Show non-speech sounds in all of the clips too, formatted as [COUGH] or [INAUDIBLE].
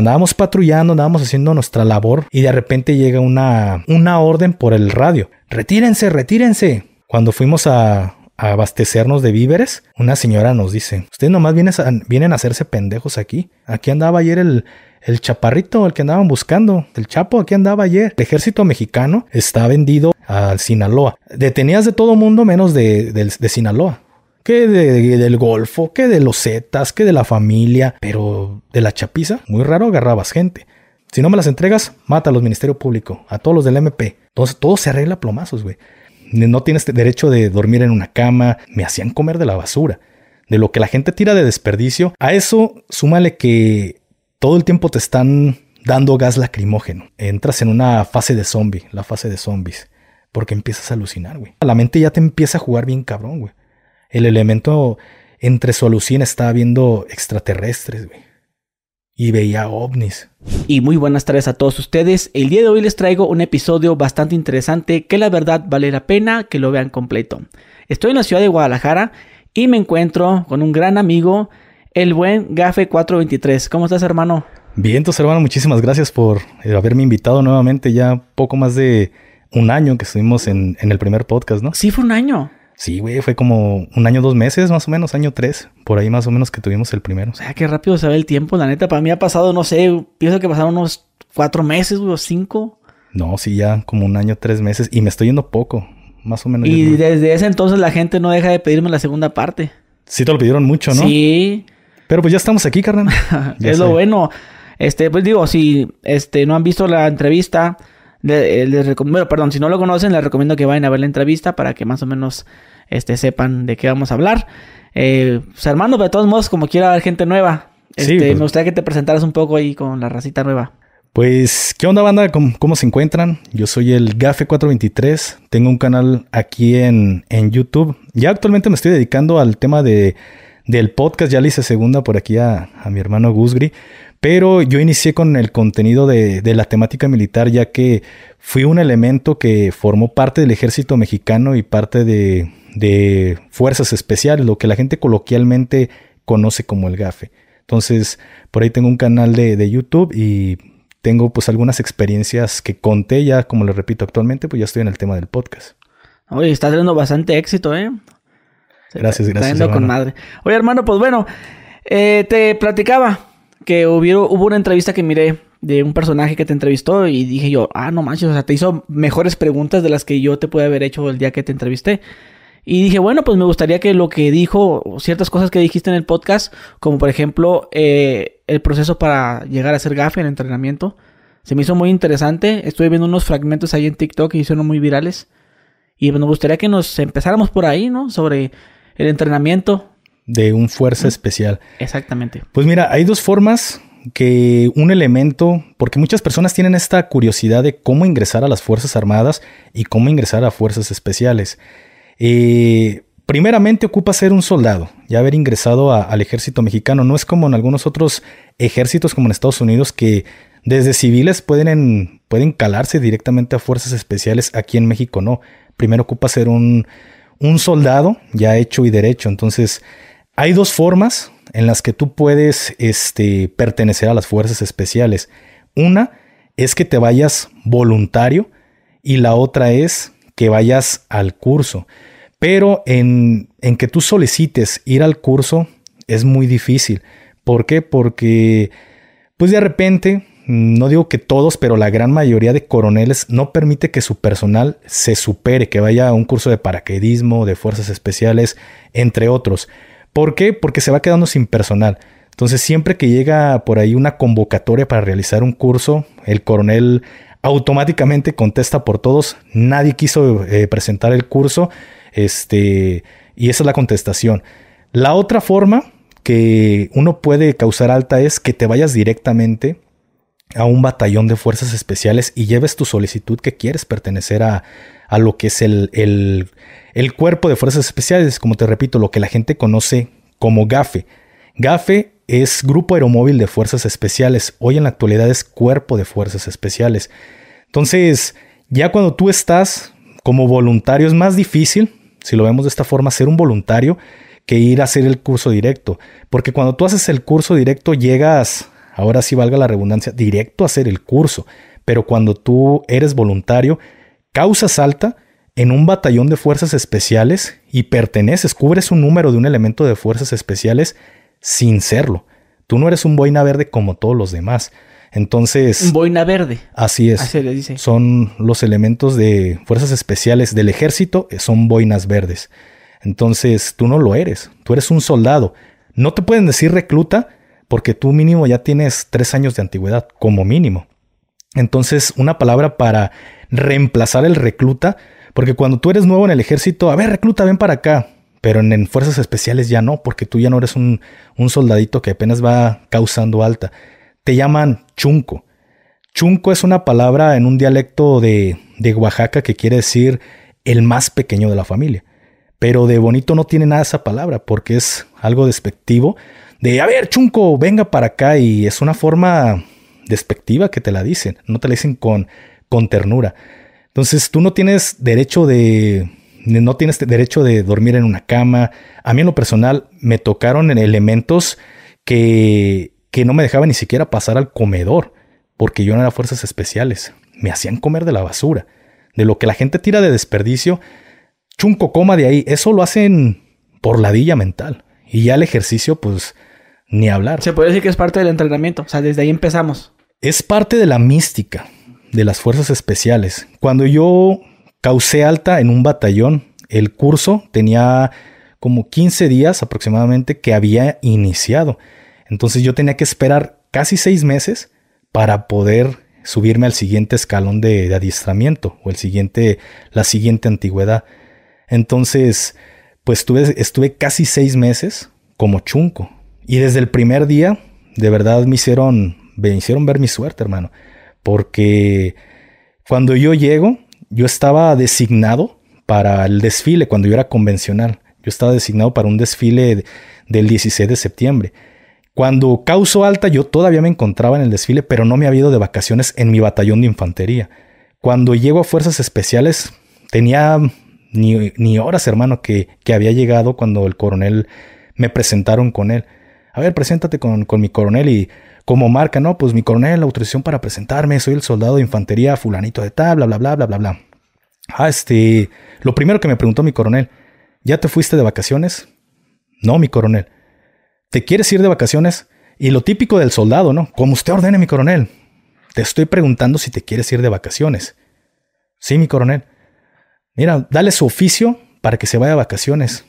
andábamos patrullando, andábamos haciendo nuestra labor y de repente llega una, una orden por el radio. Retírense, retírense. Cuando fuimos a, abastecernos de víveres, una señora nos dice, ustedes nomás vienen a, vienen a hacerse pendejos aquí. Aquí andaba ayer el, el chaparrito, el que andaban buscando, el chapo, aquí andaba ayer. El ejército mexicano está vendido a Sinaloa. Detenías de todo mundo menos de, de Sinaloa. Que de, del Golfo, que de los Zetas, que de la familia, pero de la chapiza, muy raro agarrabas gente. Si no me las entregas, mata a los Ministerio Público, a todos los del MP. Entonces todo se arregla a plomazos, güey. No tienes derecho de dormir en una cama. Me hacían comer de la basura. De lo que la gente tira de desperdicio. A eso súmale que todo el tiempo te están dando gas lacrimógeno. Entras en una fase de zombie, la fase de zombies. Porque empiezas a alucinar, güey. La mente ya te empieza a jugar bien cabrón, güey. El elemento entre su alucina estaba viendo extraterrestres, güey. Y veía ovnis. Y muy buenas tardes a todos ustedes. El día de hoy les traigo un episodio bastante interesante que la verdad vale la pena que lo vean completo. Estoy en la ciudad de Guadalajara y me encuentro con un gran amigo, el buen Gafe 423. ¿Cómo estás, hermano? Bien, entonces, hermano, muchísimas gracias por eh, haberme invitado nuevamente. Ya poco más de un año que estuvimos en, en el primer podcast, ¿no? Sí, fue un año. Sí, güey, fue como un año, dos meses, más o menos, año tres, por ahí más o menos que tuvimos el primero. O sea, qué rápido se ve el tiempo, la neta, para mí ha pasado, no sé, pienso que pasaron unos cuatro meses, güey, o cinco. No, sí, ya como un año, tres meses, y me estoy yendo poco, más o menos. Y desde ese entonces la gente no deja de pedirme la segunda parte. Sí, te lo pidieron mucho, ¿no? Sí. Pero pues ya estamos aquí, carnal. [LAUGHS] es lo bueno. Este, pues digo, si este, no han visto la entrevista, eh, les, recomiendo, perdón, si no lo conocen, les recomiendo que vayan a ver la entrevista para que más o menos este, sepan de qué vamos a hablar. Eh, pues, hermano, de todos modos, como quiera haber gente nueva, este, pues. me gustaría que te presentaras un poco ahí con la racita nueva. Pues, ¿qué onda, banda? ¿Cómo, se encuentran? Yo soy el Gafe423. Tengo un canal aquí en, en, YouTube. Ya actualmente me estoy dedicando al tema de, del podcast. Ya le hice segunda por aquí a, a mi hermano Gusgri. Pero yo inicié con el contenido de, la temática militar ya que fui un elemento que formó parte del ejército mexicano y parte de, fuerzas especiales, lo que la gente coloquialmente conoce como el GAFE. Entonces, por ahí tengo un canal de, YouTube y tengo pues algunas experiencias que conté ya, como les repito actualmente, pues ya estoy en el tema del podcast. Oye, está teniendo bastante éxito, ¿eh? Gracias, gracias. Está con madre. Oye, hermano, pues bueno, eh, te platicaba que hubo, hubo una entrevista que miré de un personaje que te entrevistó y dije yo, ah, no manches, o sea, te hizo mejores preguntas de las que yo te pude haber hecho el día que te entrevisté. Y dije, bueno, pues me gustaría que lo que dijo, ciertas cosas que dijiste en el podcast, como por ejemplo eh, el proceso para llegar a ser gafe en entrenamiento, se me hizo muy interesante. Estuve viendo unos fragmentos ahí en TikTok y hicieron muy virales. Y me gustaría que nos empezáramos por ahí, ¿no? Sobre el entrenamiento, de un fuerza especial. Exactamente. Pues mira, hay dos formas que un elemento, porque muchas personas tienen esta curiosidad de cómo ingresar a las Fuerzas Armadas y cómo ingresar a Fuerzas Especiales. Eh, primeramente ocupa ser un soldado, ya haber ingresado al ejército mexicano. No es como en algunos otros ejércitos como en Estados Unidos que desde civiles pueden, pueden calarse directamente a Fuerzas Especiales. Aquí en México no. Primero ocupa ser un, un soldado ya hecho y derecho. Entonces, hay dos formas en las que tú puedes este, pertenecer a las fuerzas especiales. Una es que te vayas voluntario y la otra es que vayas al curso. Pero en, en que tú solicites ir al curso es muy difícil. ¿Por qué? Porque pues de repente, no digo que todos, pero la gran mayoría de coroneles no permite que su personal se supere, que vaya a un curso de paracaidismo, de fuerzas especiales, entre otros. ¿Por qué? Porque se va quedando sin personal. Entonces, siempre que llega por ahí una convocatoria para realizar un curso, el coronel automáticamente contesta por todos. Nadie quiso eh, presentar el curso. Este, y esa es la contestación. La otra forma que uno puede causar alta es que te vayas directamente a un batallón de fuerzas especiales y lleves tu solicitud que quieres pertenecer a, a lo que es el, el, el cuerpo de fuerzas especiales, como te repito, lo que la gente conoce como GAFE. GAFE es Grupo Aeromóvil de Fuerzas Especiales. Hoy en la actualidad es Cuerpo de Fuerzas Especiales. Entonces, ya cuando tú estás como voluntario es más difícil, si lo vemos de esta forma, ser un voluntario que ir a hacer el curso directo. Porque cuando tú haces el curso directo llegas ahora sí valga la redundancia, directo a hacer el curso. Pero cuando tú eres voluntario, causas alta en un batallón de fuerzas especiales y perteneces, cubres un número de un elemento de fuerzas especiales sin serlo. Tú no eres un boina verde como todos los demás. Entonces. Un boina verde. Así es. Así le dice. Son los elementos de fuerzas especiales del ejército, eh, son boinas verdes. Entonces, tú no lo eres. Tú eres un soldado. No te pueden decir recluta porque tú mínimo ya tienes tres años de antigüedad, como mínimo. Entonces, una palabra para reemplazar el recluta, porque cuando tú eres nuevo en el ejército, a ver, recluta, ven para acá. Pero en, fuerzas especiales ya no, porque tú ya no eres un, un soldadito que apenas va causando alta. Te llaman chunco. Chunco es una palabra en un dialecto de, de Oaxaca que quiere decir el más pequeño de la familia. Pero de bonito no tiene nada esa palabra porque es algo despectivo de, a ver, chunco, venga para acá y es una forma despectiva que te la dicen, no te la dicen con, con ternura. Entonces tú no tienes derecho de, no tienes derecho de dormir en una cama. A mí en lo personal me tocaron en elementos que, que no me dejaban ni siquiera pasar al comedor, porque yo no era fuerzas especiales. Me hacían comer de la basura, de lo que la gente tira de desperdicio. Chunco coma de ahí. Eso lo hacen por ladilla mental. Y ya el ejercicio, pues, ni hablar. Se puede decir que es parte del entrenamiento. O sea, desde ahí empezamos. Es parte de la mística de las fuerzas especiales. Cuando yo causé alta en un batallón, el curso tenía como 15 días aproximadamente que había iniciado. Entonces yo tenía que esperar casi seis meses para poder subirme al siguiente escalón de, adiestramiento o el siguiente, la siguiente antigüedad. Entonces, pues estuve casi seis meses como chunco. Y desde el primer día, de verdad me hicieron, me hicieron ver mi suerte, hermano. Porque cuando yo llego, yo estaba designado para el desfile, cuando yo era convencional. Yo estaba designado para un desfile del 16 de septiembre. Cuando causo alta, yo todavía me encontraba en el desfile, pero no me había ido de vacaciones en mi batallón de infantería. Cuando llego a Fuerzas Especiales, tenía ni, horas, hermano, que, que, había llegado cuando el coronel me presentaron con él. A ver, preséntate con, con mi coronel y como marca, no, pues mi coronel, la autorización para presentarme, soy el soldado de infantería fulanito de tal, bla, bla, bla, bla, bla, bla. Ah, este, lo primero que me preguntó mi coronel, ¿ya te fuiste de vacaciones? No, mi coronel. ¿Te quieres ir de vacaciones? Y lo típico del soldado, ¿no? Como usted ordene, mi coronel. Te estoy preguntando si te quieres ir de vacaciones. Sí, mi coronel. Mira, dale su oficio para que se vaya de vacaciones.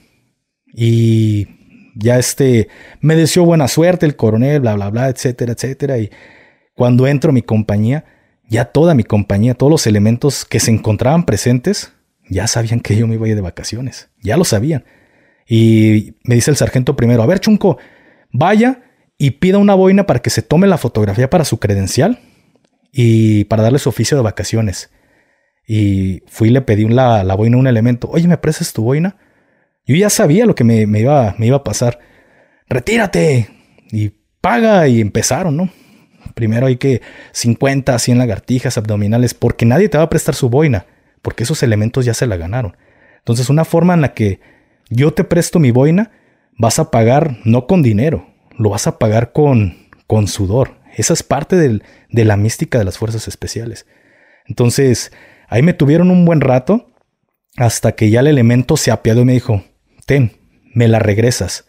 Y ya este, me deseó buena suerte el coronel, bla, bla, bla, etcétera, etcétera. Y cuando entro a mi compañía, ya toda mi compañía, todos los elementos que se encontraban presentes, ya sabían que yo me iba a ir de vacaciones. Ya lo sabían. Y me dice el sargento primero, a ver, Chunco, vaya y pida una boina para que se tome la fotografía para su credencial y para darle su oficio de vacaciones. Y fui y le pedí la, la boina a un elemento. Oye, ¿me prestas tu boina? Yo ya sabía lo que me, iba, me iba a pasar. Retírate y paga y empezaron, ¿no? Primero hay que 50, 100 lagartijas abdominales porque nadie te va a prestar su boina, porque esos elementos ya se la ganaron. Entonces una forma en la que yo te presto mi boina, vas a pagar no con dinero, lo vas a pagar con, con sudor. Esa es parte de la mística de las fuerzas especiales. Entonces, ahí me tuvieron un buen rato hasta que ya el elemento se apiadó y me dijo, ten, me la regresas.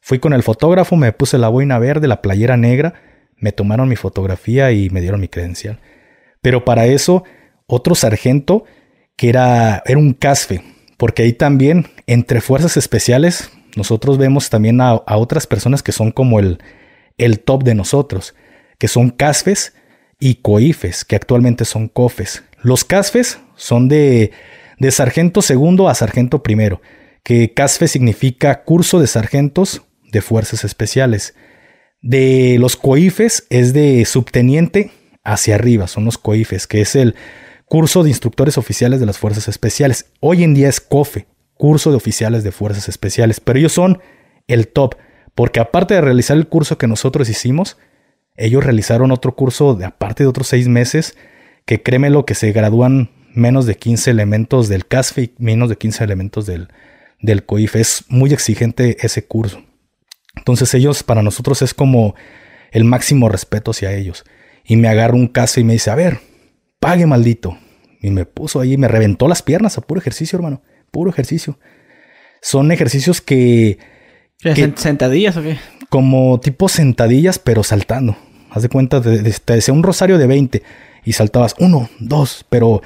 Fui con el fotógrafo, me puse la boina verde, la playera negra, me tomaron mi fotografía y me dieron mi credencial. Pero para eso, otro sargento que era, era un casfe, porque ahí también, entre fuerzas especiales, nosotros vemos también a, otras personas que son como el, el top de nosotros, que son casfes y coifes, que actualmente son cofes. Los casfes son de, de sargento segundo a sargento primero que CASFE significa Curso de Sargentos de Fuerzas Especiales. De los COIFES es de subteniente hacia arriba, son los COIFES, que es el Curso de Instructores Oficiales de las Fuerzas Especiales. Hoy en día es COFE, Curso de Oficiales de Fuerzas Especiales, pero ellos son el top, porque aparte de realizar el curso que nosotros hicimos, ellos realizaron otro curso de aparte de otros seis meses, que créeme lo que se gradúan menos de 15 elementos del CASFE y menos de 15 elementos del, del COIF. Es muy exigente ese curso. Entonces ellos para nosotros es como, el máximo respeto hacia ellos. Y me agarra un caso y me dice, a ver, pague maldito. Y me puso ahí, me reventó las piernas a puro ejercicio, hermano. Puro ejercicio. Son ejercicios que... ¿Sentadillas o qué? Como tipo sentadillas, pero saltando. Haz de cuenta, te decía un rosario de 20 y saltabas uno, dos, pero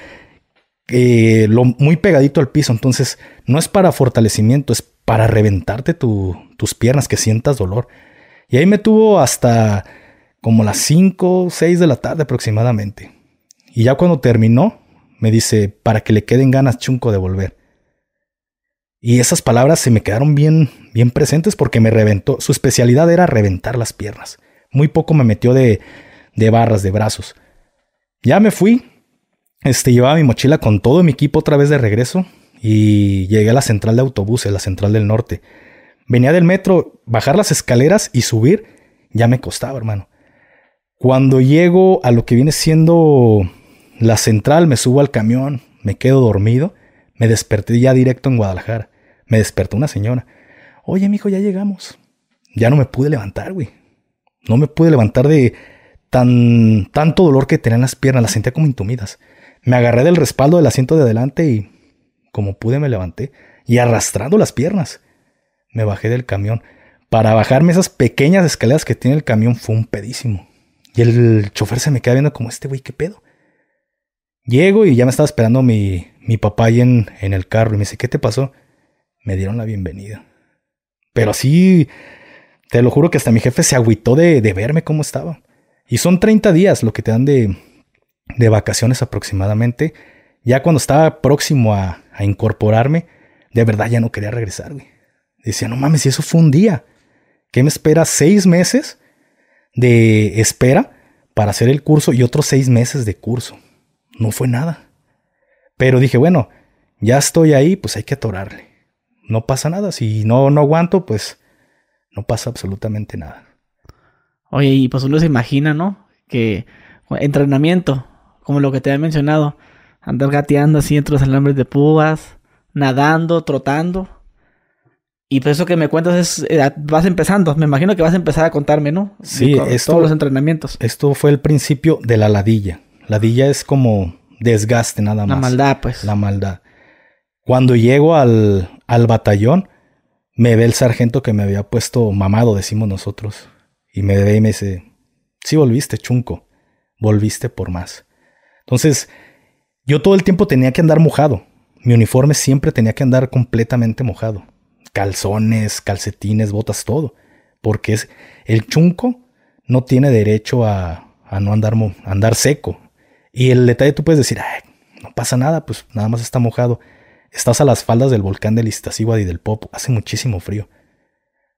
eh, lo, muy pegadito al piso. Entonces, no es para fortalecimiento, es para reventarte tus piernas, que sientas dolor. Y ahí me tuvo hasta como las 5, 6 de la tarde aproximadamente. Y ya cuando terminó, me dice, para que le queden ganas chunco de volver. Y esas palabras se me quedaron bien, bien presentes porque me reventó. Su especialidad era reventar las piernas. Muy poco me metió de, de barras, de brazos. Ya me fui. Este, llevaba mi mochila con todo mi equipo otra vez de regreso. Y llegué a la central de autobuses, la central del norte. Venía del metro, bajar las escaleras y subir, ya me costaba, hermano. Cuando llego a lo que viene siendo la central, me subo al camión, me quedo dormido, me desperté ya directo en Guadalajara. Me despertó una señora. Oye, mijo, ya llegamos. Ya no me pude levantar, güey. No me pude levantar de tan tanto dolor que tenía en las piernas, las sentía como intumidas. Me agarré del respaldo del asiento de adelante y como pude me levanté y arrastrando las piernas me bajé del camión. Para bajarme esas pequeñas escaleras que tiene el camión fue un pedísimo. Y el chofer se me queda viendo como este güey, ¿qué pedo? Llego y ya me estaba esperando mi, mi papá ahí en, en el carro y me dice, ¿qué te pasó? Me dieron la bienvenida. Pero así, te lo juro que hasta mi jefe se agüitó de, de verme cómo estaba. Y son 30 días lo que te dan de, de vacaciones aproximadamente. Ya cuando estaba próximo a, incorporarme, de verdad ya no quería regresar, güey. Decía, no mames, si eso fue un día. ¿Qué me espera? Seis meses de espera para hacer el curso y otros seis meses de curso. No fue nada. Pero dije, bueno, ya estoy ahí, pues hay que atorarle. No pasa nada. Si no, no aguanto, pues no pasa absolutamente nada. Oye, y pues uno se imagina, ¿no? Que entrenamiento, como lo que te había mencionado, andar gateando así entre los alambres de púas, nadando, trotando y por pues eso que me cuentas es, eh, vas empezando, me imagino que vas a empezar a contarme, ¿no? Sí, esto, todos los entrenamientos. Esto fue el principio de la ladilla. Ladilla es como desgaste nada más. La maldad, pues. La maldad. Cuando llego al, al batallón, me ve el sargento que me había puesto mamado, decimos nosotros. Y me ve y me dice, sí volviste, chunco, volviste por más. Entonces, yo todo el tiempo tenía que andar mojado. Mi uniforme siempre tenía que andar completamente mojado calzones, calcetines, botas, todo. Porque es el chunco no tiene derecho a, no andar, andar seco. Y el detalle tú puedes decir, no pasa nada, pues nada más está mojado. Estás a las faldas del volcán del Iztaccíhuatl y del Popo, hace muchísimo frío.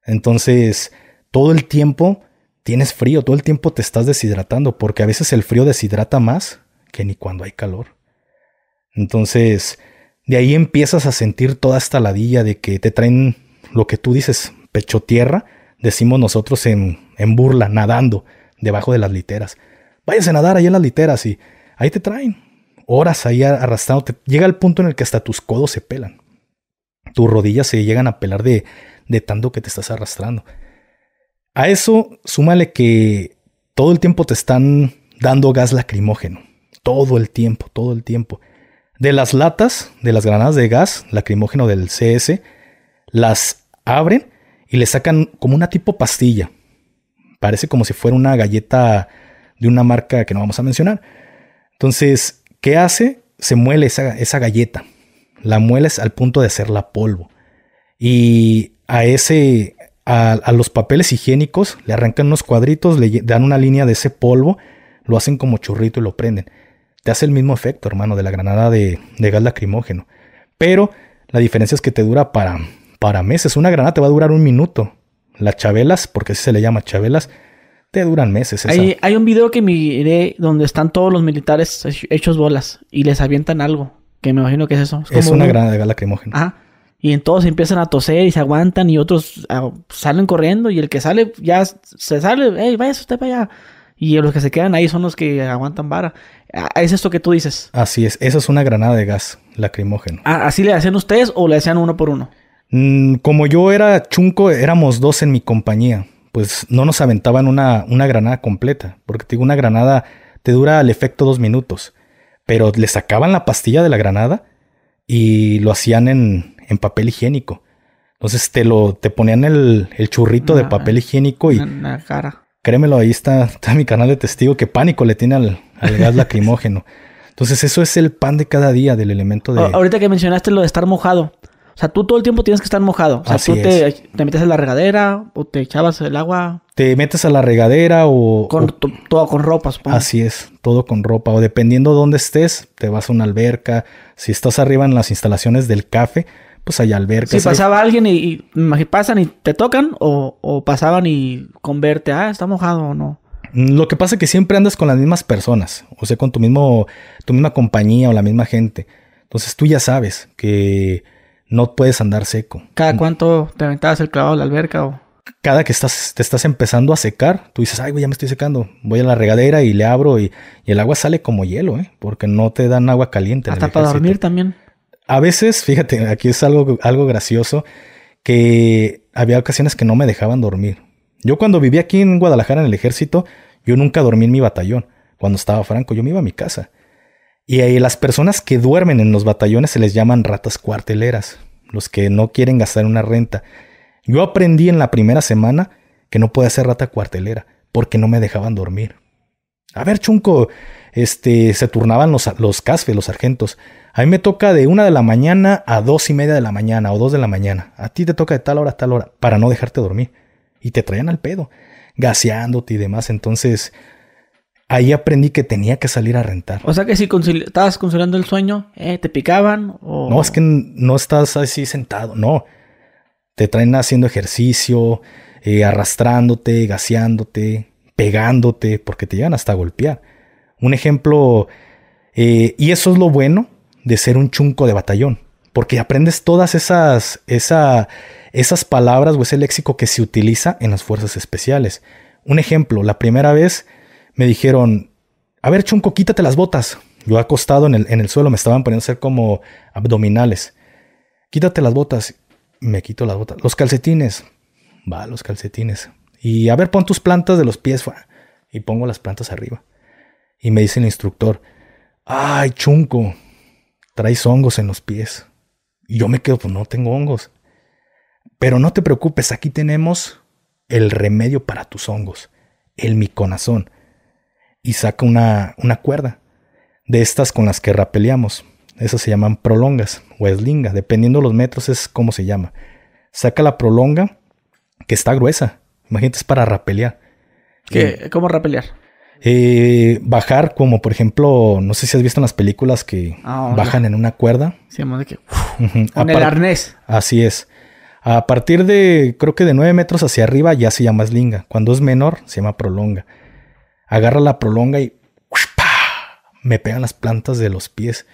Entonces, todo el tiempo tienes frío, todo el tiempo te estás deshidratando, porque a veces el frío deshidrata más que ni cuando hay calor. Entonces, de ahí empiezas a sentir toda esta ladilla de que te traen lo que tú dices, pecho tierra, decimos nosotros en, burla, nadando debajo de las literas. Váyase a nadar ahí en las literas y ahí te traen. Horas ahí arrastrándote. Llega el punto en el que hasta tus codos se pelan. Tus rodillas se llegan a pelar de, de tanto que te estás arrastrando. A eso súmale que todo el tiempo te están dando gas lacrimógeno. Todo el tiempo, todo el tiempo de las latas de las granadas de gas lacrimógeno del CS, las abren y le sacan como una tipo pastilla. Parece como si fuera una galleta de una marca que no vamos a mencionar. Entonces, ¿qué hace? Se muele esa, galleta. La mueles al punto de hacerla polvo. Y a ese, a, a, los papeles higiénicos le arrancan unos cuadritos, le dan una línea de ese polvo, lo hacen como churrito y lo prenden te hace el mismo efecto, hermano, de la granada de, gas lacrimógeno. Pero la diferencia es que te dura para, para meses. Una granada te va a durar un minuto. Las chabelas, porque así se le llama chabelas, te duran meses. Hay, hay, un video que miré donde están todos los militares hechos bolas y les avientan algo. Que me imagino que es eso. Es, una granada de gas lacrimógeno. Ajá. Y en todos empiezan a toser y se aguantan y otros ah, salen corriendo y el que sale ya se sale, hey, vaya usted para allá. Y los que se quedan ahí son los que aguantan vara. Ah, ¿Es esto que tú dices? Así es. Esa es una granada de gas lacrimógeno. Ah, ¿Así le hacían ustedes o le hacían uno por uno? Mm, como yo era chunco, éramos dos en mi compañía. pues no nos aventaban una, una granada completa, porque te digo, una granada te dura el efecto dos minutos, pero le sacaban la pastilla de la granada y lo hacían en, en papel higiénico. Entonces te lo, te ponían el, el churrito de Ah, papel higiénico y En la cara. Créemelo, ahí está, [LAUGHS] está mi canal de testigo, que pánico le tiene al, al gas [LAUGHS] lacrimógeno. Entonces eso es el pan de cada día del elemento de... A- Ahorita que mencionaste lo de estar mojado. O sea, tú todo el tiempo tienes que estar mojado. O sea, Así tú te, te metes en la regadera o te echabas el agua Te metes a la regadera o... con o- todo con ropa, supongo. Así es, todo con ropa. O dependiendo dónde estés, te vas a una alberca. Si estás arriba en las instalaciones del café, pues hay albercas. Si pasaba alguien y, pasan y te tocan o, o pasaban y con verte, ah, está mojado o no. Lo que pasa es que siempre andas con las mismas personas, o sea, con tu mismo, tu misma compañía o la misma gente. Entonces tú ya sabes que no puedes andar seco. Cada cuánto te aventabas el clavado de la alberca o... Cada que estás, te estás empezando a secar, tú dices, ay, güey, ya me estoy secando. Voy a la regadera y le abro y, y el agua sale como hielo, ¿eh? Porque no te dan agua caliente. Hasta para dormir también. A veces, fíjate, aquí es algo, algo gracioso, que había ocasiones que no me dejaban dormir. Yo cuando vivía aquí en Guadalajara en el ejército, yo nunca dormí en mi batallón. Cuando estaba franco, yo me iba a mi casa. Y ahí las personas que duermen en los batallones se les llaman ratas cuarteleras, los que no quieren gastar una renta. Yo aprendí en la primera semana que no podía ser rata cuartelera, porque no me dejaban dormir. A ver, Chunco, este, se turnaban los, los casfe, los sargentos. A mí me toca de una de la mañana a dos y media de la mañana o dos de la mañana. A ti te toca de tal hora a tal hora para no dejarte dormir. Y te traían al pedo, gaseándote y demás. Entonces, ahí aprendí que tenía que salir a rentar. O sea que si concili- estabas conciliando el sueño, eh, te picaban o... No, es que no estás así sentado, no. Te traen haciendo ejercicio, eh, arrastrándote, gaseándote, pegándote, porque te llegan hasta a golpear. Un ejemplo, eh, y eso es lo bueno de ser un chunco de batallón, porque aprendes todas esas, esa, esas palabras o ese léxico que se utiliza en las fuerzas especiales. Un ejemplo, la primera vez me dijeron, a ver, chunco, quítate las botas. Yo acostado en el, en el suelo me estaban poniendo a hacer como abdominales. Quítate las botas. Me quito las botas. Los calcetines. Va, los calcetines. Y a ver, pon tus plantas de los pies. Y pongo las plantas arriba. Y me dice el instructor, ay, chunco, traes hongos en los pies. Y yo me quedo, pues no tengo hongos. Pero no te preocupes, aquí tenemos el remedio para tus hongos, el miconazón. Y saca una, una cuerda de estas con las que rapeleamos. Esas se llaman prolongas o eslinga, dependiendo de los metros es como se llama. Saca la prolonga que está gruesa. Imagínate, es para rapelear. ¿Qué- ¿Cómo rapelear? Eh, bajar como por ejemplo, no sé si has visto en las películas que Ah, bajan en una cuerda. Llama de que... Con el arnés. Así es. A partir de, creo que de 9 metros hacia arriba ya se llama eslinga. Cuando es menor, se llama prolonga. Agarra la prolonga y ¡pa! me pegan las plantas de los pies.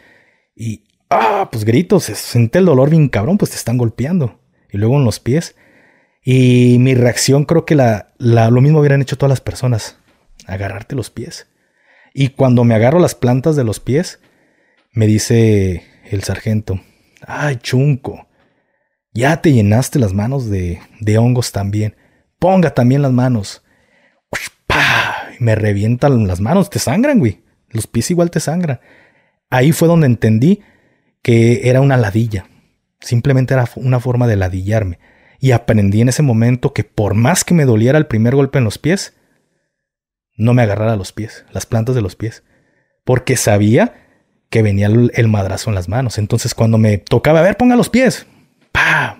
Y, ah, pues grito, se siente el dolor bien cabrón, pues te están golpeando. Y luego en los pies. Y mi reacción creo que la, la- lo mismo hubieran hecho todas las personas. Agarrarte los pies. Y cuando me agarro las plantas de los pies, me dice el sargento, ay, chunco, ya te llenaste las manos de, de hongos también. Ponga también las manos. Y Me revientan las manos, te sangran, güey. Los pies igual te sangran. Ahí fue donde entendí que era una ladilla. Simplemente era una forma de ladillarme. Y aprendí en ese momento que por más que me doliera el primer golpe en los pies, no me agarrara los pies, las plantas de los pies. Porque sabía que venía el, madrazo en las manos. Entonces cuando me tocaba, a ver, ponga los pies. ¡Pa!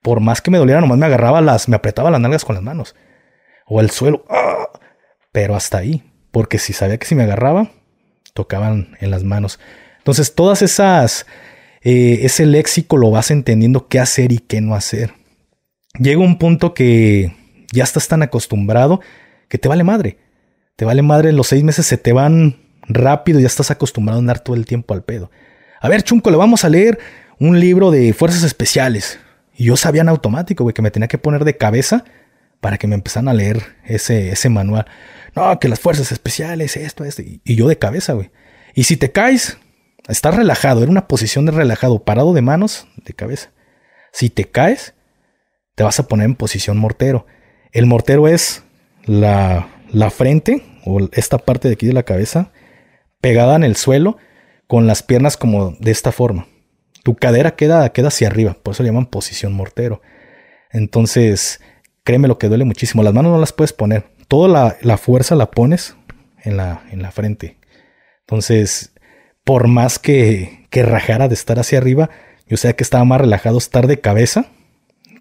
Por más que me doliera, nomás me agarraba las, me apretaba las nalgas con las manos. O el suelo. ¡ah! Pero hasta ahí. Porque si sabía que si me agarraba, tocaban en las manos. Entonces, todas esas, eh, ese léxico lo vas entendiendo qué hacer y qué no hacer. Llega un punto que ya estás tan acostumbrado que te vale madre. Te vale madre, los seis meses se te van rápido, ya estás acostumbrado a andar todo el tiempo al pedo. A ver, Chunco, le vamos a leer un libro de fuerzas especiales. Y yo sabía en automático, güey, que me tenía que poner de cabeza para que me empezaran a leer ese, ese manual. No, que las fuerzas especiales, esto, esto. Y, y yo de cabeza, güey. Y si te caes, estás relajado, era una posición de relajado, parado de manos, de cabeza. Si te caes, te vas a poner en posición mortero. El mortero es la, la frente o esta parte de aquí de la cabeza pegada en el suelo con las piernas como de esta forma. Tu cadera queda, queda hacia arriba, por eso le llaman posición mortero. Entonces, créeme lo que duele muchísimo. Las manos no las puedes poner. Toda la, la fuerza la pones en la, en la frente. Entonces, por más que, que rajara de estar hacia arriba, yo sé que estaba más relajado estar de cabeza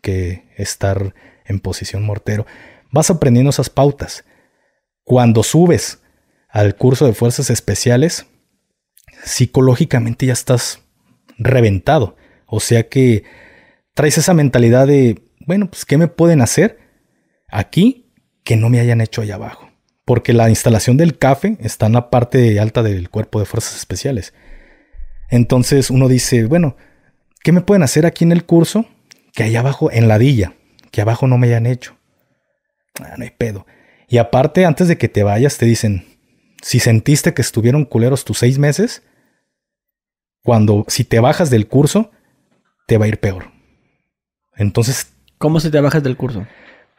que estar en posición mortero. Vas aprendiendo esas pautas. Cuando subes al curso de fuerzas especiales, psicológicamente ya estás reventado. O sea que traes esa mentalidad de, bueno, pues ¿qué me pueden hacer aquí que no me hayan hecho allá abajo? Porque la instalación del café está en la parte alta del cuerpo de fuerzas especiales. Entonces uno dice, bueno, ¿qué me pueden hacer aquí en el curso que allá abajo, en la dilla, que abajo no me hayan hecho? Ah, no hay pedo. Y aparte, antes de que te vayas, te dicen, si sentiste que estuvieron culeros tus seis meses, cuando si te bajas del curso, te va a ir peor. Entonces. ¿Cómo si te bajas del curso?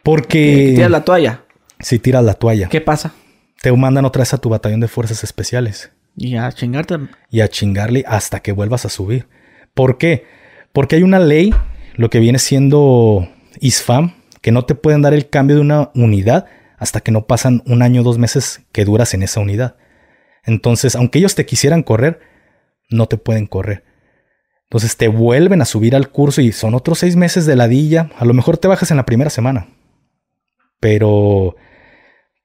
Porque. Tiras la toalla. Si tiras la toalla. ¿Qué pasa? Te mandan otra vez a tu batallón de fuerzas especiales. Y a chingarte. Y a chingarle hasta que vuelvas a subir. ¿Por qué? Porque hay una ley, lo que viene siendo ISFAM, que no te pueden dar el cambio de una unidad hasta que no pasan un año o dos meses que duras en esa unidad. Entonces, aunque ellos te quisieran correr, no te pueden correr. Entonces te vuelven a subir al curso y son otros seis meses de ladilla. A lo mejor te bajas en la primera semana. Pero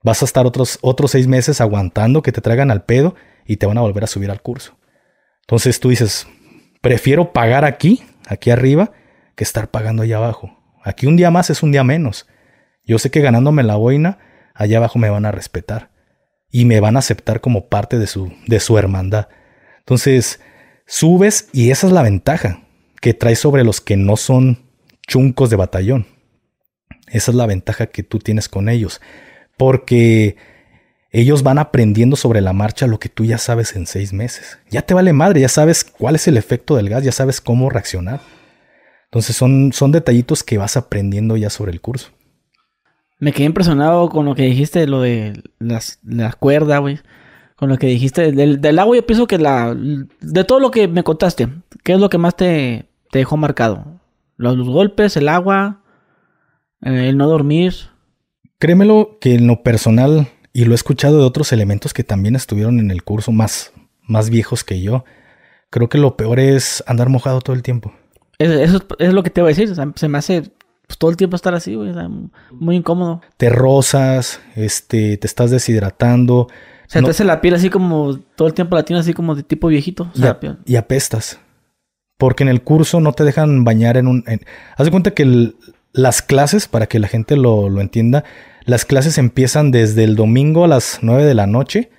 vas a estar otros, otros seis meses aguantando que te traigan al pedo y te van a volver a subir al curso. Entonces tú dices, prefiero pagar aquí, aquí arriba, que estar pagando allá abajo. Aquí un día más es un día menos. Yo sé que ganándome la boina, allá abajo me van a respetar y me van a aceptar como parte de su, de su hermandad. Entonces, subes y esa es la ventaja que traes sobre los que no son chuncos de batallón. Esa es la ventaja que tú tienes con ellos. Porque ellos van aprendiendo sobre la marcha lo que tú ya sabes en seis meses. Ya te vale madre, ya sabes cuál es el efecto del gas, ya sabes cómo reaccionar. Entonces son, son detallitos que vas aprendiendo ya sobre el curso. Me quedé impresionado con lo que dijiste, lo de las, la cuerda, güey con lo que dijiste del, agua, yo pienso que la de todo lo que me contaste, ¿qué es lo que más te, dejó marcado? Los, golpes, el agua, eh, el no dormir. Créemelo que en lo personal, y lo he escuchado de otros elementos que también estuvieron en el curso más, más viejos que yo, creo que lo peor es andar mojado todo el tiempo. Eso, es lo que te voy a decir, se me hace pues, todo el tiempo estar así, muy incómodo. Te rozas, este, te estás deshidratando se te hace la piel así como, todo el tiempo la tienes así como de tipo viejito. y, apestas. Porque en el curso no te dejan bañar en un... haz de cuenta que las clases, para que la gente lo, lo, entienda, las clases empiezan desde el domingo a las 9 de la noche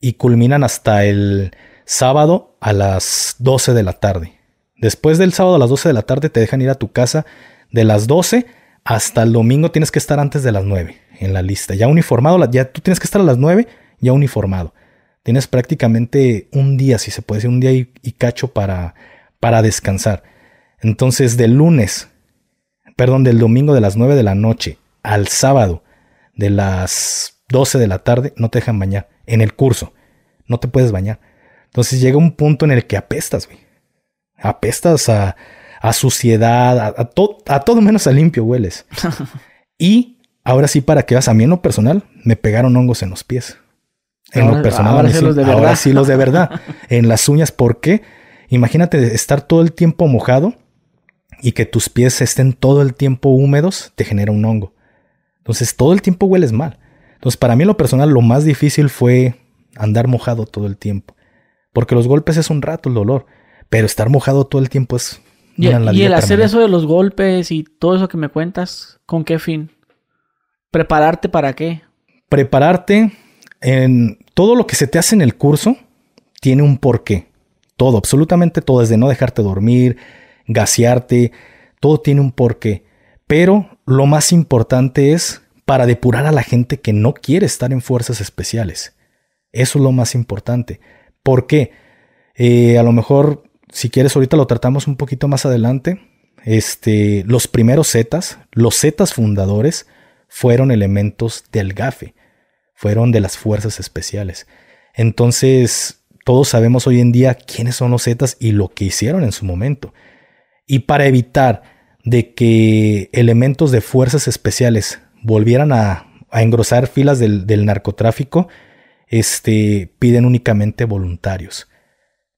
y culminan hasta el sábado a las 12 de la tarde. Después del sábado a las 12 de la tarde te dejan ir a tu casa de las 12 hasta el domingo tienes que estar antes de las 9 en la lista. Ya uniformado, ya tú tienes que estar a las 9 ya uniformado. Tienes prácticamente un día, si se puede decir, un día y, cacho para, para descansar. Entonces, del lunes, perdón, del domingo de las 9 de la noche al sábado de las 12 de la tarde, no te dejan bañar. En el curso, no te puedes bañar. Entonces llega un punto en el que apestas, güey. Apestas a, a suciedad, a, a, a todo menos a limpio hueles. [LAUGHS] y ahora sí, para que vas a mí en lo personal, me pegaron hongos en los pies. En lo personal, ahora, sí, los de verdad. sí los de verdad. en las uñas, ¿por qué? Imagínate estar todo el tiempo mojado y que tus pies estén todo el tiempo húmedos, te genera un hongo. Entonces, todo el tiempo hueles mal. Entonces, para mí en lo personal, lo más difícil fue andar mojado todo el tiempo. Porque los golpes es un rato el dolor, pero estar mojado todo el tiempo es... Y, y el hacer eso de los golpes y todo eso que me cuentas, ¿con qué fin? ¿Prepararte para qué? Prepararte en todo lo que se te hace en el curso tiene un porqué. Todo, absolutamente todo, desde no dejarte dormir, gasearte, todo tiene un porqué. Pero lo más importante es para depurar a la gente que no quiere estar en fuerzas especiales. Eso es lo más importante. ¿Por qué? Eh, a lo mejor, si quieres, ahorita lo tratamos un poquito más adelante. Este, los primeros Zetas, los Zetas fundadores, fueron elementos del GAFE, fueron de las fuerzas especiales. Entonces, todos sabemos hoy en día quiénes son los Zetas y lo que hicieron en su momento. Y para evitar de que elementos de fuerzas especiales volvieran a, engrosar filas del, narcotráfico, este, piden únicamente voluntarios.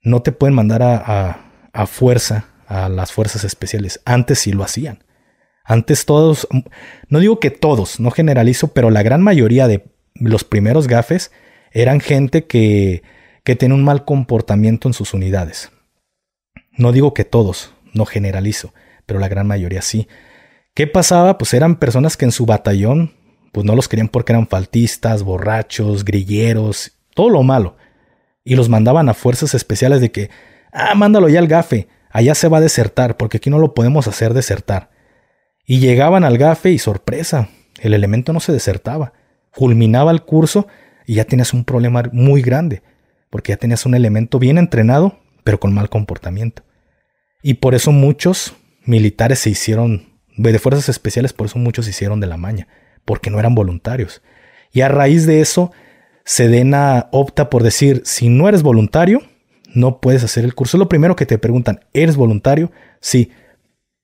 No te pueden mandar a, a fuerza a las fuerzas especiales. Antes sí lo hacían. Antes todos, no digo que todos, no generalizo, pero la gran mayoría de los primeros gafes eran gente que, que tenía un mal comportamiento en sus unidades. No digo que todos, no generalizo, pero la gran mayoría sí. ¿Qué pasaba? Pues eran personas que en su batallón, pues no los querían porque eran faltistas, borrachos, grilleros, todo lo malo. Y los mandaban a fuerzas especiales de que, ah, mándalo ya al gafe, allá se va a desertar, porque aquí no lo podemos hacer desertar. Y llegaban al gafe y sorpresa, el elemento no se desertaba. Culminaba el curso y ya tenías un problema muy grande, porque ya tenías un elemento bien entrenado, pero con mal comportamiento. Y por eso muchos militares se hicieron, de fuerzas especiales, por eso muchos se hicieron de la maña, porque no eran voluntarios. Y a raíz de eso, Sedena opta por decir, si no eres voluntario, no puedes hacer el curso. Es lo primero que te preguntan, ¿eres voluntario? Sí,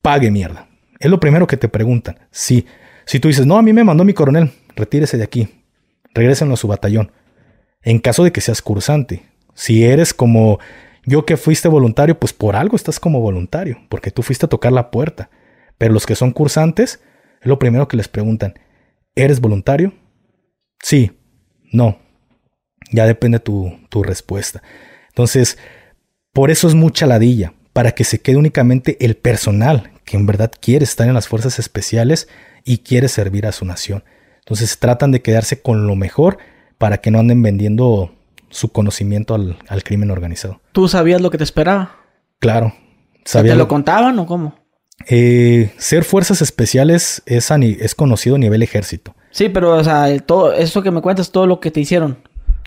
pague mierda. Es lo primero que te preguntan. Sí. Si tú dices, no, a mí me mandó mi coronel, retírese de aquí. Regrésenlo a su batallón. En caso de que seas cursante. Si eres como yo que fuiste voluntario, pues por algo estás como voluntario, porque tú fuiste a tocar la puerta. Pero los que son cursantes, es lo primero que les preguntan, ¿eres voluntario? Sí, no. Ya depende tu, tu respuesta. Entonces, por eso es mucha ladilla, para que se quede únicamente el personal que en verdad quiere estar en las fuerzas especiales y quiere servir a su nación. Entonces tratan de quedarse con lo mejor para que no anden vendiendo su conocimiento al, crimen organizado. ¿Tú sabías lo que te esperaba? Claro. ¿Te lo, contaban o cómo? Eh, ser fuerzas especiales es, es conocido a nivel ejército. Sí, pero o sea, todo eso que me cuentas, todo lo que te hicieron.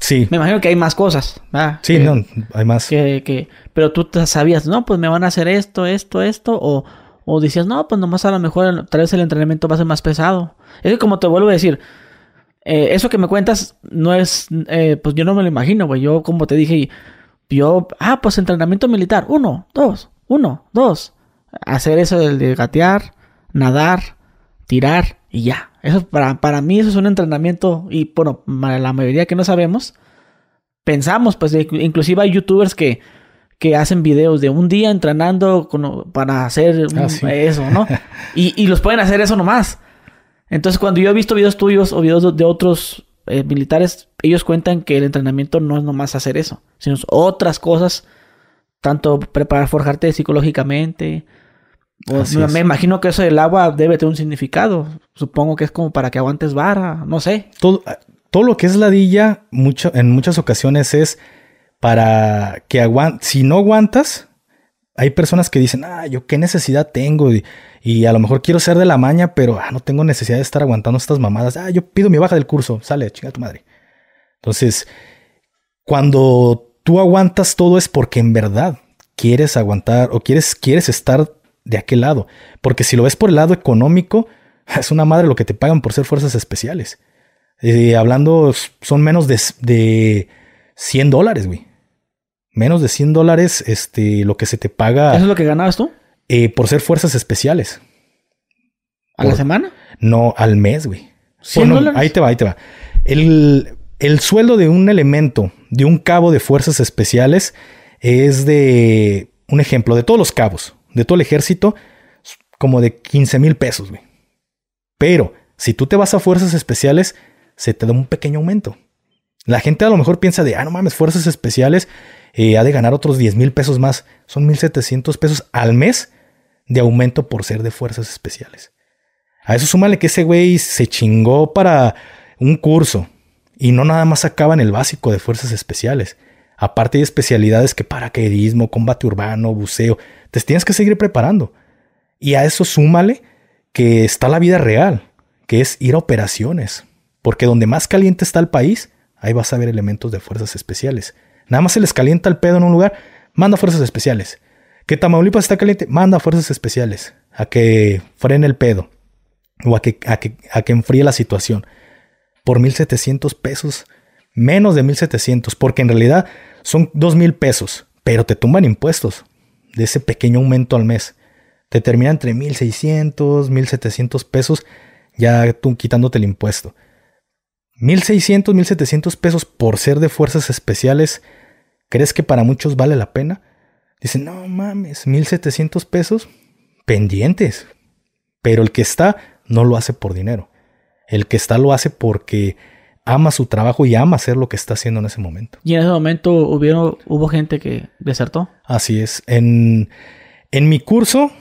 Sí. Me imagino que hay más cosas. Sí, no, hay más. Que, que, pero tú sabías, no, pues me van a hacer esto, esto, esto, o, o decías, no, pues nomás a lo mejor tal vez el entrenamiento va a ser más pesado. Es que como te vuelvo a decir, eh, eso que me cuentas no es, eh, pues yo no me lo imagino, güey. Yo como te dije, yo, ah, pues entrenamiento militar, uno, dos, uno, dos. Hacer eso del de gatear, nadar, tirar y ya. Eso para, para mí eso es un entrenamiento y bueno, la mayoría que no sabemos, pensamos, pues inclusive hay youtubers que que hacen videos de un día entrenando para hacer ah, eso, ¿no? [LAUGHS] y, los pueden hacer eso nomás. Entonces, cuando yo he visto videos tuyos o videos de otros eh, militares, ellos cuentan que el entrenamiento no es nomás hacer eso, sino otras cosas, tanto preparar, forjarte psicológicamente. Me, imagino que eso del agua debe tener un significado. Supongo que es como para que aguantes vara, no sé. Todo, todo lo que es ladilla, mucho, en muchas ocasiones es para que aguantes. Si no aguantas, hay personas que dicen, ah, yo qué necesidad tengo y, a lo mejor quiero ser de la maña, pero ah, no tengo necesidad de estar aguantando estas mamadas. Ah, yo pido mi baja del curso, sale, chinga tu madre. Entonces, cuando tú aguantas todo es porque en verdad quieres aguantar o quieres, quieres estar de aquel lado. Porque si lo ves por el lado económico, [LAUGHS] es una madre lo que te pagan por ser fuerzas especiales. Eh, hablando, son menos de, de 100 dólares, güey menos de 100 dólares este, lo que se te paga. ¿Eso es lo que ganabas tú? Eh, por ser fuerzas especiales. ¿A la semana? No, al mes, güey. ¿100 ahí te va, ahí te va. El, el sueldo de un elemento, de un cabo de fuerzas especiales, es de, un ejemplo, de todos los cabos, de todo el ejército, como de 15 mil pesos, güey. Pero si tú te vas a fuerzas especiales, se te da un pequeño aumento. La gente a lo mejor piensa de, ah, no mames, fuerzas especiales eh, ha de ganar otros 10 mil pesos más. Son 1.700 pesos al mes de aumento por ser de fuerzas especiales. A eso súmale que ese güey se chingó para un curso y no nada más acaba en el básico de fuerzas especiales. Aparte hay especialidades que paracaidismo, combate urbano, buceo, te tienes que seguir preparando. Y a eso súmale que está la vida real, que es ir a operaciones. Porque donde más caliente está el país, ahí vas a ver elementos de fuerzas especiales. Nada más se les calienta el pedo en un lugar, manda fuerzas especiales. Que Tamaulipas está caliente, manda fuerzas especiales a que frene el pedo. o a que, a que, a que enfríe la situación. Por 1.700 pesos, menos de 1.700, porque en realidad son 2.000 pesos, pero te tumban impuestos de ese pequeño aumento al mes. Te termina entre 1.600, 1.700 pesos, ya tú quitándote el impuesto. 1.600, 1.700 pesos por ser de fuerzas especiales, ¿crees que para muchos vale la pena? Dicen, no mames, 1.700 pesos pendientes. Pero el que está no lo hace por dinero. El que está lo hace porque ama su trabajo y ama hacer lo que está haciendo en ese momento. ¿Y en ese momento hubieron, hubo gente que desertó? Así es. En, en mi curso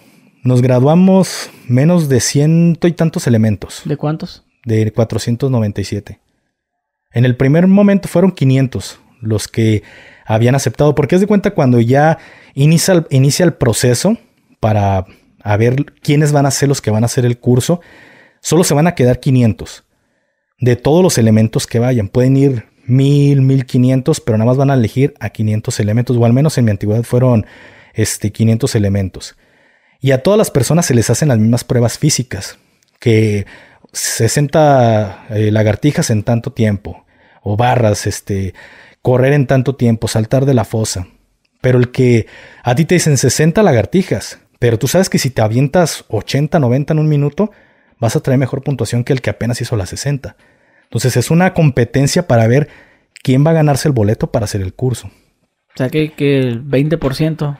nos graduamos menos de ciento y tantos elementos. ¿De cuántos? De 497. En el primer momento fueron 500 los que habían aceptado, porque es de cuenta cuando ya inicia, inicia el proceso para a ver quiénes van a ser los que van a hacer el curso, solo se van a quedar 500 de todos los elementos que vayan. Pueden ir 1000, 1500, pero nada más van a elegir a 500 elementos, o al menos en mi antigüedad fueron este, 500 elementos. Y a todas las personas se les hacen las mismas pruebas físicas, que 60 eh, lagartijas en tanto tiempo, o barras, este, correr en tanto tiempo, saltar de la fosa. Pero el que a ti te dicen 60 lagartijas, pero tú sabes que si te avientas 80, 90 en un minuto, vas a traer mejor puntuación que el que apenas hizo las 60. Entonces es una competencia para ver quién va a ganarse el boleto para hacer el curso. O sea que, el 20%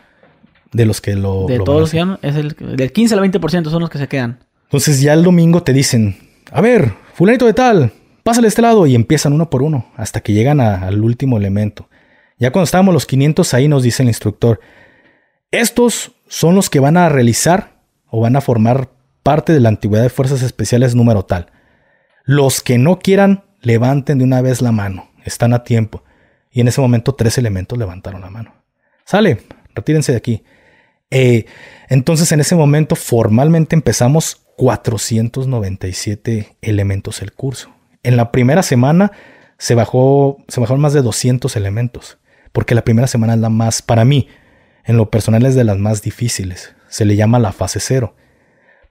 de los que lo... De todos los que es el, del 15 al 20% son los que se quedan. Entonces ya el domingo te dicen, a ver, fulanito de tal, pásale a este lado y empiezan uno por uno hasta que llegan al último elemento. Ya cuando estábamos los 500 ahí nos dice el instructor, estos son los que van a realizar o van a formar parte de la antigüedad de fuerzas especiales número tal. Los que no quieran, levanten de una vez la mano. Están a tiempo. Y en ese momento tres elementos levantaron la mano. Sale, retírense de aquí. Eh, entonces en ese momento formalmente empezamos 497 elementos el curso. En la primera semana se bajó, se bajaron más de 200 elementos, porque la primera semana es la más, para mí, en lo personal es de las más difíciles. Se le llama la fase cero.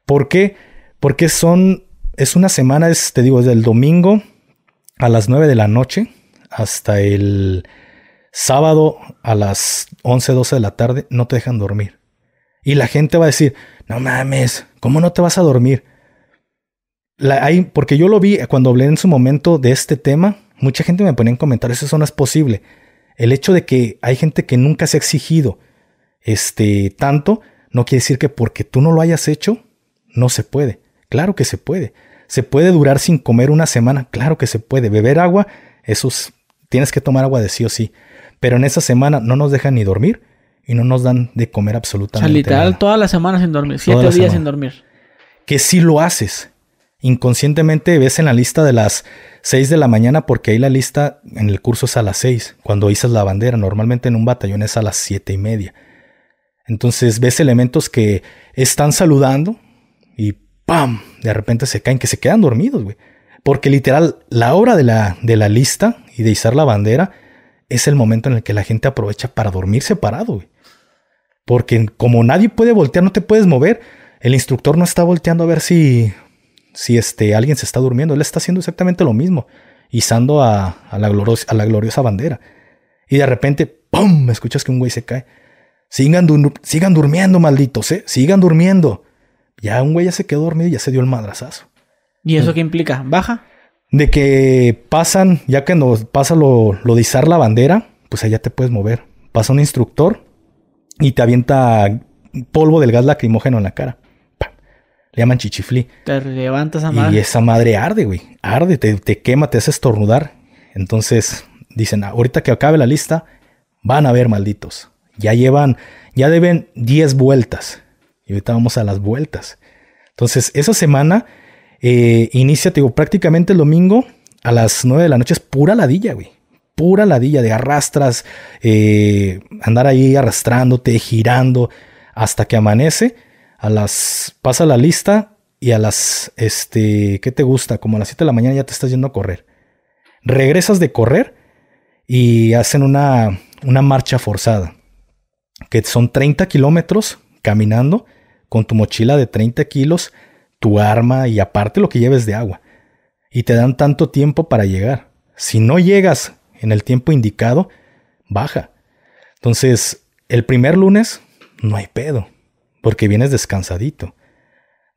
¿Por qué? Porque son, es una semana, es, te digo, desde el domingo a las 9 de la noche hasta el sábado a las 11, 12 de la tarde, no te dejan dormir. Y la gente va a decir, no mames, ¿cómo no te vas a dormir? hay, porque yo lo vi cuando hablé en su momento de este tema, mucha gente me ponía en comentarios, eso no es posible. El hecho de que hay gente que nunca se ha exigido este, tanto, no quiere decir que porque tú no lo hayas hecho, no se puede. Claro que se puede. Se puede durar sin comer una semana, claro que se puede. Beber agua, eso tienes que tomar agua de sí o sí. Pero en esa semana no nos dejan ni dormir y no nos dan de comer absolutamente o literal, toda la semana sin dormir, siete días sin dormir. Que si lo haces, inconscientemente ves en la lista de las 6 de la mañana porque ahí la lista en el curso es a las 6, cuando izas la bandera, normalmente en un batallón es a las siete y media. Entonces ves elementos que están saludando y ¡pam! De repente se caen, que se quedan dormidos, güey. Porque literal, la hora de la, de la lista y de izar la bandera es el momento en el que la gente aprovecha para dormir separado, güey. Porque como nadie puede voltear, no te puedes mover, el instructor no está volteando a ver si, si este, alguien se está durmiendo. Él está haciendo exactamente lo mismo, izando a, a, la, a la gloriosa bandera. Y de repente, ¡pum! Escuchas que un güey se cae. Sigan, sigan durmiendo, malditos, ¿eh? Sigan durmiendo. Ya un güey ya se quedó dormido y ya se dio el madrazazo. ¿Y eso qué implica? ¿Baja? De que pasan, ya que nos pasa lo, lo de izar la bandera, pues allá te puedes mover. Pasa un instructor y te avienta polvo del gas lacrimógeno en la cara. Le llaman chichiflí. Te levantas a madre. Y esa madre arde, güey. Arde, te, te quema, te hace estornudar. Entonces dicen, ahorita que acabe la lista, van a ver malditos. Ya llevan, ya deben 10 vueltas. Y ahorita vamos a las vueltas. Entonces, esa semana eh, inicia, digo, prácticamente el domingo a las 9 de la noche es pura ladilla, güey. Pura ladilla de arrastras, eh, andar ahí arrastrándote, girando, hasta que amanece. A las, pasa la lista y a las, este, ¿qué te gusta? Como a las 7 de la mañana ya te estás yendo a correr. Regresas de correr y hacen una, una marcha forzada que son 30 kilómetros caminando con tu mochila de 30 kilos, tu arma y aparte lo que lleves de agua. Y te dan tanto tiempo para llegar. Si no llegas en el tiempo indicado, baja. Entonces, el primer lunes no hay pedo, porque vienes descansadito.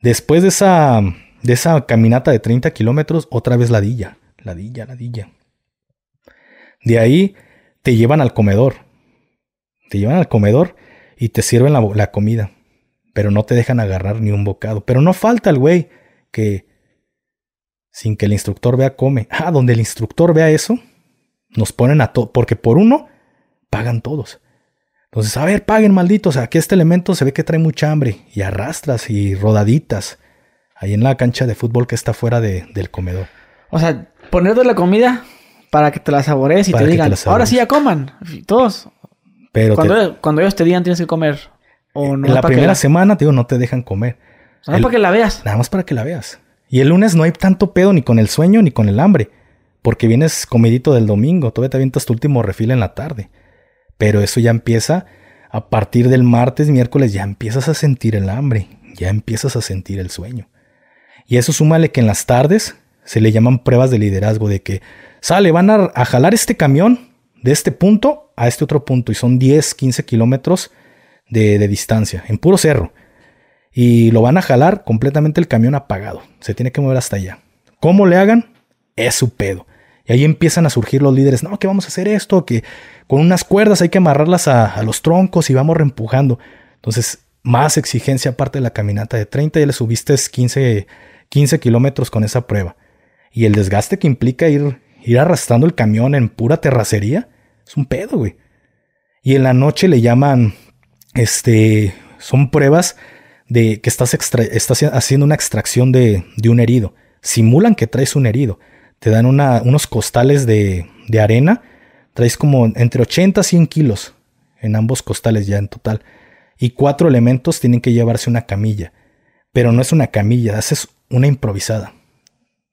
Después de esa, de esa caminata de 30 kilómetros, otra vez ladilla, ladilla, ladilla. De ahí te llevan al comedor. Te llevan al comedor y te sirven la, la comida, pero no te dejan agarrar ni un bocado. Pero no falta el güey que sin que el instructor vea come. Ah, donde el instructor vea eso, nos ponen a todo, porque por uno pagan todos. Entonces, a ver, paguen malditos, aquí este elemento se ve que trae mucha hambre y arrastras y rodaditas ahí en la cancha de fútbol que está fuera del comedor. O sea, ponerte la comida para que te la saborees y te digan, ahora sí ya coman, todos. Pero cuando, cuando ellos te digan tienes que comer. O no en la primera semana, te digo, no te dejan comer. Nada más para que la veas. Nada más para que la veas. Y el lunes no hay tanto pedo ni con el sueño ni con el hambre. Porque vienes comidito del domingo, todavía te avientas tu último refil en la tarde. Pero eso ya empieza a partir del martes, miércoles, ya empiezas a sentir el hambre, ya empiezas a sentir el sueño. Y eso súmale que en las tardes se le llaman pruebas de liderazgo, de que sale, van a, a jalar este camión de este punto a este otro punto, y son 10, 15 kilómetros de, distancia, en puro cerro. Y lo van a jalar completamente el camión apagado, se tiene que mover hasta allá. ¿Cómo le hagan? Es su pedo. Y ahí empiezan a surgir los líderes, no, que vamos a hacer esto, que con unas cuerdas hay que amarrarlas a, los troncos y vamos reempujando. Entonces, más exigencia aparte de la caminata de 30, ya le subiste 15, 15 kilómetros con esa prueba. Y el desgaste que implica ir, ir arrastrando el camión en pura terracería, es un pedo, güey. Y en la noche le llaman, este, son pruebas de que estás, estás haciendo una extracción de, de un herido. Simulan que traes un herido te dan unos costales de, arena. Traes como entre 80 y 100 kilos en ambos costales ya en total. Y cuatro elementos tienen que llevarse una camilla. Pero no es una camilla, haces una improvisada.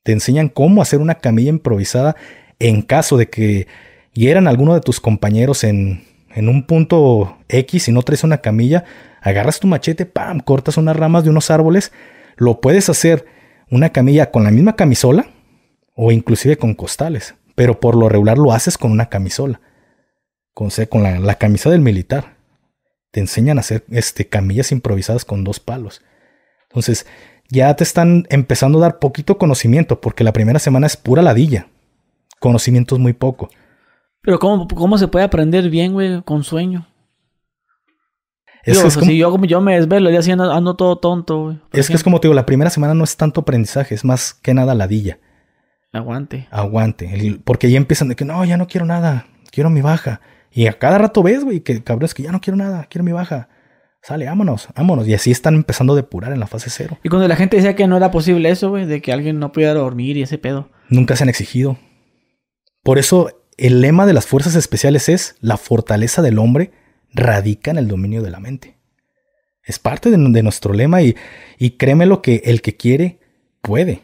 Te enseñan cómo hacer una camilla improvisada en caso de que hieran alguno de tus compañeros en, en un punto X y no traes una camilla. Agarras tu machete, pam, cortas unas ramas de unos árboles. Lo puedes hacer una camilla con la misma camisola o inclusive con costales, pero por lo regular lo haces con una camisola, con, con la, camisa del militar. Te enseñan a hacer este, camillas improvisadas con dos palos. Entonces, ya te están empezando a dar poquito conocimiento, porque la primera semana es pura ladilla. Conocimiento es muy poco. Pero ¿cómo, cómo se puede aprender bien, güey, con sueño? Es que si yo, yo me desvelo y así ando, todo tonto, güey. Es que es como te digo, la primera semana no es tanto aprendizaje, es más que nada ladilla. Aguante. Aguante. porque ya empiezan de que no, ya no quiero nada, quiero mi baja. Y a cada rato ves, güey, que cabrón, es que ya no quiero nada, quiero mi baja. Sale, vámonos, vámonos. Y así están empezando a depurar en la fase cero. Y cuando la gente decía que no era posible eso, güey, de que alguien no pudiera dormir y ese pedo. Nunca se han exigido. Por eso el lema de las fuerzas especiales es la fortaleza del hombre radica en el dominio de la mente. Es parte de, nuestro lema y, y créeme lo que el que quiere puede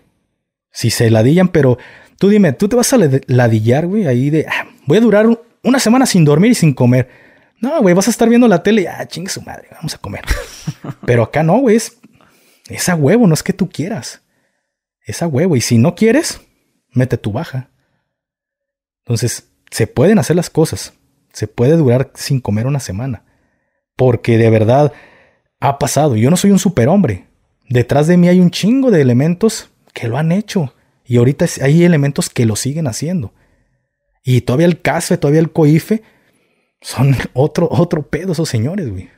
si se ladillan, pero tú dime, tú te vas a ladillar, güey, ahí de, ah, voy a durar una semana sin dormir y sin comer. No, güey, vas a estar viendo la tele y, ah, chingue su madre, vamos a comer. [LAUGHS] pero acá no, güey, es, es a huevo, no es que tú quieras. Es a huevo, y si no quieres, mete tu baja. Entonces, se pueden hacer las cosas. Se puede durar sin comer una semana. Porque de verdad ha pasado. Yo no soy un superhombre. Detrás de mí hay un chingo de elementos que lo han hecho. Y ahorita hay elementos que lo siguen haciendo. Y todavía el CASFE, todavía el COIFE, son [LAUGHS] otro, otro pedo esos señores, güey.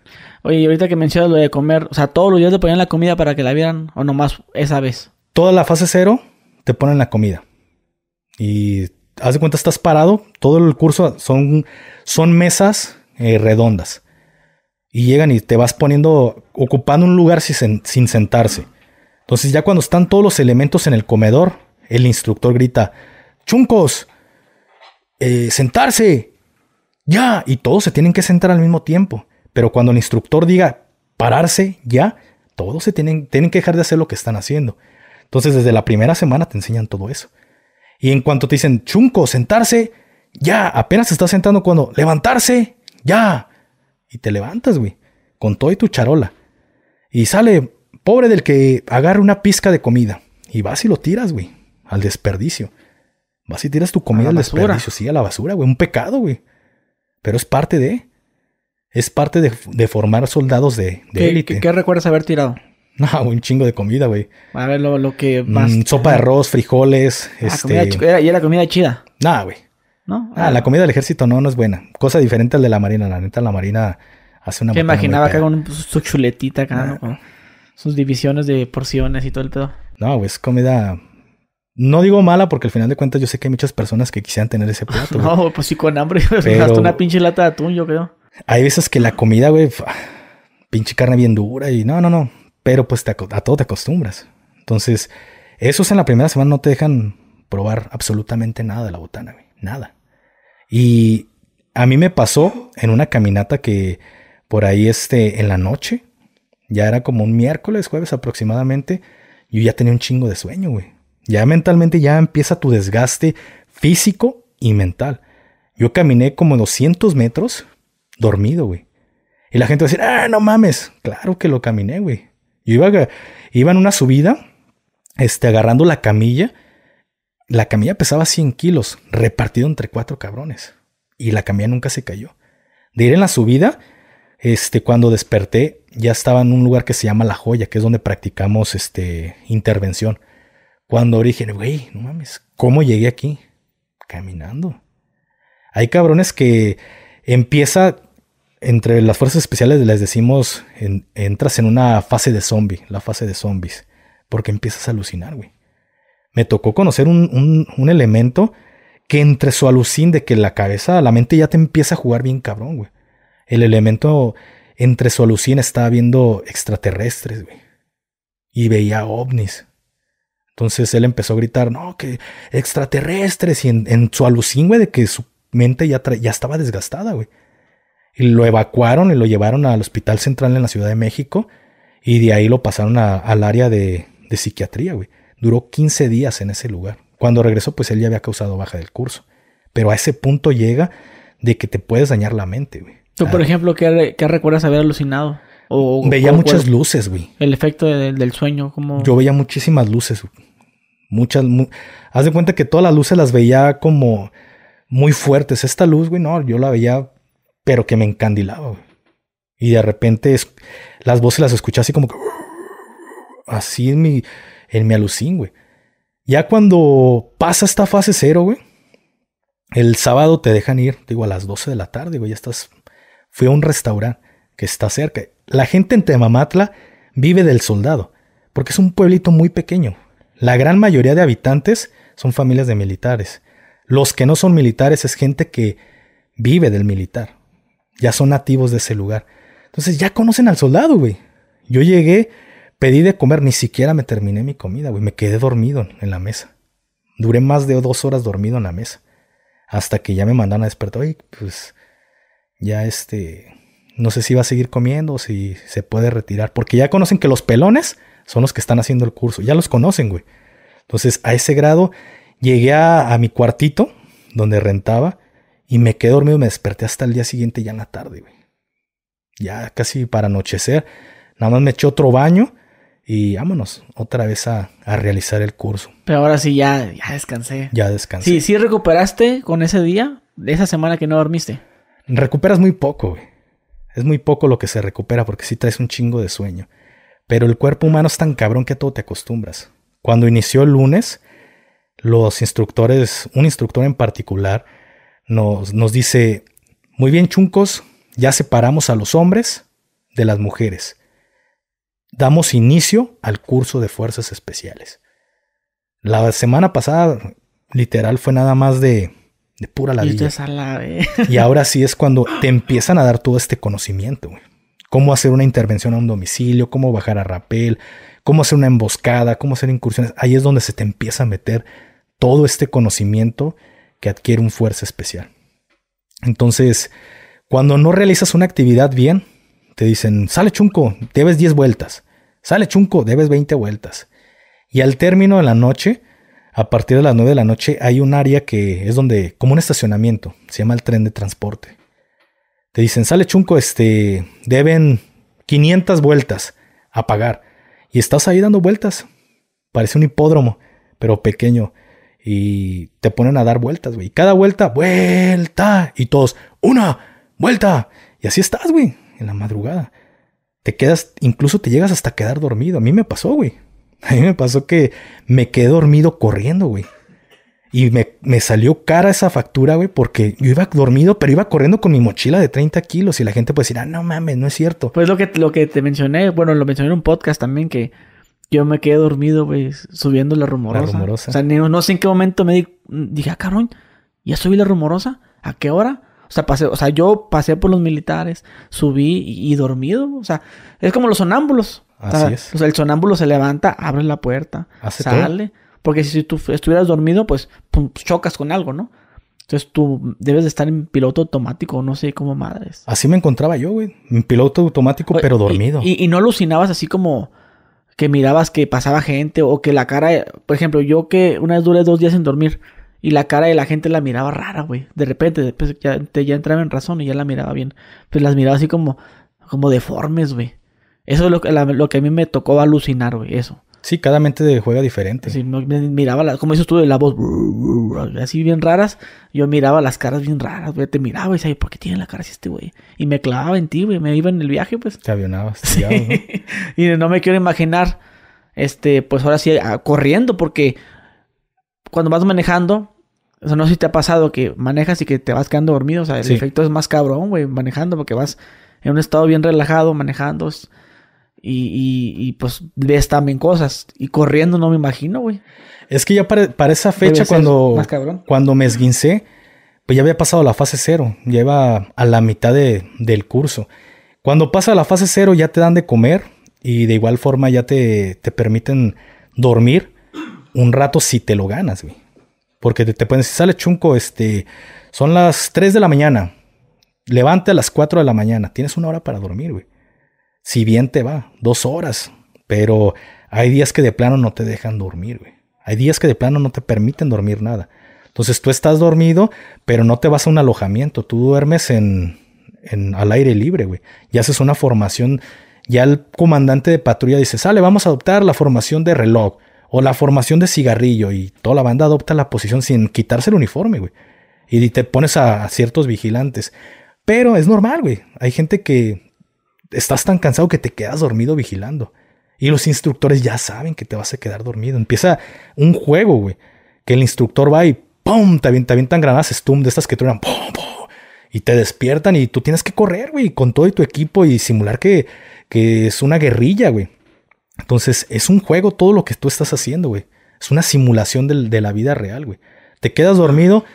Oye, y ahorita que mencionas lo de comer, o sea, todos los días te ponían la comida para que la vieran, o nomás esa vez. Toda la fase cero te ponen la comida. Y haz de cuenta, estás parado, todo el curso son, son mesas eh, redondas. Y llegan y te vas poniendo, ocupando un lugar sin, sentarse. Entonces ya cuando están todos los elementos en el comedor, el instructor grita, chuncos, eh, sentarse, ya, y todos se tienen que sentar al mismo tiempo. Pero cuando el instructor diga pararse, ya, todos se tienen, tienen que dejar de hacer lo que están haciendo. Entonces desde la primera semana te enseñan todo eso. Y en cuanto te dicen, chunco, sentarse, ya, apenas te estás sentando cuando, levantarse, ya. Y te levantas, güey, con todo y tu charola. Y sale, Pobre del que agarre una pizca de comida y vas y lo tiras, güey, al desperdicio. Vas y tiras tu comida al desperdicio, sí, a la basura, güey. Un pecado, güey. Pero es parte de. Es parte de, formar soldados de, élite. ¿qué, recuerdas haber tirado? [LAUGHS] No, un chingo de comida, güey. A ver, lo, que mm, más. sopa de arroz, frijoles. Ah, este... ¿Y era comida chida? Nah, güey. ¿No? Ah, la comida del ejército no, no es buena. Cosa diferente al de la marina. La neta, la marina hace una. Me imaginaba acá con su chuletita acá, ¿no? sus divisiones de porciones y todo el pedo. No, güey, es comida no digo mala porque al final de cuentas yo sé que hay muchas personas que quisieran tener ese plato. [LAUGHS] no, pues sí con hambre. [LAUGHS] Pero... una pinche lata de atún, yo creo. Hay veces que la comida, güey, pinche carne bien dura y no, no, no. Pero pues a todo te acostumbras. Entonces, esos en la primera semana no te dejan probar absolutamente nada de la botana, güey. Nada. Y a mí me pasó en una caminata que por ahí este, en la noche, ya era como un miércoles, jueves aproximadamente, yo ya tenía un chingo de sueño, güey. Ya mentalmente ya empieza tu desgaste físico y mental. Yo caminé como 200 metros dormido, güey. Y la gente va a decir, ah, no mames. Claro que lo caminé, güey. Yo iba, iba en una subida, este, agarrando la camilla. La camilla pesaba 100 kilos, repartido entre cuatro cabrones. Y la camilla nunca se cayó. De ir en la subida, este, cuando desperté, ya estaba en un lugar que se llama La Joya, que es donde practicamos este, intervención. Cuando origen, güey, no mames, ¿cómo llegué aquí? Caminando. Hay cabrones que empieza entre las fuerzas especiales les decimos entras en una fase de zombie, la fase de zombies, porque empiezas a alucinar, güey. Me tocó conocer un, un, elemento que entre su alucin de que la cabeza, la mente ya te empieza a jugar bien cabrón, güey. El elemento entre su alucin estaba viendo extraterrestres, güey. Y veía ovnis. Entonces él empezó a gritar, no, que extraterrestres, y en, su alucín, güey, de que su mente ya, ya estaba desgastada, güey. Y lo evacuaron y lo llevaron al Hospital Central en la Ciudad de México, y de ahí lo pasaron al área de, de psiquiatría, güey. Duró 15 días en ese lugar. Cuando regresó, pues él ya había causado baja del curso. Pero a ese punto llega de que te puedes dañar la mente, güey. Tú, por ah. ejemplo, ¿qué, ¿qué, recuerdas haber alucinado? O, veía muchas luces, güey. El efecto del sueño, como... Yo veía muchísimas luces, Muchas. haz de cuenta que todas las luces las veía como muy fuertes. Esta luz, güey, no, yo la veía, pero que me encandilaba, güey. Y de repente las voces las escuché así como que. Así en mi, en mi alucín, güey. Ya cuando pasa esta fase cero, güey, el sábado te dejan ir, digo, a las 12 de la tarde, güey, ya estás. Fui a un restaurante que está cerca. La gente en Temamatla vive del soldado, porque es un pueblito muy pequeño. La gran mayoría de habitantes son familias de militares. Los que no son militares es gente que vive del militar. Ya son nativos de ese lugar. Entonces ya conocen al soldado, güey. Yo llegué, pedí de comer, ni siquiera me terminé mi comida, güey. Me quedé dormido en la mesa. Duré más de dos horas dormido en la mesa. Hasta que ya me mandaron a despertar. Y pues ya este, no sé si va a seguir comiendo o si se puede retirar. Porque ya conocen que los pelones son los que están haciendo el curso. Ya los conocen, güey. Entonces, a ese grado, llegué a, mi cuartito, donde rentaba, y me quedé dormido. Me desperté hasta el día siguiente, ya en la tarde, güey. Ya casi para anochecer. Nada más me eché otro baño y vámonos otra vez a, realizar el curso. Pero ahora sí, ya, ya descansé. Ya descansé. Sí, sí recuperaste con ese día, de esa semana que no dormiste. Recuperas muy poco, güey. Es muy poco lo que se recupera porque sí traes un chingo de sueño. Pero el cuerpo humano es tan cabrón que todo te acostumbras. Cuando inició el lunes, los instructores, un instructor en particular, nos, nos dice, muy bien chuncos, ya separamos a los hombres de las mujeres. Damos inicio al curso de fuerzas especiales. La semana pasada, literal, fue nada más de, de pura ladilla. Y ahora sí es cuando te empiezan a dar todo este conocimiento. Güey cómo hacer una intervención a un domicilio, cómo bajar a rapel, cómo hacer una emboscada, cómo hacer incursiones. Ahí es donde se te empieza a meter todo este conocimiento que adquiere un fuerza especial. Entonces, cuando no realizas una actividad bien, te dicen, sale chunco, debes 10 vueltas. Sale chunco, debes 20 vueltas. Y al término de la noche, a partir de las 9 de la noche, hay un área que es donde, como un estacionamiento, se llama el tren de transporte te dicen, sale chunco, este, deben 500 vueltas a pagar. y estás ahí dando vueltas. Parece un hipódromo, pero pequeño. Y te ponen a dar vueltas, güey. Cada vuelta, vuelta. Y todos, una, vuelta. Y así estás, güey, en la madrugada. Te quedas, incluso te llegas hasta quedar dormido. A mí me pasó, güey. A mí me pasó que me quedé dormido corriendo, güey. Y me, me, salió cara esa factura, güey, porque yo iba dormido, pero iba corriendo con mi mochila de 30 kilos. Y la gente puede decir, ah, no mames, no es cierto. Pues lo que, lo que te mencioné, bueno, lo mencioné en un podcast también, que yo me quedé dormido, güey, subiendo la rumorosa. La rumorosa. O sea, no, sé en qué momento me di, dije, ah, cabrón, ¿ya subí la rumorosa? ¿A qué hora? O sea, pasé, o sea, yo pasé por los militares, subí y, dormido. O sea, es como los sonámbulos. Así es. O sea, el sonámbulo se levanta, abre la puerta, sale. Porque si tú estuvieras dormido, pues chocas con algo, ¿no? Entonces tú debes de estar en piloto automático, no sé cómo madres. Así me encontraba yo, güey. En piloto automático, pero dormido. Y, y, no alucinabas así como que mirabas que pasaba gente o que la cara, por ejemplo, yo que una vez duré dos días sin dormir y la cara de la gente la miraba rara, güey. De repente, después ya, ya entraba en razón y ya la miraba bien. Pues las miraba así como, como deformes, güey. Eso es lo que, lo que a mí me tocó alucinar, güey, eso. Sí, cada mente juega diferente. Sí, miraba, la, como dices tú, la voz así bien raras. Yo miraba las caras bien raras, güey. Te miraba y decía, ¿por qué tiene la cara así este güey? Y me clavaba en ti, güey. Me iba en el viaje, pues. Te avionabas. Sí. [LAUGHS] y no me quiero imaginar, este, pues ahora sí, corriendo, porque cuando vas manejando, o sea, no sé si te ha pasado que manejas y que te vas quedando dormido. O sea, el efecto es más cabrón, güey, manejando, porque vas en un estado bien relajado, manejando. Y, y, pues ves también cosas. Y corriendo no me imagino, güey. Es que ya para, esa fecha, cuando, cuando me esguincé, pues ya había pasado la fase cero. Ya iba a la mitad de, del curso. Cuando pasa la fase cero ya te dan de comer y de igual forma ya te, te permiten dormir un rato si te lo ganas, güey. Porque te, te pueden decir, sale chunco, este, son las 3 de la mañana. Levante a las 4 de la mañana. Tienes una hora para dormir, güey si bien te va, dos horas, pero hay días que de plano no te dejan dormir, güey. Hay días que de plano no te permiten dormir nada. Entonces tú estás dormido, pero no te vas a un alojamiento, tú duermes en, al aire libre, güey. Y haces una formación, ya el comandante de patrulla dice, sale, vamos a adoptar la formación de reloj o la formación de cigarrillo y toda la banda adopta la posición sin quitarse el uniforme, güey. Y te pones a ciertos vigilantes. Pero es normal, güey. Hay gente que estás tan cansado que te quedas dormido vigilando. Y los instructores ya saben que te vas a quedar dormido. Empieza un juego, güey. Que el instructor va y ¡pum! Te avientan, granadas Stum de estas que truenan ¡pum! ¡pum! Y te despiertan y tú tienes que correr, güey, con todo tu equipo y simular que, que es una guerrilla, güey. Entonces, es un juego todo lo que tú estás haciendo, güey. Es una simulación de, de la vida real, güey. Te quedas dormido,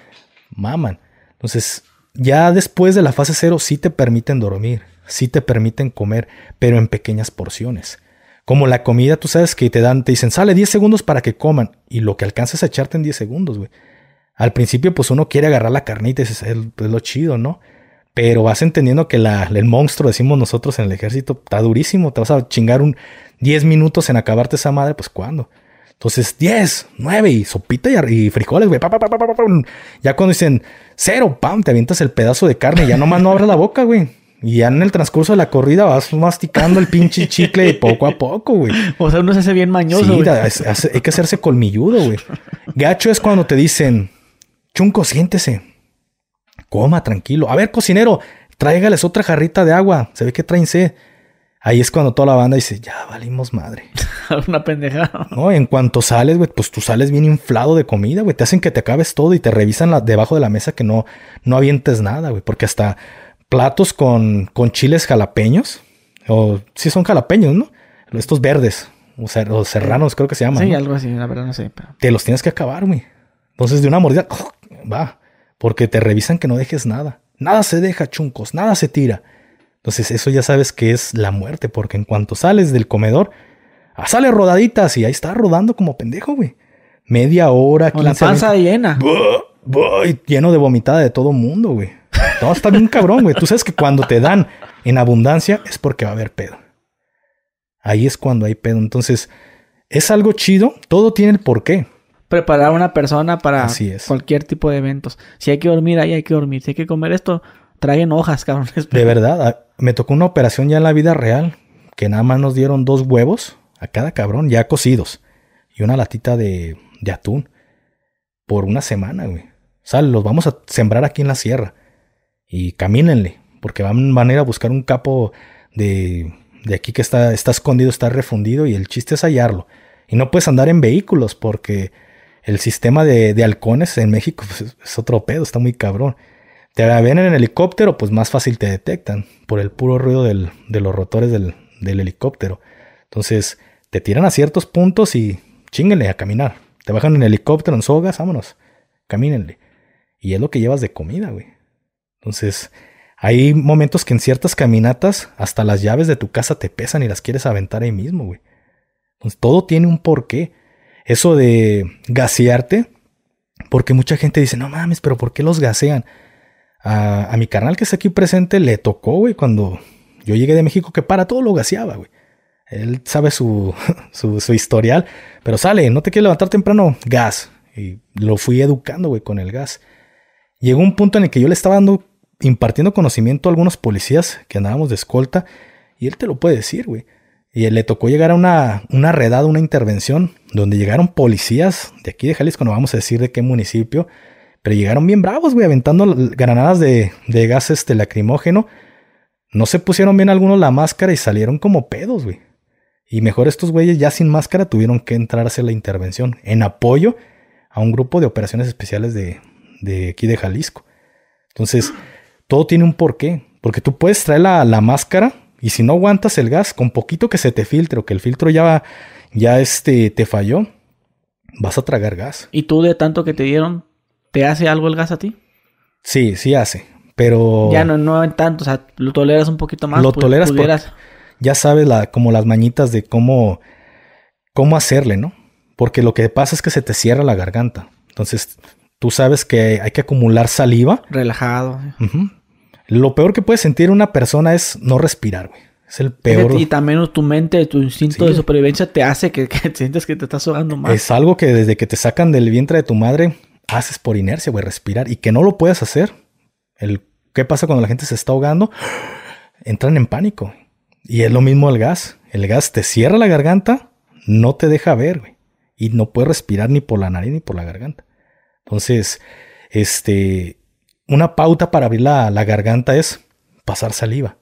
maman. Entonces, ya después de la fase cero sí te permiten dormir sí te permiten comer, pero en pequeñas porciones. Como la comida, tú sabes que te dan, te dicen, sale 10 segundos para que coman, y lo que alcanzas a echarte en 10 segundos, güey. Al principio, pues uno quiere agarrar la carnita y es, lo chido, ¿no? Pero vas entendiendo que la, el monstruo, decimos nosotros en el ejército, está durísimo. Te vas a chingar un 10 minutos en acabarte esa madre, pues ¿cuándo? Entonces, 10, 9 y sopita y, frijoles, güey. ya cuando dicen cero, pam, te avientas el pedazo de carne ya nomás no abres la boca, güey. Y ya en el transcurso de la corrida vas masticando el pinche [LAUGHS] chicle poco a poco, güey. O sea, uno se hace bien mañoso. Sí, hay que hacerse colmilludo, güey. Gacho es cuando te dicen, chunco, siéntese. Coma, tranquilo. A ver, cocinero, tráigales otra jarrita de agua. Se ve que traen sed. Ahí es cuando toda la banda dice, ya valimos madre. [LAUGHS] Una pendejada. No, en cuanto sales, güey, pues tú sales bien inflado de comida, güey. Te hacen que te acabes todo y te revisan la, debajo de la mesa que no, no avientes nada, güey. Porque hasta platos con, con chiles jalapeños. O sí son jalapeños, ¿no? Estos verdes. O, serranos creo que se llaman. Sí, algo así, la verdad no sé. Te los tienes que acabar, güey. Entonces de una mordida, va. Porque te revisan que no dejes nada. Nada se deja, chuncos, nada se tira. Entonces eso ya sabes que es la muerte, porque en cuanto sales del comedor, ah, sale rodaditas y ahí está rodando como pendejo, güey. Media hora. Con la panza llena. lleno de vomitada de todo mundo, güey. No, está bien cabrón, güey. Tú sabes que cuando te dan en abundancia es porque va a haber pedo. Ahí es cuando hay pedo. Entonces, es algo chido. Todo tiene el porqué. Preparar a una persona para cualquier tipo de eventos. Si hay que dormir, ahí hay que dormir. Si hay que comer esto, traigan hojas, [LAUGHS] cabrón. De verdad, ah, me tocó una operación ya en la vida real. Que nada más nos dieron dos huevos a cada cabrón, ya cocidos. Y una latita de, de atún. Por una semana, güey. Sale, los vamos a sembrar aquí en la sierra. Y camínenle. Porque van, van a ir a buscar un capo de, de aquí que está, está escondido, está refundido. Y el chiste es hallarlo. Y no puedes andar en vehículos porque el sistema de, de halcones en México pues, es otro pedo, está muy cabrón. Te ven en el helicóptero, pues más fácil te detectan por el puro ruido del, de los rotores del, del helicóptero. Entonces, te tiran a ciertos puntos y chinguenle a caminar. Te bajan en helicóptero, en sogas, vámonos, camínenle. Y es lo que llevas de comida, güey. Entonces, hay momentos que en ciertas caminatas hasta las llaves de tu casa te pesan y las quieres aventar ahí mismo, güey. Entonces, todo tiene un porqué. Eso de gasearte, porque mucha gente dice, no mames, pero ¿por qué los gasean? A, mi carnal que está aquí presente le tocó, güey, cuando yo llegué de México, que para todo lo gaseaba, güey. Él sabe su, [LAUGHS] su, su, historial, pero sale, no te quieres levantar temprano, gas. Y lo fui educando, güey, con el gas. Llegó un punto en el que yo le estaba dando, impartiendo conocimiento a algunos policías que andábamos de escolta, y él te lo puede decir, güey. Y le tocó llegar a una, una redada, una intervención, donde llegaron policías de aquí de Jalisco, no vamos a decir de qué municipio, pero llegaron bien bravos, güey, aventando granadas de, de gas este, lacrimógeno. No se pusieron bien algunos la máscara y salieron como pedos, güey. Y mejor estos güeyes ya sin máscara tuvieron que entrar a hacer la intervención en apoyo a un grupo de operaciones especiales de, de aquí de Jalisco. Entonces, todo tiene un porqué. Porque tú puedes traer la, la, máscara y si no aguantas el gas, con poquito que se te filtre o que el filtro ya, ya este, te falló, vas a tragar gas. ¿Y tú de tanto que te dieron, te hace algo el gas a ti? Sí, sí hace. Pero. Ya no, no en tanto, o sea, lo toleras un poquito más. Lo toleras pudieras... ya sabes la, como las mañitas de cómo, cómo hacerle, ¿no? Porque lo que pasa es que se te cierra la garganta. Entonces, tú sabes que hay que acumular saliva. Relajado. Uh -huh. Lo peor que puede sentir una persona es no respirar, güey. Es el peor. Y también tu mente, tu instinto sí. de supervivencia te hace que, que [LAUGHS] sientes que te estás ahogando más. Es algo que desde que te sacan del vientre de tu madre, haces por inercia, güey, respirar. Y que no lo puedes hacer. El, ¿Qué pasa cuando la gente se está ahogando? [GASPS] Entran en pánico. Y es lo mismo el gas. El gas te cierra la garganta, no te deja ver, güey. Y no puedes respirar ni por la nariz ni por la garganta. Entonces, este, una pauta para abrir la, la garganta es pasar saliva.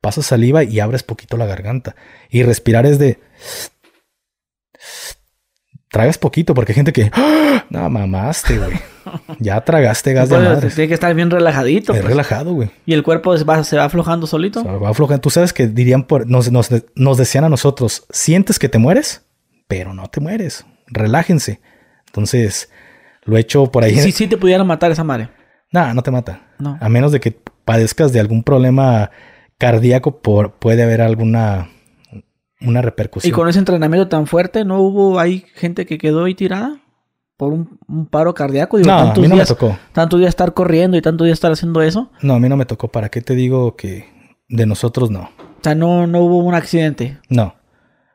Pasas saliva y abres poquito la garganta. Y respirar es de tragas poquito, porque hay gente que, ¡Ah! no mamaste, güey. [LAUGHS] Ya tragaste gas pues, de madre. Tiene que estar bien relajadito. Es pues. relajado, güey. Y el cuerpo se va, se va aflojando solito. Se va aflojando. Tú sabes que dirían, por, nos, nos, nos decían a nosotros, sientes que te mueres, pero no te mueres. Relájense. Entonces, lo he hecho por ahí. Sí, sí, te pudieran matar esa madre. No, no te mata. No. A menos de que padezcas de algún problema cardíaco, por, puede haber alguna una repercusión. Y con ese entrenamiento tan fuerte, ¿no hubo hay gente que quedó ahí tirada? Por un, un paro cardíaco. Digo, no, a mí no días, me tocó. Tantos días estar corriendo y tantos días estar haciendo eso. No, a mí no me tocó. ¿Para qué te digo que de nosotros no? O sea, no, no hubo un accidente. No.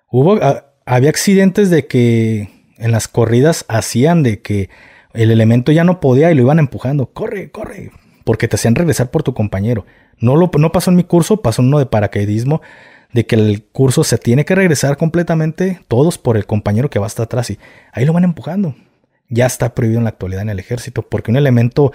Hubo, a, había accidentes de que en las corridas hacían de que el elemento ya no podía y lo iban empujando. Corre, corre. Porque te hacían regresar por tu compañero. No, lo, no pasó en mi curso, pasó uno de paracaidismo de que el curso se tiene que regresar completamente todos por el compañero que va hasta atrás y ahí lo van empujando. Ya está prohibido en la actualidad en el ejército porque un elemento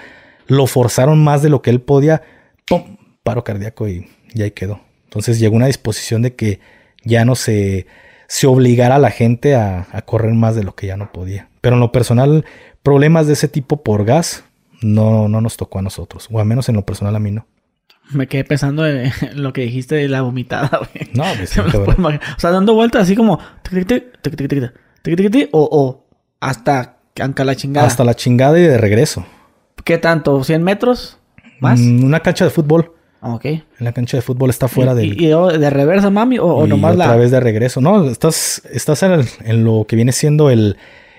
lo forzaron más de lo que él podía, ¡pum! paro cardíaco y, y ahí quedó. Entonces llegó una disposición de que ya no se, se obligara a la gente a correr más de lo que ya no podía. Pero en lo personal, problemas de ese tipo por gas no, no nos tocó a nosotros, o al menos en lo personal a mí no. Me quedé pensando en lo que dijiste de la vomitada, güey. No, pues [LAUGHS] sí, O sea, dando vueltas así como... O, o hasta la chingada. Hasta la chingada y de regreso. ¿Qué tanto? ¿100 metros? ¿Más? Mm, una cancha de fútbol. Ok. En la cancha de fútbol está fuera ¿Y, del... ¿Y, de reversa, mami? ¿O, o y nomás otra la...? vez de regreso. No, estás, estás en, el- en lo que viene siendo el,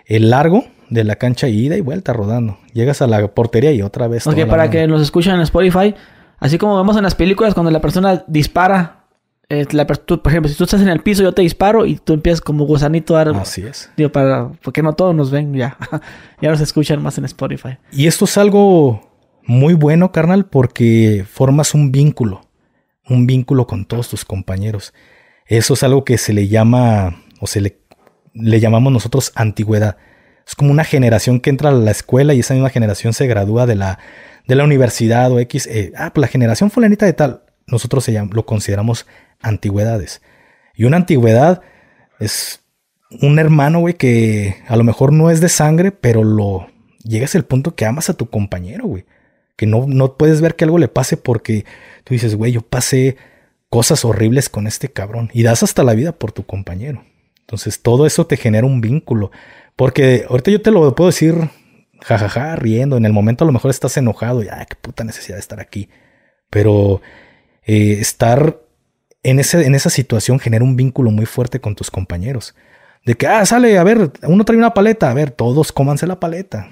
el largo de la cancha ida y vuelta rodando. Llegas a la portería y otra vez... Ok, para que nos escuchen en Spotify, así como vemos en las películas cuando la persona dispara, eh, la tú, por ejemplo, si tú estás en el piso, yo te disparo y tú empiezas como gusanito a dar... Así es. Digo, para... Porque no todos nos ven ya. [LAUGHS] ya nos escuchan más en Spotify. Y esto es algo muy bueno, carnal, porque formas un vínculo, un vínculo con todos tus compañeros. Eso es algo que se le llama o se le, le llamamos nosotros antigüedad. Es como una generación que entra a la escuela y esa misma generación se gradúa de la, de la universidad o X. Eh, ah, pues la generación fulanita de tal. Nosotros se lo consideramos antigüedades. Y una antigüedad es un hermano, güey, que a lo mejor no es de sangre, pero lo llegas al punto que amas a tu compañero, güey. Que no, no puedes ver que algo le pase porque tú dices, güey, yo pasé cosas horribles con este cabrón y das hasta la vida por tu compañero. Entonces todo eso te genera un vínculo. Porque ahorita yo te lo puedo decir jajaja, riendo. En el momento a lo mejor estás enojado y, ay, qué puta necesidad de estar aquí. Pero eh, estar en, ese, en esa situación genera un vínculo muy fuerte con tus compañeros. De que, ah, sale, a ver, uno trae una paleta, a ver, todos cómanse la paleta.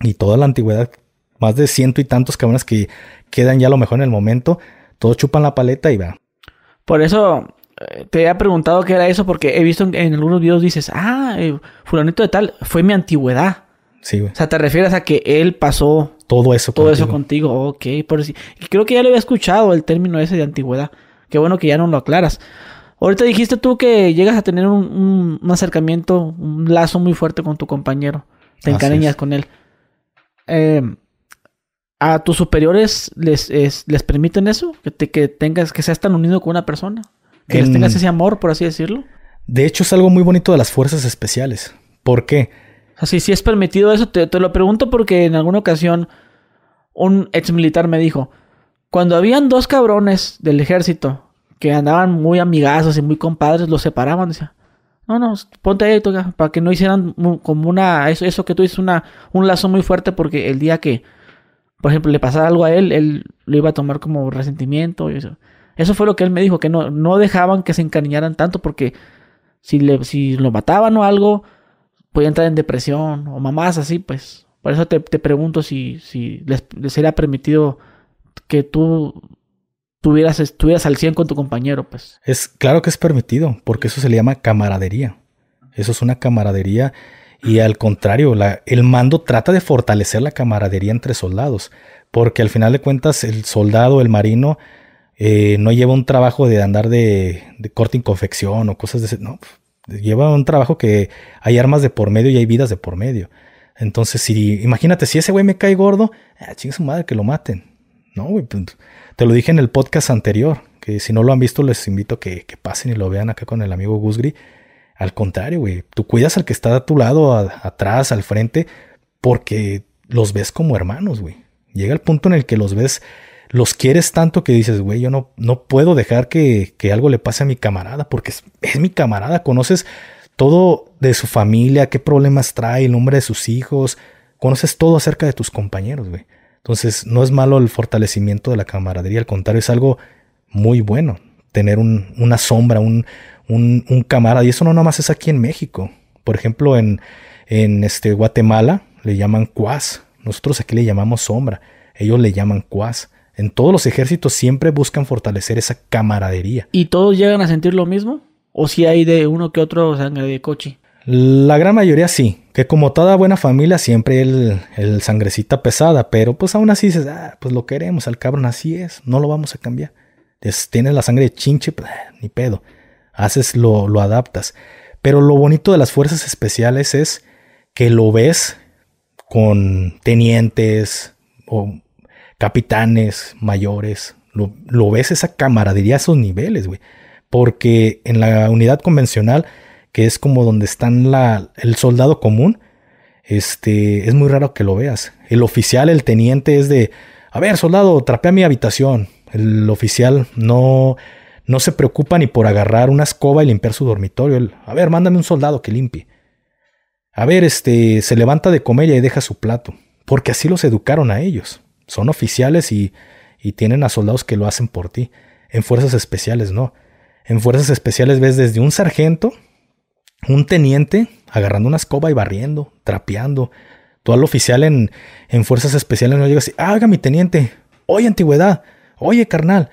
Y toda la antigüedad, más de ciento y tantos cabrones que quedan ya a lo mejor en el momento, todos chupan la paleta y va. Por eso te había preguntado qué era eso, porque he visto en, algunos videos dices, ah, eh, fulanito de tal, fue mi antigüedad. Sí, güey. O sea, te refieres a que él pasó todo eso todo eso contigo. Ok, por si... Y creo que ya lo había escuchado el término ese de antigüedad. Qué bueno que ya no lo aclaras. Ahorita dijiste tú que llegas a tener un, acercamiento, un lazo muy fuerte con tu compañero. Te encariñas con él. Eh, ¿A tus superiores les, les permiten eso? Que, te, que tengas, que seas tan unido con una persona. Que les tengas ese amor, por así decirlo. De hecho, es algo muy bonito de las fuerzas especiales. ¿Por qué? Así, si es permitido eso, te, te lo pregunto porque en alguna ocasión un ex militar me dijo: Cuando habían dos cabrones del ejército que andaban muy amigazos y muy compadres, los separaban. Decía, no, no, ponte ahí, para que no hicieran como una, eso, eso que tú dices, una, un lazo muy fuerte, porque el día que, por ejemplo, le pasara algo a él, él lo iba a tomar como resentimiento. Y eso. Eso fue lo que él me dijo, que no, no dejaban que se encariñaran tanto, porque si, le, si lo mataban o algo, podía entrar en depresión o mamás así, pues. Por eso te, te pregunto si, si les, les sería permitido que tú tuvieras, estuvieras al 100 con tu compañero, pues. Es claro que es permitido, porque eso se le llama camaradería. Eso es una camaradería y al contrario, la, el mando trata de fortalecer la camaradería entre soldados, porque al final de cuentas el soldado, el marino, eh, no lleva un trabajo de andar de, de corte y confección o cosas de ese, no, lleva un trabajo que hay armas de por medio y hay vidas de por medio. Entonces, si imagínate, si ese güey me cae gordo, ah, chinga su madre que lo maten. No, güey, pues, te lo dije en el podcast anterior, que si no lo han visto les invito a que, pasen y lo vean acá con el amigo Gusgri. Al contrario, güey, tú cuidas al que está a tu lado, atrás, al frente, porque los ves como hermanos, güey. Llega el punto en el que los ves, los quieres tanto que dices, güey, yo no, no puedo dejar que, algo le pase a mi camarada, porque es, es mi camarada, conoces todo de su familia, qué problemas trae, el nombre de sus hijos, conoces todo acerca de tus compañeros, güey. Entonces, no es malo el fortalecimiento de la camaradería, al contrario, es algo muy bueno tener una sombra, un, un, camarada. Y eso no nomás es aquí en México. Por ejemplo, en, en este Guatemala le llaman cuas. Nosotros aquí le llamamos sombra. Ellos le llaman cuas. En todos los ejércitos siempre buscan fortalecer esa camaradería. ¿Y todos llegan a sentir lo mismo? ¿O si hay de uno que otro sangre de coche? La gran mayoría sí, que como toda buena familia siempre el, el sangrecita pesada, pero pues aún así dices, ah, pues lo queremos, al cabrón así es, no lo vamos a cambiar. tienes la sangre de chinche, pues, ni pedo, haces lo, lo adaptas. Pero lo bonito de las fuerzas especiales es que lo ves con tenientes o capitanes mayores, lo, ves esa camaradería a esos niveles, güey. Porque en la unidad convencional que es como donde están el soldado común, este, es muy raro que lo veas. El oficial, el teniente es de, a ver, soldado, trapea mi habitación. El oficial no, no se preocupa ni por agarrar una escoba y limpiar su dormitorio. a ver, mándame un soldado que limpie. A ver, este, se levanta de comer y deja su plato. Porque así los educaron a ellos. Son oficiales y, y tienen a soldados que lo hacen por ti. En fuerzas especiales no. En fuerzas especiales ves desde un sargento un teniente agarrando una escoba y barriendo, trapeando. Tú al oficial en, en fuerzas especiales no llegas y, ah, mi teniente, oye antigüedad, oye carnal.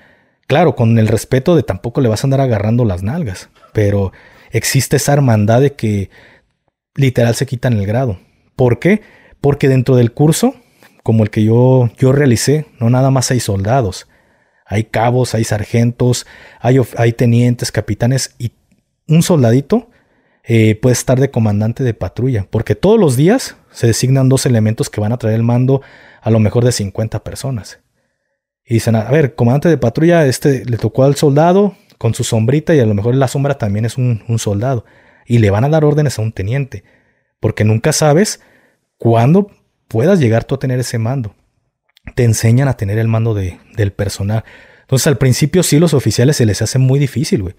Claro, con el respeto de tampoco le vas a andar agarrando las nalgas, pero existe esa hermandad de que literal se quitan el grado. ¿Por qué? Porque dentro del curso, como el que yo, yo realicé, no nada más hay soldados, hay cabos, hay sargentos, hay, hay tenientes, capitanes y un soldadito eh, puede estar de comandante de patrulla, porque todos los días se designan dos elementos que van a traer el mando a lo mejor de 50 personas. Y dicen, a ver, comandante de patrulla, este le tocó al soldado con su sombrita y a lo mejor la sombra también es un, soldado. Y le van a dar órdenes a un teniente, porque nunca sabes cuándo puedas llegar tú a tener ese mando. Te enseñan a tener el mando de, del personal. Entonces al principio sí los oficiales se les hace muy difícil, güey,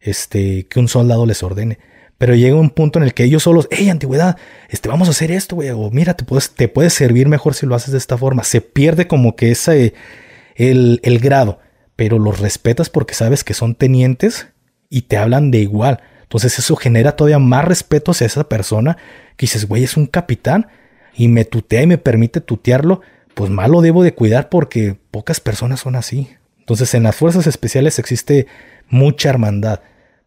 este, que un soldado les ordene. Pero llega un punto en el que ellos solos, hey, antigüedad, este, vamos a hacer esto, güey, o mira, te puedes, te puedes servir mejor si lo haces de esta forma. Se pierde como que ese, el, el grado, pero los respetas porque sabes que son tenientes y te hablan de igual. Entonces eso genera todavía más respeto hacia esa persona que dices, güey, es un capitán y me tutea y me permite tutearlo, pues más lo debo de cuidar porque pocas personas son así. Entonces en las fuerzas especiales existe mucha hermandad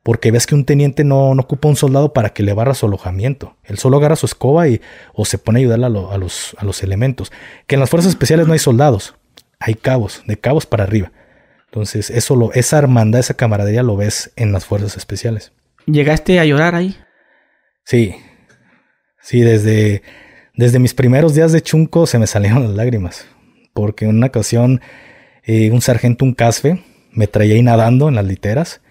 porque ves que un teniente no, no, ocupa un soldado para que le barra su alojamiento. Él solo agarra su escoba y o se pone a ayudarle a, los, a los elementos. Que en las fuerzas especiales no hay soldados, hay cabos, de cabos para arriba. Entonces, eso lo, esa hermandad, esa camaradería lo ves en las fuerzas especiales. ¿Llegaste a llorar ahí? Sí. Sí, desde, desde mis primeros días de chunco se me salieron las lágrimas. Porque en una ocasión, eh, un sargento, un casfe, me traía ahí nadando en las literas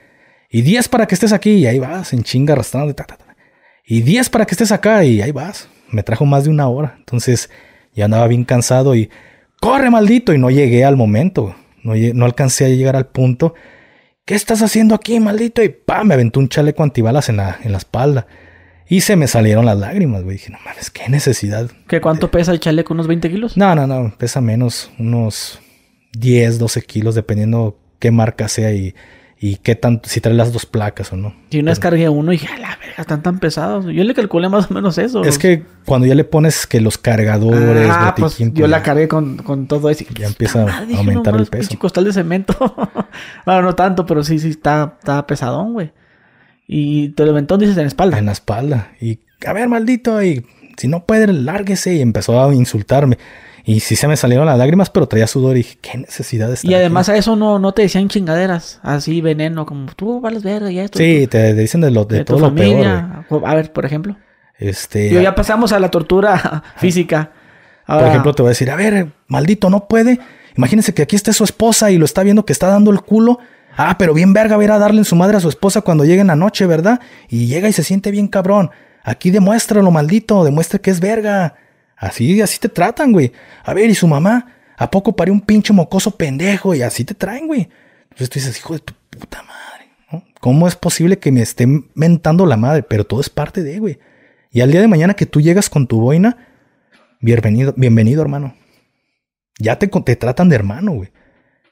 y 10 para que estés aquí y ahí vas, en chinga arrastrando. Y 10 para que estés acá y ahí vas. Me trajo más de una hora. Entonces ya andaba bien cansado y corre maldito y no llegué al momento. No, no alcancé a llegar al punto. ¿Qué estás haciendo aquí, maldito? Y pa, me aventó un chaleco antibalas en la, en la espalda. Y se me salieron las lágrimas, güey. Dije, no mames, qué necesidad. ¿Qué cuánto pesa el chaleco? ¿Unos 20 kilos? No, no, no. Pesa menos. Unos 10, 12 kilos, dependiendo qué marca sea y y qué tanto, si trae las dos placas o no. Y una vez cargué uno y dije, a la verga, están tan pesados. Yo le calculé más o menos eso. Es que cuando ya le pones que los cargadores, ah, pues yo pues la cargué con, con todo eso. Ya empieza a aumentar el peso. costal de cemento. [LAUGHS] bueno, no tanto, pero sí, sí, está, está pesadón, güey. Y te lo aventó, dices, en la espalda. En la espalda. Y, a ver, maldito, y si no puede, lárguese. Y empezó a insultarme. Y sí se me salieron las lágrimas, pero traía sudor y dije, qué necesidad de estar Y además a eso no, no te decían chingaderas, así veneno, como tú vales verga y esto. Sí, te dicen de, lo, de, todo lo peor. A ver, por ejemplo. Este. Yo ya pasamos a la tortura [LAUGHS] física. Por ejemplo, te voy a decir, a ver, maldito, no puede. Imagínense que aquí está su esposa y lo está viendo que está dando el culo. Ah, pero bien verga, va a darle en su madre a su esposa cuando llegue en la noche, ¿verdad? Y llega y se siente bien cabrón. Aquí demuéstralo, maldito, demuestre que es verga. Así, así te tratan, güey. A ver, ¿y su mamá? ¿A poco parió un pinche mocoso pendejo? Y así te traen, güey. Entonces tú dices, hijo de tu puta madre. ¿Cómo es posible que me esté mentando la madre? Pero todo es parte de, güey. Y al día de mañana que tú llegas con tu boina, bienvenido, bienvenido, hermano. Ya te, te tratan de hermano, güey.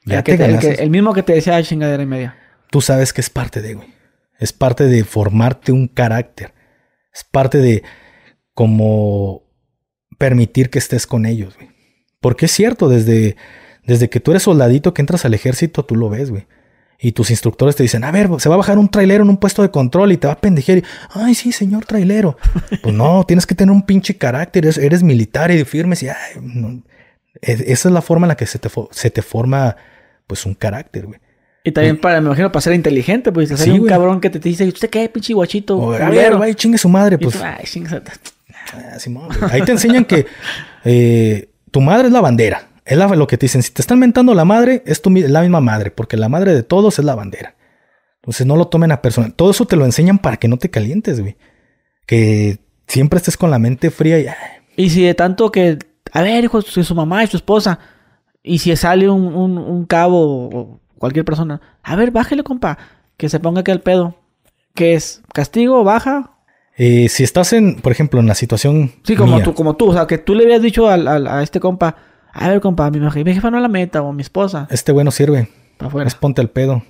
Ya el, te el, el, mismo que te decía chingadera y media. Tú sabes que es parte de, güey. Es parte de formarte un carácter. Es parte de como permitir que estés con ellos, güey. Porque es cierto, desde, desde que tú eres soldadito que entras al ejército, tú lo ves, güey. Y tus instructores te dicen, a ver, se va a bajar un trailero en un puesto de control y te va a pendejear. Y, ay, sí, señor trailero. [LAUGHS] pues no, tienes que tener un pinche carácter, eres, militar y firme. Y, ay, Esa es la forma en la que se te, se te forma, pues, un carácter, güey. Y también para, me imagino, para ser inteligente, pues, ser un cabrón que te dice, ¿usted qué, pinche guachito? a ver, vaya, chingue su madre, pues. ay, chingue Ah, Ahí te enseñan que [LAUGHS] eh, tu madre es la bandera. Es lo que te dicen. Si te están mentando la madre, es tu, la misma madre, porque la madre de todos es la bandera. Entonces no lo tomen a personal. Todo eso te lo enseñan para que no te calientes, güey. Que siempre estés con la mente fría y... Y si de tanto que... A ver, hijo, si su mamá y su esposa. Y si sale un, un, cabo o cualquier persona. A ver, bájale, compa. Que se ponga aquí al pedo. ¿Qué es? ¿Castigo? ¿Baja? Eh, si estás en, por ejemplo, en la situación. Sí, como tú, como tú. O sea, que tú le habías dicho a este compa, a ver, compa, mi, mi jefa no la meta, o mi esposa. Este güey no sirve. Afuera. Es ponte al pedo.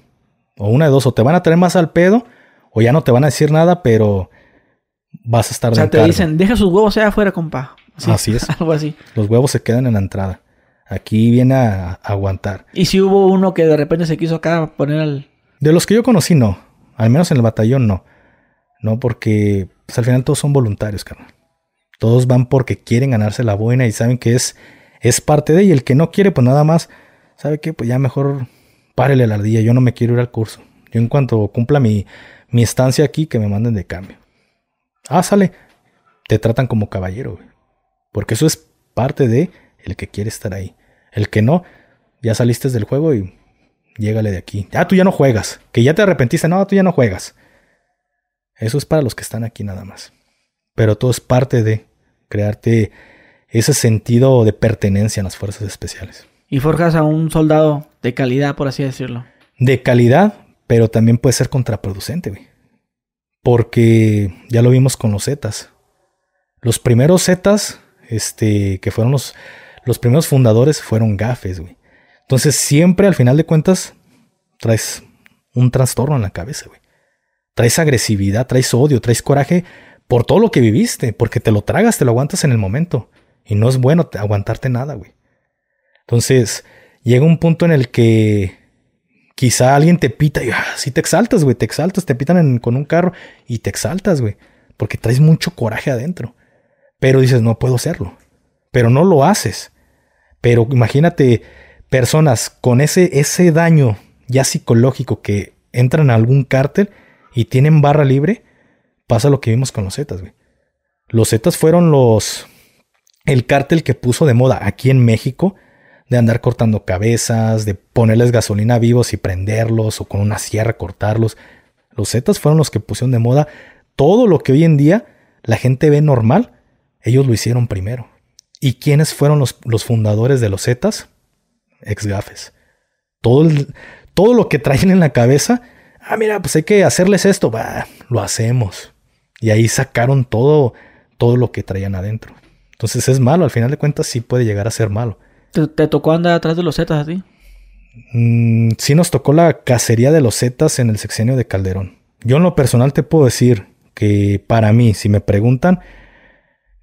O una de dos, o te van a traer más al pedo, o ya no te van a decir nada, pero vas a estar O sea, te dicen, deja sus huevos allá afuera, compa. así es. [LAUGHS] Algo así. Los huevos se quedan en la entrada. Aquí viene a, aguantar. ¿Y si hubo uno que de repente se quiso acá poner al. De los que yo conocí, no. Al menos en el batallón, no. No, porque pues al final todos son voluntarios, carnal. Todos van porque quieren ganarse la buena y saben que es, es parte de. Y el que no quiere, pues nada más, ¿sabe qué? Pues ya mejor párele la ardilla. Yo no me quiero ir al curso. Yo en cuanto cumpla mi, mi estancia aquí, que me manden de cambio. Ah, sale. Te tratan como caballero, güey. Porque eso es parte de el que quiere estar ahí. El que no, ya saliste del juego y llégale de aquí. Ah, tú ya no juegas. Que ya te arrepentiste. No, tú ya no juegas. Eso es para los que están aquí nada más. Pero todo es parte de crearte ese sentido de pertenencia en las fuerzas especiales. Y forjas a un soldado de calidad, por así decirlo. De calidad, pero también puede ser contraproducente, güey. Porque ya lo vimos con los Zetas. Los primeros Zetas, este, que fueron los, los primeros fundadores, fueron gafes, güey. Entonces siempre al final de cuentas traes un trastorno en la cabeza, güey. Traes agresividad, traes odio, traes coraje por todo lo que viviste, porque te lo tragas, te lo aguantas en el momento. Y no es bueno aguantarte nada, güey. Entonces, llega un punto en el que quizá alguien te pita y ah, te exaltas, güey, te exaltas, te pitan con un carro y te exaltas, güey, porque traes mucho coraje adentro. Pero dices, no puedo hacerlo. Pero no lo haces. Pero imagínate personas con ese, ese daño ya psicológico que entran a algún cártel y tienen barra libre, pasa lo que vimos con los Zetas, güey. Los Zetas fueron los. El cártel que puso de moda aquí en México de andar cortando cabezas, de ponerles gasolina vivos y prenderlos o con una sierra cortarlos. Los Zetas fueron los que pusieron de moda todo lo que hoy en día la gente ve normal. Ellos lo hicieron primero. ¿Y quiénes fueron los, los fundadores de los Zetas? Ex gafes. Todo, todo lo que traen en la cabeza ah, mira, pues hay que hacerles esto, lo hacemos. Y ahí sacaron todo, todo lo que traían adentro. Entonces es malo, al final de cuentas sí puede llegar a ser malo. ¿Te, tocó andar atrás de los Zetas a ti? Mm, sí nos tocó la cacería de los Zetas en el sexenio de Calderón. Yo en lo personal te puedo decir que para mí, si me preguntan,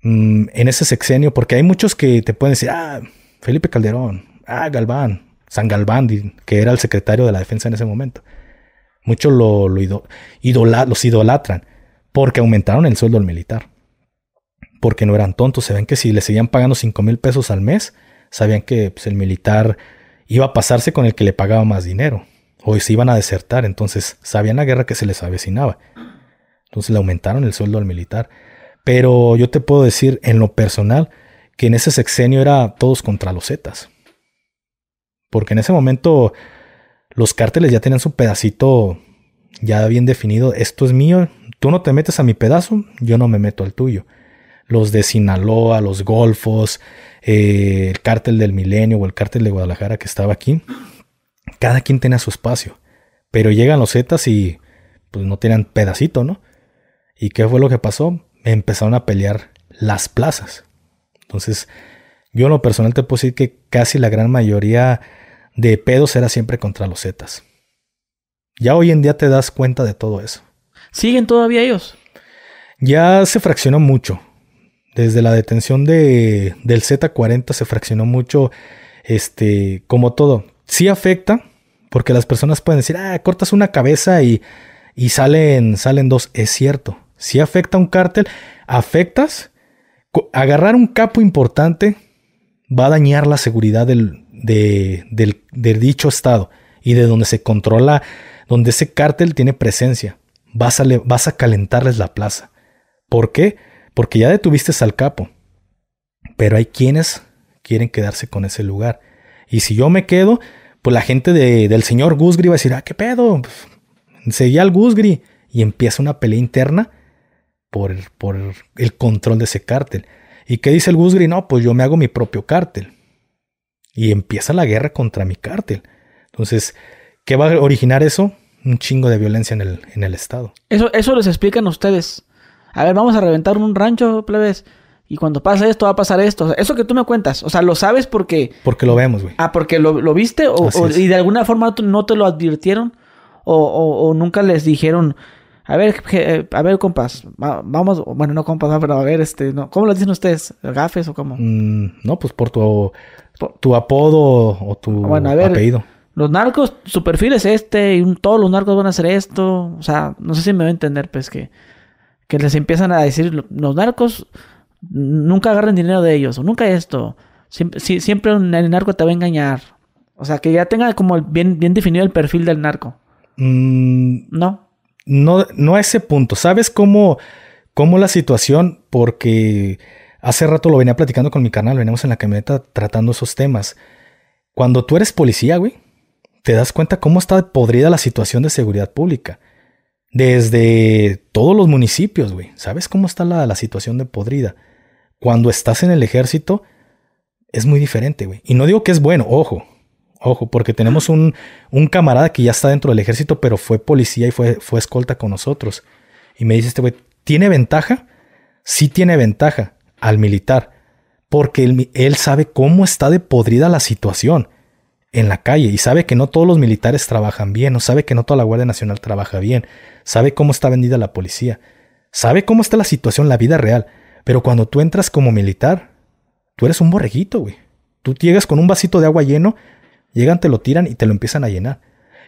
mm, en ese sexenio, porque hay muchos que te pueden decir, ah, Felipe Calderón, ah, Galván, San Galván, que era el secretario de la defensa en ese momento. Muchos lo, lo los idolatran porque aumentaron el sueldo al militar. Porque no eran tontos. Se ven que si le seguían pagando 5 mil pesos al mes, sabían que pues, el militar iba a pasarse con el que le pagaba más dinero. O se iban a desertar. Entonces sabían la guerra que se les avecinaba. Entonces le aumentaron el sueldo al militar. Pero yo te puedo decir en lo personal que en ese sexenio era todos contra los Zetas. Porque en ese momento los cárteles ya tenían su pedacito ya bien definido. Esto es mío, tú no te metes a mi pedazo, yo no me meto al tuyo. Los de Sinaloa, los Golfos, eh, el cártel del Milenio o el cártel de Guadalajara que estaba aquí, cada quien tenía su espacio. Pero llegan los Zetas y pues no tenían pedacito, ¿no? ¿Y qué fue lo que pasó? Empezaron a pelear las plazas. Entonces, yo en lo personal te puedo decir que casi la gran mayoría de pedos era siempre contra los Zetas. Ya hoy en día te das cuenta de todo eso. ¿Siguen todavía ellos? Ya se fraccionó mucho. Desde la detención de, del Z40 se fraccionó mucho, este, como todo. Sí afecta, porque las personas pueden decir, ah, cortas una cabeza y, y salen, salen dos. Es cierto. Sí afecta un cártel. Afectas. Agarrar un capo importante va a dañar la seguridad del, de, del, dicho estado y de donde se controla, donde ese cártel tiene presencia. Vas a, vas a calentarles la plaza. ¿Por qué? Porque ya detuviste al capo. Pero hay quienes quieren quedarse con ese lugar. Y si yo me quedo, pues la gente del señor Gusgri va a decir, ah, ¿qué pedo? Pues, seguía al Gusgri. Y empieza una pelea interna por, por el control de ese cártel. ¿Y qué dice el Gusgri? No, pues yo me hago mi propio cártel. Y empieza la guerra contra mi cártel. Entonces, ¿qué va a originar eso? Un chingo de violencia en el, en el Estado. Eso, eso les explican ustedes. A ver, vamos a reventar un rancho, plebes. Y cuando pasa esto, va a pasar esto. eso que tú me cuentas. O sea, lo sabes porque. Porque lo vemos, güey. Ah, porque lo, viste. O, y de alguna forma no te lo advirtieron. O, o, nunca les dijeron. A ver, eh, a ver, compas, vamos, bueno, no compas, pero a ver, este, no, ¿cómo lo dicen ustedes? ¿Gafes o cómo? Mm, no, pues por tu tu apodo o tu bueno, a ver, apellido. Los narcos, su perfil es este, y todos los narcos van a hacer esto. O sea, no sé si me va a entender, pues, que, que les empiezan a decir, los narcos nunca agarren dinero de ellos, o nunca esto. Siempre, siempre el narco te va a engañar. O sea, que ya tenga como bien, bien definido el perfil del narco. Mm, No. No, no a ese punto. ¿Sabes cómo, cómo la situación? Porque hace rato lo venía platicando con mi canal, veníamos en la camioneta tratando esos temas. Cuando tú eres policía, güey, te das cuenta cómo está podrida la situación de seguridad pública. Desde todos los municipios, güey. ¿Sabes cómo está la, la situación de podrida? Cuando estás en el ejército, es muy diferente, güey. Y no digo que es bueno, ojo, ojo, porque tenemos un, camarada que ya está dentro del ejército, pero fue policía y fue, fue escolta con nosotros. Y me dice este güey, ¿tiene ventaja? Sí tiene ventaja al militar, porque él, él sabe cómo está de podrida la situación en la calle y sabe que no todos los militares trabajan bien, o sabe que no toda la Guardia Nacional trabaja bien, sabe cómo está vendida la policía, sabe cómo está la situación, la vida real. Pero cuando tú entras como militar, tú eres un borreguito, güey. Tú llegas con un vasito de agua lleno, llegan, te lo tiran y te lo empiezan a llenar.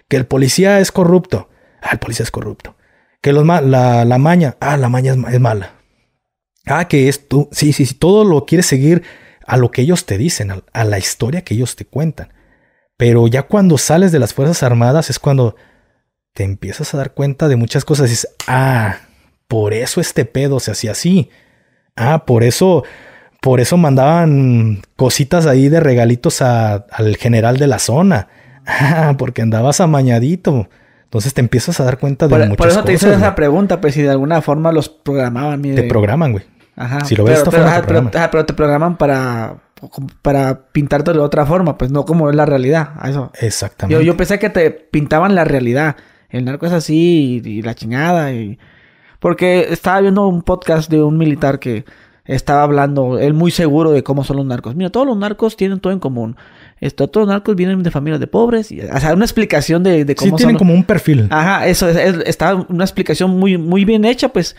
Que el policía es corrupto. Ah, el policía es corrupto. Que los la, la, maña. Ah, la maña es, es, mala. Ah, que es tú. Sí, sí, sí. Todo lo quieres seguir a lo que ellos te dicen, a, a la historia que ellos te cuentan. Pero ya cuando sales de las Fuerzas Armadas es cuando te empiezas a dar cuenta de muchas cosas. Y dices, ah, por eso este pedo se hacía así. Ah, por eso, por eso mandaban cositas ahí de regalitos a, al general de la zona. [LAUGHS] Porque andabas amañadito. Entonces te empiezas a dar cuenta de por, muchas Por eso cosas, te hice esa güey. pregunta, pues si de alguna forma los programaban. mire. Te programan, güey. Ajá. Si lo ves de pero, esta pero, forma, ajá, te pero, programan. ajá, pero te programan para, para pintarte de otra forma, pues no como es la realidad. Eso. Exactamente. Yo, yo pensé que te pintaban la realidad. El narco es así y, y la chingada. Y... Porque estaba viendo un podcast de un militar que estaba hablando, él muy seguro de cómo son los narcos. Mira, todos los narcos tienen todo en común. Esto, todos los narcos vienen de familias de pobres. Y, o sea, una explicación de, de sí, cómo tienen como un perfil. Ajá, eso es, es- está una explicación muy, muy bien hecha, pues.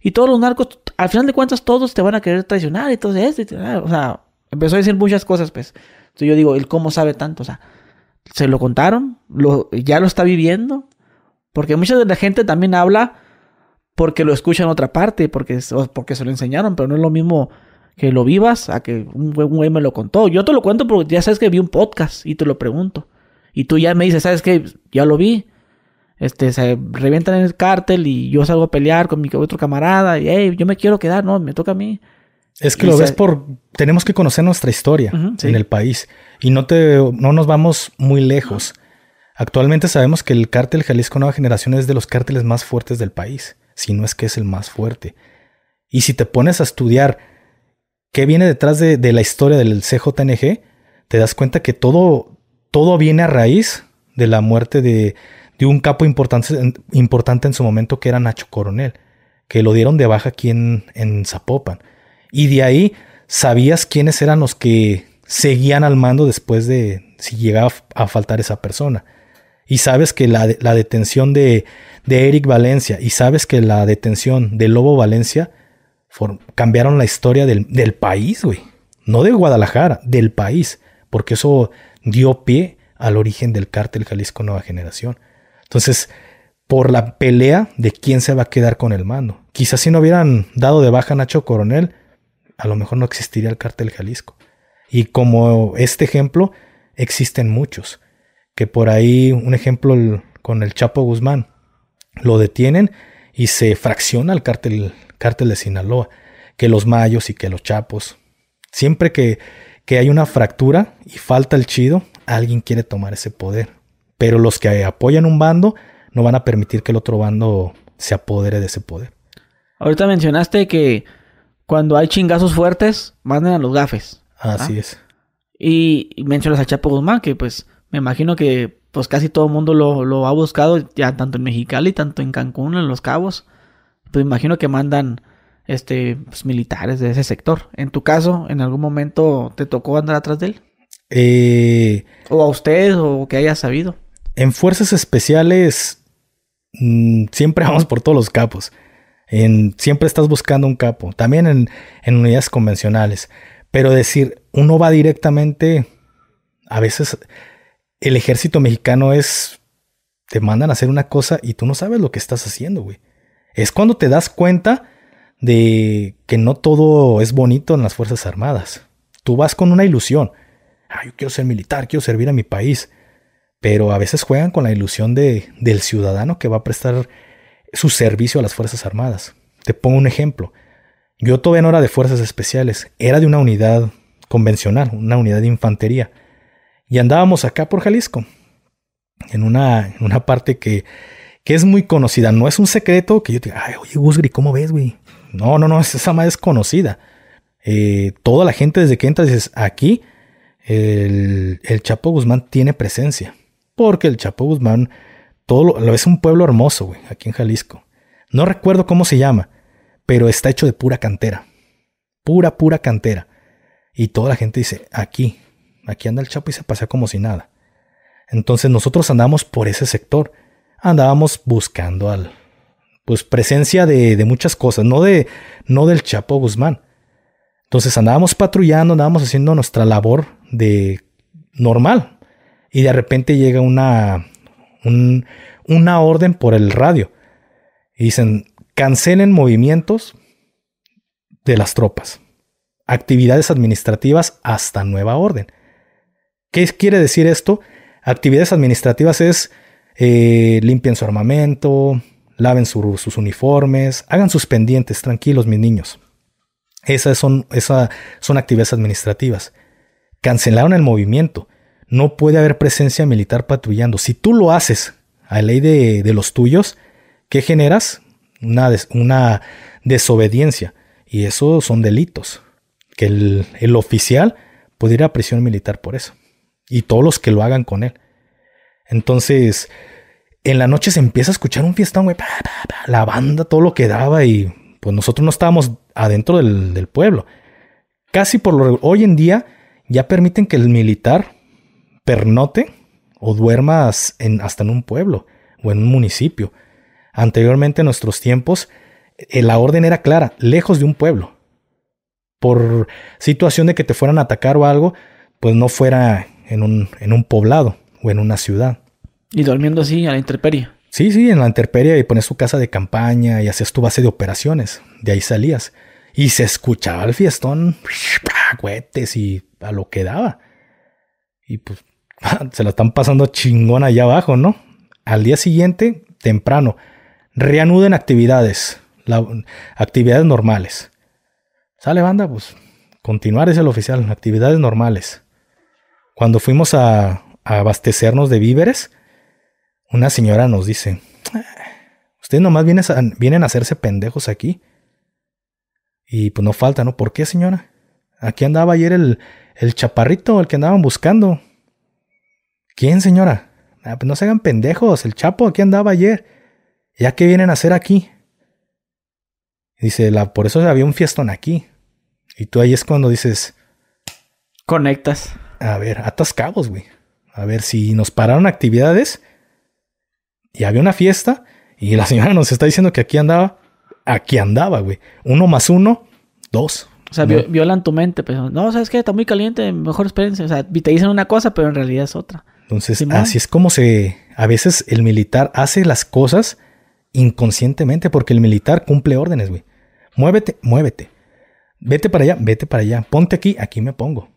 Y todos los narcos, al final de cuentas, todos te van a querer traicionar y todo te- ah, O sea, empezó a decir muchas cosas, pues. Entonces yo digo, ¿él cómo sabe tanto? O sea, ¿se lo contaron? ¿Lo, ¿Ya lo está viviendo? Porque mucha de la gente también habla porque lo escucha en otra parte, porque, porque se lo enseñaron, pero no es lo mismo que lo vivas a que un güey, me lo contó. Yo te lo cuento porque ya sabes que vi un podcast y te lo pregunto. Y tú ya me dices, ¿sabes qué? Ya lo vi. Este, se revientan en el cártel y yo salgo a pelear con mi otro camarada y, hey, yo me quiero quedar, no, me toca a mí. Es que y lo ves por. Tenemos que conocer nuestra historia sí. en el país. Y no te, no nos vamos muy lejos. Actualmente sabemos que el cártel Jalisco Nueva Generación es de los cárteles más fuertes del país. Si no es que es el más fuerte. Y si te pones a estudiar qué viene detrás de, de la historia del CJNG, te das cuenta que todo, todo viene a raíz de la muerte de, de un capo importante, importante en su momento que era Nacho Coronel, que lo dieron de baja aquí en, en Zapopan. Y de ahí sabías quiénes eran los que seguían al mando después de si llegaba a faltar esa persona. Y sabes que la, de- la detención de, de Eric Valencia y sabes que la detención de Lobo Valencia cambiaron la historia del, del país, güey. No de Guadalajara, del país. Porque eso dio pie al origen del cártel Jalisco Nueva Generación. Entonces, por la pelea de quién se va a quedar con el mando. Quizás si no hubieran dado de baja a Nacho Coronel, a lo mejor no existiría el cártel Jalisco. Y como este ejemplo, existen muchos. Que por ahí, un ejemplo el- con el Chapo Guzmán, lo detienen y se fracciona el cártel, cártel de Sinaloa. Que los mayos y que los chapos. Siempre que, que hay una fractura y falta el chido, alguien quiere tomar ese poder. Pero los que apoyan un bando no van a permitir que el otro bando se apodere de ese poder. Ahorita mencionaste que cuando hay chingazos fuertes, mandan a los gafes. Así Ah. es. Y, y mencionas a Chapo Guzmán, que pues me imagino que pues casi todo el mundo lo, lo ha buscado, ya tanto en Mexicali, tanto en Cancún, en Los Cabos. Pues me imagino que mandan este pues, militares de ese sector. En tu caso, ¿en algún momento te tocó andar atrás de él? Eh, O a usted, o que hayas sabido. en fuerzas especiales mm, siempre [LAUGHS] vamos por todos los capos. En, siempre estás buscando un capo. También en, en unidades convencionales. Pero decir, uno va directamente. A veces el ejército mexicano es. Te mandan a hacer una cosa y tú no sabes lo que estás haciendo, güey. Es cuando te das cuenta de que no todo es bonito en las Fuerzas Armadas. Tú vas con una ilusión. Ah, yo quiero ser militar, quiero servir a mi país. pero a veces juegan con la ilusión de, del ciudadano que va a prestar su servicio a las Fuerzas Armadas. Te pongo un ejemplo. Yo todavía no era de Fuerzas Especiales, era de una unidad convencional, una unidad de infantería. Y andábamos acá por Jalisco, en una, en una parte que, que es muy conocida. No es un secreto que yo te diga, ay, oye, Gusgri, ¿cómo ves, güey? No, no, no, esa más es conocida. Eh, toda la gente desde que entras dices, aquí el, el, Chapo Guzmán tiene presencia. Porque el Chapo Guzmán, todo lo, es un pueblo hermoso, güey, aquí en Jalisco. No recuerdo cómo se llama, pero está hecho de pura cantera. Pura, pura cantera. Y toda la gente dice, aquí, aquí anda el Chapo y se pasea como si nada. Entonces nosotros andamos por ese sector. Andábamos buscando al, pues presencia de, muchas cosas, no de, no del Chapo Guzmán. Entonces andábamos patrullando, andábamos haciendo nuestra labor de normal. Y de repente llega una, un, una orden por el radio. Y dicen, cancelen movimientos de las tropas, actividades administrativas hasta nueva orden. ¿Qué quiere decir esto? Actividades administrativas es eh, limpien su armamento, laven sus uniformes, hagan sus pendientes, tranquilos mis niños. Esas son, esas son actividades administrativas. Cancelaron el movimiento. No puede haber presencia militar patrullando. Si tú lo haces a ley de, de los tuyos, ¿qué generas? una, desobediencia. Y eso son delitos. Que el, oficial puede ir a prisión militar por eso. Y todos los que lo hagan con él. Entonces, en la noche se empieza a escuchar un fiestón, güey. la banda, todo lo que daba. Y pues nosotros no estábamos adentro del, pueblo. Casi por lo hoy en día ya permiten que el militar pernote o duerma en, hasta en un pueblo o en un municipio. Anteriormente en nuestros tiempos, eh, la orden era clara, lejos de un pueblo. Por situación de que te fueran a atacar o algo, pues no fuera en un, en un poblado o en una ciudad. Y durmiendo así a la intemperie. Sí, sí, en la intemperie y pones tu casa de campaña y hacías tu base de operaciones. De ahí salías. Y se escuchaba el fiestón, cohetes y a lo que daba. Y pues [LAUGHS] se la están pasando chingón allá abajo, ¿no? Al día siguiente, temprano, reanuden actividades, actividades normales. Sale banda, pues continuar es el oficial, actividades normales. Cuando fuimos a, abastecernos de víveres, una señora nos dice, ah, ustedes nomás vienen a, hacerse pendejos aquí. Y pues no falta, ¿no? ¿Por qué, señora? Aquí andaba ayer el, el chaparrito, el que andaban buscando. ¿Quién, señora? Ah, pues no se hagan pendejos, el chapo aquí andaba ayer. ¿Ya qué vienen a hacer aquí? Dice, la, por eso había un fiestón aquí. Y tú ahí es cuando dices... Conectas. A ver, atas cabos, güey. A ver, si nos pararon actividades y había una fiesta y la señora nos está diciendo que aquí andaba, aquí andaba, güey. Uno más uno, dos. O sea, violan tu mente, pero no, ¿sabes qué? Está muy caliente, mejor espérense. O sea, te dicen una cosa, pero en realidad es otra. Entonces, así es como se... A veces el militar hace las cosas inconscientemente porque el militar cumple órdenes, güey. Muévete, muévete. Vete para allá, vete para allá. Ponte aquí, aquí me pongo.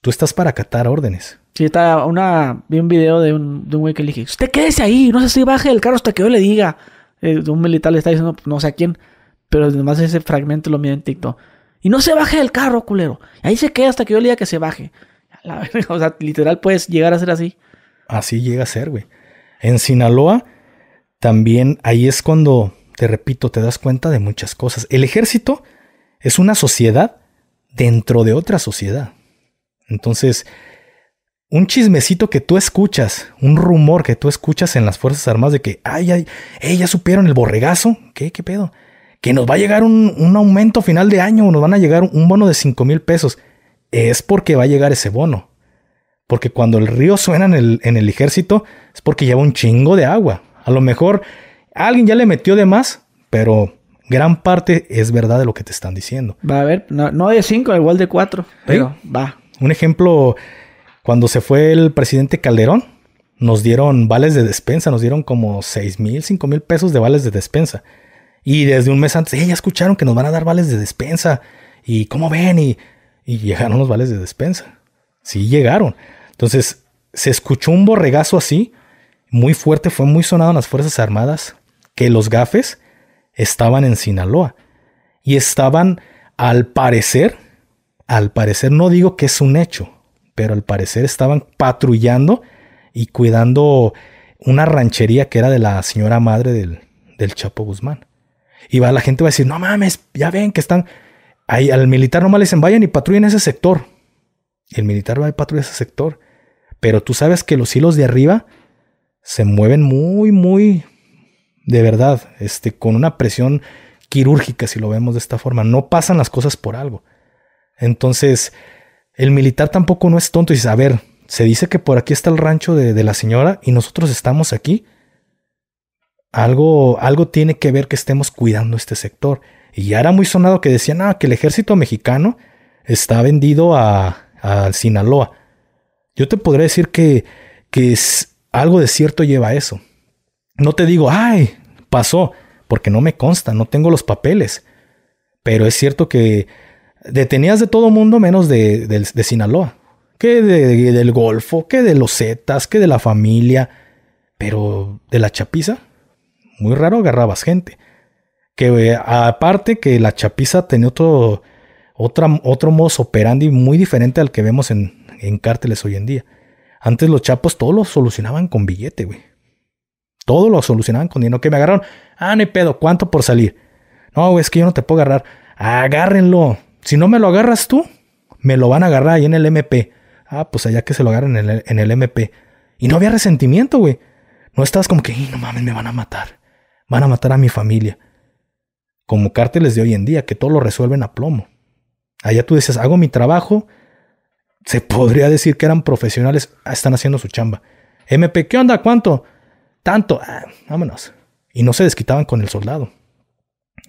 Tú estás para acatar órdenes. Sí, está una. Vi un video de un, de un güey que le dije: Usted quédese ahí, no sé si baje del carro hasta que yo le diga. Eh, un militar le está diciendo, no sé a quién, pero además ese fragmento lo mira en TikTok. Y no se baje del carro, culero. Ahí se queda hasta que yo le diga que se baje. [LAUGHS] o sea, literal puedes llegar a ser así. Así llega a ser, güey. En Sinaloa también ahí es cuando, te repito, te das cuenta de muchas cosas. El ejército es una sociedad dentro de otra sociedad. Entonces, un chismecito que tú escuchas, un rumor que tú escuchas en las Fuerzas Armadas de que, ay, ay, hey, ya supieron el borregazo, ¿qué, qué pedo? Que nos va a llegar un, un aumento final de año, o nos van a llegar un bono de 5 mil pesos. Es porque va a llegar ese bono. Porque cuando el río suena en el, en el ejército, es porque lleva un chingo de agua. A lo mejor alguien ya le metió de más, pero gran parte es verdad de lo que te están diciendo. Va a ver, no, de cinco, igual de cuatro, pero va. Un ejemplo, cuando se fue el presidente Calderón, nos dieron vales de despensa, nos dieron como seis mil, cinco mil pesos de vales de despensa. Y desde un mes antes, ya escucharon que nos van a dar vales de despensa. ¿Y cómo ven? Y, y llegaron los vales de despensa. Sí llegaron. Entonces, se escuchó un borregazo así, muy fuerte, fue muy sonado en las Fuerzas Armadas, que los gafes estaban en Sinaloa. Y estaban, al parecer, al parecer no digo que es un hecho, pero al parecer estaban patrullando y cuidando una ranchería que era de la señora madre del, del Chapo Guzmán. Y va, la gente va a decir, no mames, ya ven que están... Ahí, al militar nomás le dicen, vayan y patrullen ese sector. Y el militar va y patrulla ese sector. Pero tú sabes que los hilos de arriba se mueven muy, muy, de verdad, este, con una presión quirúrgica, si lo vemos de esta forma. No pasan las cosas por algo. Entonces, el militar tampoco no es tonto y dice, a ver, se dice que por aquí está el rancho de, de la señora y nosotros estamos aquí. Algo, algo tiene que ver que estemos cuidando este sector. Y ya era muy sonado que decían ah, que el ejército mexicano está vendido a, a Sinaloa. Yo te podría decir que, que es, algo de cierto lleva eso. No te digo, ay, pasó, porque no me consta, no tengo los papeles. Pero es cierto que detenías de todo mundo menos de, de, Sinaloa. Que de, del Golfo, que de los Zetas, que de la familia. Pero de la chapiza, muy raro agarrabas gente. Que aparte que la chapiza tenía otro, otra, otro operandi muy diferente al que vemos en, en cárteles hoy en día. Antes los chapos todo lo solucionaban con billete, güey. Todo lo solucionaban con dinero. Que me agarraron. Ah, no hay pedo. ¿Cuánto por salir? No, güey, es que yo no te puedo agarrar. Agárrenlo. Si no me lo agarras tú, me lo van a agarrar ahí en el MP. Ah, pues allá que se lo agarren en el, en el MP. Y no había resentimiento, güey. No estabas como que, no mames, me van a matar. Van a matar a mi familia. Como cárteles de hoy en día, que todo lo resuelven a plomo. Allá tú dices, hago mi trabajo. Se podría decir que eran profesionales, ah, están haciendo su chamba. MP, ¿qué onda? ¿Cuánto? Tanto. Ah, vámonos. Y no se desquitaban con el soldado.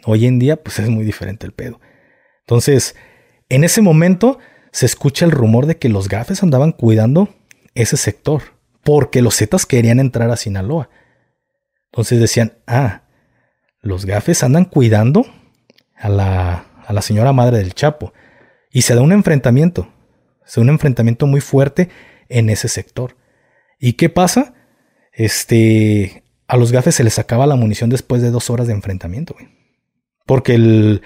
Hoy en día, pues es muy diferente el pedo. Entonces, en ese momento se escucha el rumor de que los gafes andaban cuidando ese sector, porque los Zetas querían entrar a Sinaloa. Entonces decían, ah, los gafes andan cuidando a la, señora madre del Chapo. Y se da un enfrentamiento, se da un enfrentamiento muy fuerte en ese sector. ¿Y qué pasa? Este, a los gafes se les acaba la munición después de dos horas de enfrentamiento, Porque el,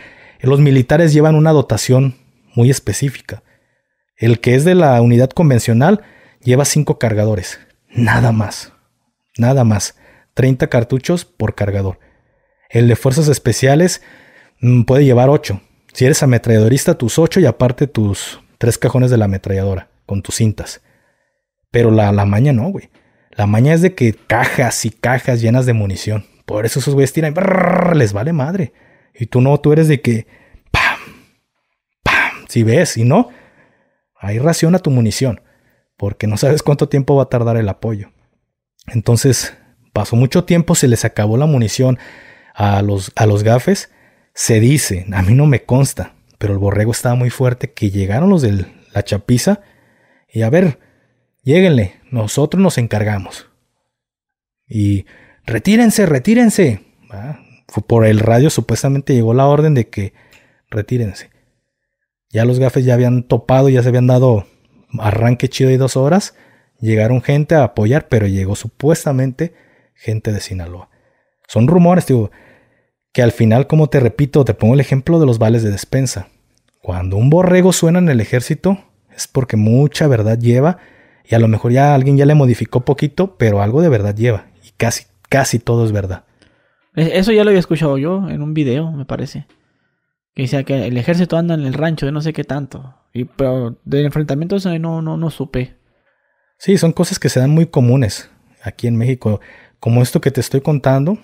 los militares llevan una dotación muy específica. El que es de la unidad convencional lleva cinco cargadores. Nada más. Nada más. 30 cartuchos por cargador. El de fuerzas especiales mm, puede llevar 8. Si eres ametralladorista, tus 8 y aparte tus tres cajones de la ametralladora con tus cintas. Pero la, la maña no, güey. La maña es de que cajas y cajas llenas de munición. Por eso esos güeyes tiran, les vale madre. Y tú no, tú eres de que, pam, pam, si ves, y no, ahí raciona tu munición, porque no sabes cuánto tiempo va a tardar el apoyo. Entonces, pasó mucho tiempo, se les acabó la munición a los, a los gafes. Se dice, a mí no me consta, pero el borrego estaba muy fuerte, que llegaron los de la chapiza y a ver, lléguenle, nosotros nos encargamos. Y retírense, retírense. Por el radio supuestamente llegó la orden de que retírense. Ya los gafes ya habían topado, ya se habían dado arranque chido y dos horas. Llegaron gente a apoyar, pero llegó supuestamente gente de Sinaloa. Son rumores, digo, que al final, como te repito, te pongo el ejemplo de los vales de despensa. Cuando un borrego suena en el ejército, es porque mucha verdad lleva, y a lo mejor ya alguien ya le modificó poquito, pero algo de verdad lleva, y casi, casi todo es verdad. Eso ya lo había escuchado yo en un video, me parece. Que decía que el ejército anda en el rancho de no sé qué tanto. Y pero de enfrentamientos no, no, no supe. Sí, son cosas que se dan muy comunes aquí en México. Como esto que te estoy contando,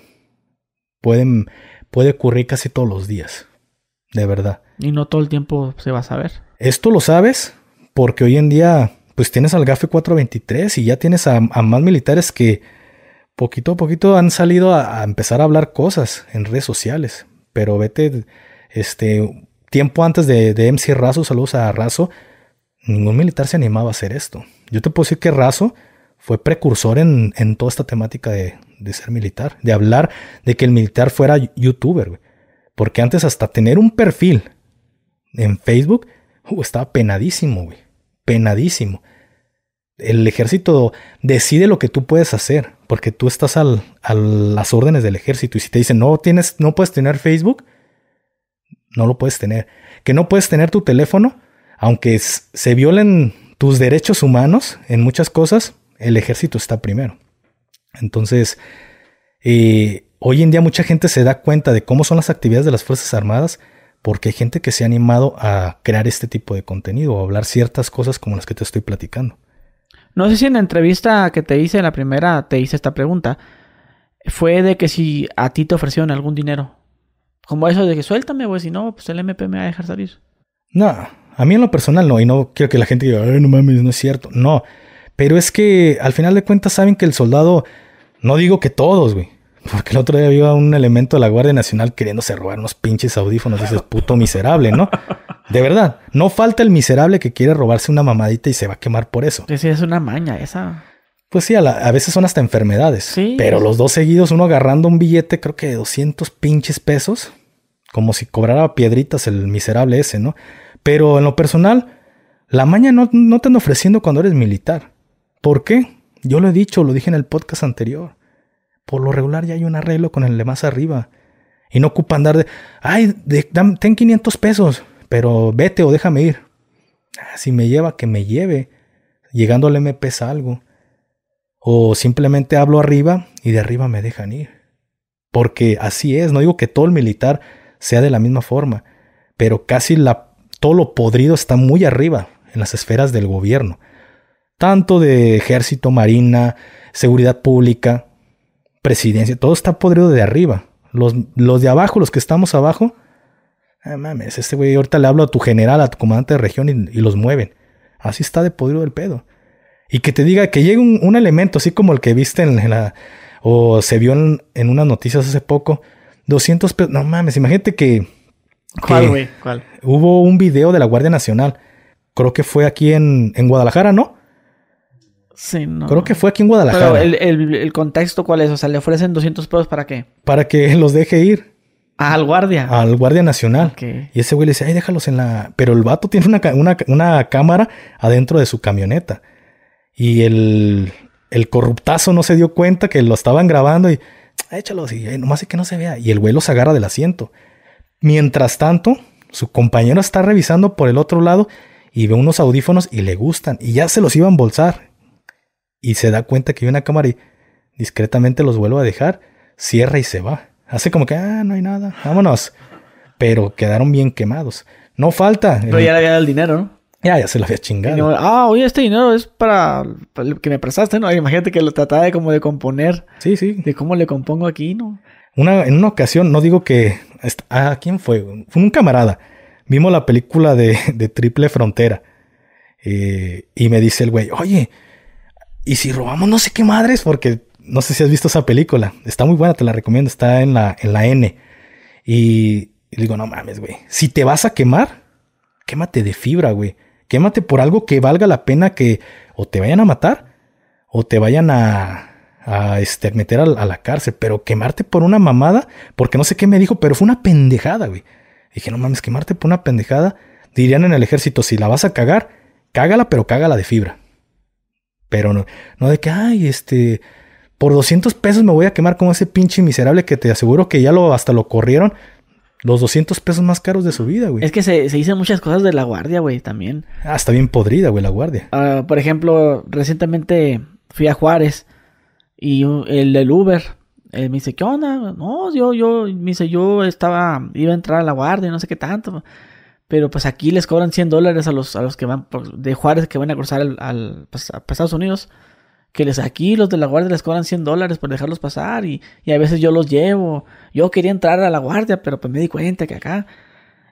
pueden, puede ocurrir casi todos los días. De verdad. Y no todo el tiempo se va a saber. Esto lo sabes porque hoy en día, pues tienes al GAFE 423 y ya tienes a, a más militares que poquito a poquito han salido a, empezar a hablar cosas en redes sociales. Pero vete, este, tiempo antes de, MC Razo, saludos a Razo, ningún militar se animaba a hacer esto. Yo te puedo decir que Razo fue precursor en, en toda esta temática de, de, ser militar, de hablar de que el militar fuera youtuber, güey. Porque antes hasta tener un perfil en Facebook uh, estaba penadísimo, güey. Penadísimo. El ejército decide lo que tú puedes hacer, porque tú estás al, a las órdenes del ejército. Y si te dicen, no, tienes, no puedes tener Facebook, no lo puedes tener. Que no puedes tener tu teléfono, aunque se violen tus derechos humanos en muchas cosas, el ejército está primero. Entonces, eh, hoy en día mucha gente se da cuenta de cómo son las actividades de las Fuerzas Armadas porque hay gente que se ha animado a crear este tipo de contenido o hablar ciertas cosas como las que te estoy platicando. No sé si en la entrevista que te hice, la primera, te hice esta pregunta. Fue de que si a ti te ofrecieron algún dinero. Como eso de que suéltame, güey, si no, pues el MP me va a dejar salir. No, a mí en lo personal no, y no quiero que la gente diga, Ay, no mames, no es cierto. No, pero es que al final de cuentas saben que el soldado, no digo que todos, güey, porque el otro día había un elemento de la Guardia Nacional queriéndose robar unos pinches audífonos. Dices, puto miserable, ¿no? De verdad, no falta el miserable que quiere robarse una mamadita y se va a quemar por eso. Sí, es una maña esa. Pues sí, a, veces son hasta enfermedades. Sí. Pero los dos seguidos, uno agarrando un billete, creo que de 200 pinches pesos, como si cobrara piedritas el miserable ese, ¿no? Pero en lo personal, la maña no, no te anda ofreciendo cuando eres militar. ¿Por qué? Yo lo he dicho, lo dije en el podcast anterior. Por lo regular ya hay un arreglo con el de más arriba. Y no ocupa andar de, ay, ten 500 pesos, pero vete o déjame ir. Ah, si me lleva, que me lleve. Llegando al MP salgo. O simplemente hablo arriba y de arriba me dejan ir. Porque así es, no digo que todo el militar sea de la misma forma, pero casi la, todo lo podrido está muy arriba en las esferas del gobierno. Tanto de ejército, marina, seguridad pública, presidencia, todo está podrido de arriba. Los, los de abajo, los que estamos abajo, ah, mames, este güey ahorita le hablo a tu general, a tu comandante de región y, los mueven. Así está de podrido el pedo. Y que te diga que llegue un, elemento así como el que viste en, la... o se vio en, en, unas noticias hace poco. 200 pesos. No mames, imagínate que... ¿Cuál, güey? ¿Cuál? Hubo un video de la Guardia Nacional. Creo que fue aquí en, en Guadalajara, ¿no? Sí, no. Creo que fue aquí en Guadalajara. Pero el, contexto, ¿cuál es? O sea, ¿le ofrecen 200 pesos para qué? Para que [LAUGHS] los deje ir. Ah, al guardia. Al guardia nacional. Y ese güey le dice, ay, déjalos en la... Pero el vato tiene una, cámara adentro de su camioneta. Y el, el corruptazo no se dio cuenta que lo estaban grabando y... Échalos y nomás es que no se vea. Y el güey los agarra del asiento. Mientras tanto, su compañero está revisando por el otro lado y ve unos audífonos y le gustan. Y ya se los iba a embolsar y se da cuenta que hay una cámara y discretamente los vuelve a dejar, cierra y se va. Hace como que, ah, no hay nada, vámonos. Pero quedaron bien quemados. No falta. Pero ya le había dado el dinero, ¿no? Ya, ya se lo había chingado. ah, oye, este dinero es para, el que me prestaste, ¿no? Imagínate que lo trataba de como de componer. Sí, sí. De cómo le compongo aquí, ¿no? Una, en una ocasión, no digo que... Ah, ¿quién fue? Fue un camarada. Vimos la película de, de Triple Frontera. Eh, y me dice el güey, oye, y si robamos no sé qué madres, porque no sé si has visto esa película. Está muy buena, te la recomiendo. Está en la, en la N. Y, digo, no mames, güey. Si te vas a quemar, quémate de fibra, güey. Quémate por algo que valga la pena que o te vayan a matar o te vayan a, a este, meter a, a, la cárcel. Pero quemarte por una mamada, porque no sé qué me dijo, pero fue una pendejada, güey. Dije, no mames, quemarte por una pendejada. Dirían en el ejército, si la vas a cagar, cágala, pero cágala de fibra. Pero no, no de que, ay, este, por 200 pesos me voy a quemar como ese pinche miserable que te aseguro que ya lo, hasta lo corrieron. Los 200 pesos más caros de su vida, güey. Es que se, se dicen muchas cosas de la guardia, güey, también. Ah, está bien podrida, güey, la guardia. Ah, por ejemplo, recientemente fui a Juárez y el del Uber me dice, ¿qué onda? No, yo, yo, me dice, yo estaba, iba a entrar a la guardia, no sé qué tanto. Pero pues aquí les cobran 100 dólares a los, a los que van de Juárez que van a cruzar al, pues, a Estados Unidos. Que les aquí los de la guardia les cobran 100 dólares por dejarlos pasar y, y, a veces yo los llevo. Yo quería entrar a la guardia, pero pues me di cuenta que acá.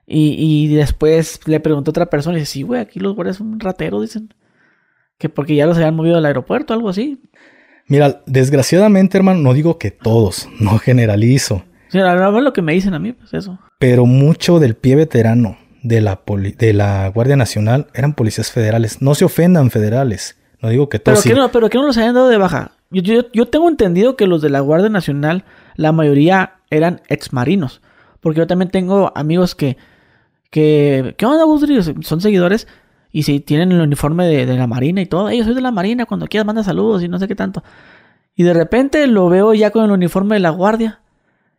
Y, y después le preguntó a otra persona y dice, sí, güey, aquí los guardias son rateros, dicen. Que porque ya los habían movido al aeropuerto, algo así. Mira, desgraciadamente, hermano, no digo que todos, no generalizo. Sí, lo que me dicen a mí, pues eso. Pero mucho del pie veterano de la, de la Guardia Nacional eran policías federales. No se ofendan federales. No digo que todos. Pero, que no, pero que no los hayan dado de baja. Yo, yo, tengo entendido que los de la Guardia Nacional, la mayoría eran exmarinos. Porque yo también tengo amigos que. que ¿Qué onda, Son seguidores. Y si tienen el uniforme de, de la Marina y todo, ellos soy de la Marina, cuando quieras manda saludos y no sé qué tanto. Y de repente lo veo ya con el uniforme de la Guardia.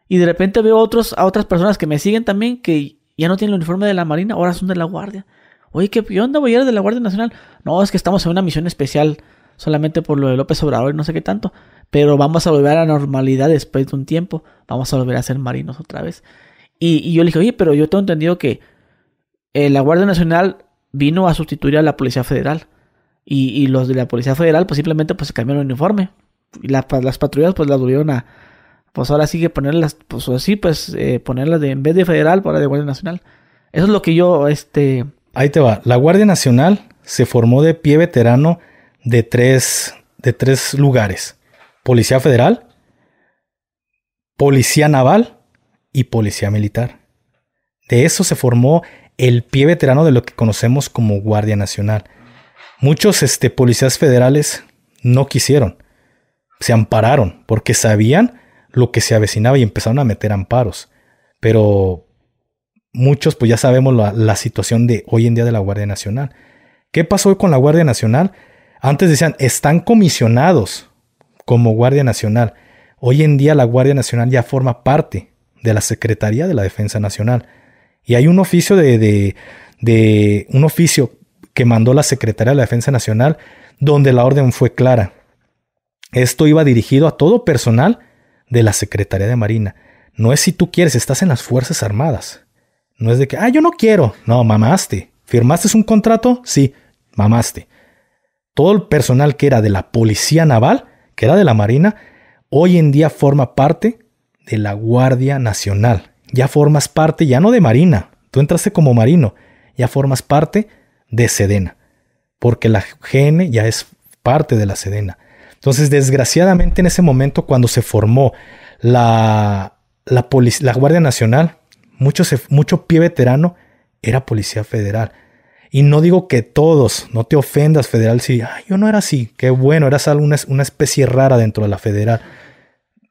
Y de repente veo otros, a otras personas que me siguen también que ya no tienen el uniforme de la Marina, ahora son de la Guardia. Oye, ¿qué onda, a ir de la Guardia Nacional? No, es que estamos en una misión especial solamente por lo de López Obrador y no sé qué tanto. Pero vamos a volver a la normalidad después de un tiempo. Vamos a volver a ser marinos otra vez. Y, yo le dije, oye, pero yo tengo entendido que eh, la Guardia Nacional vino a sustituir a la Policía Federal. Y, los de la Policía Federal, pues simplemente pues, se cambiaron el uniforme. Y las patrullas, pues las volvieron a. Pues ahora sí que ponerlas, pues así, pues eh, ponerlas de, en vez de federal, para de Guardia Nacional. Eso es lo que yo, este. Ahí te va. La Guardia Nacional se formó de pie veterano de tres, de tres lugares. Policía Federal, Policía Naval y Policía Militar. De eso se formó el pie veterano de lo que conocemos como Guardia Nacional. Muchos este, policías federales no quisieron, se ampararon porque sabían lo que se avecinaba y empezaron a meter amparos. Pero muchos, pues ya sabemos la, situación de hoy en día de la Guardia Nacional. ¿Qué pasó con la Guardia Nacional? Antes decían, están comisionados como Guardia Nacional. Hoy en día la Guardia Nacional ya forma parte de la Secretaría de la Defensa Nacional. Y hay un oficio de, de, un oficio que mandó la Secretaría de la Defensa Nacional donde la orden fue clara. Esto iba dirigido a todo personal de la Secretaría de Marina. No es si tú quieres, estás en las Fuerzas Armadas. No es de que, ah, yo no quiero. No, mamaste. ¿Firmaste un contrato? Sí, mamaste. Todo el personal que era de la Policía Naval, que era de la Marina, hoy en día forma parte de la Guardia Nacional. Ya formas parte, ya no de Marina, tú entraste como marino, ya formas parte de Sedena, porque la GN ya es parte de la Sedena. Entonces, desgraciadamente en ese momento, cuando se formó la, la, la Guardia Nacional, mucho, mucho pie veterano era Policía Federal. Y no digo que todos, no te ofendas, federal, si yo no era así, qué bueno, eras una, una especie rara dentro de la federal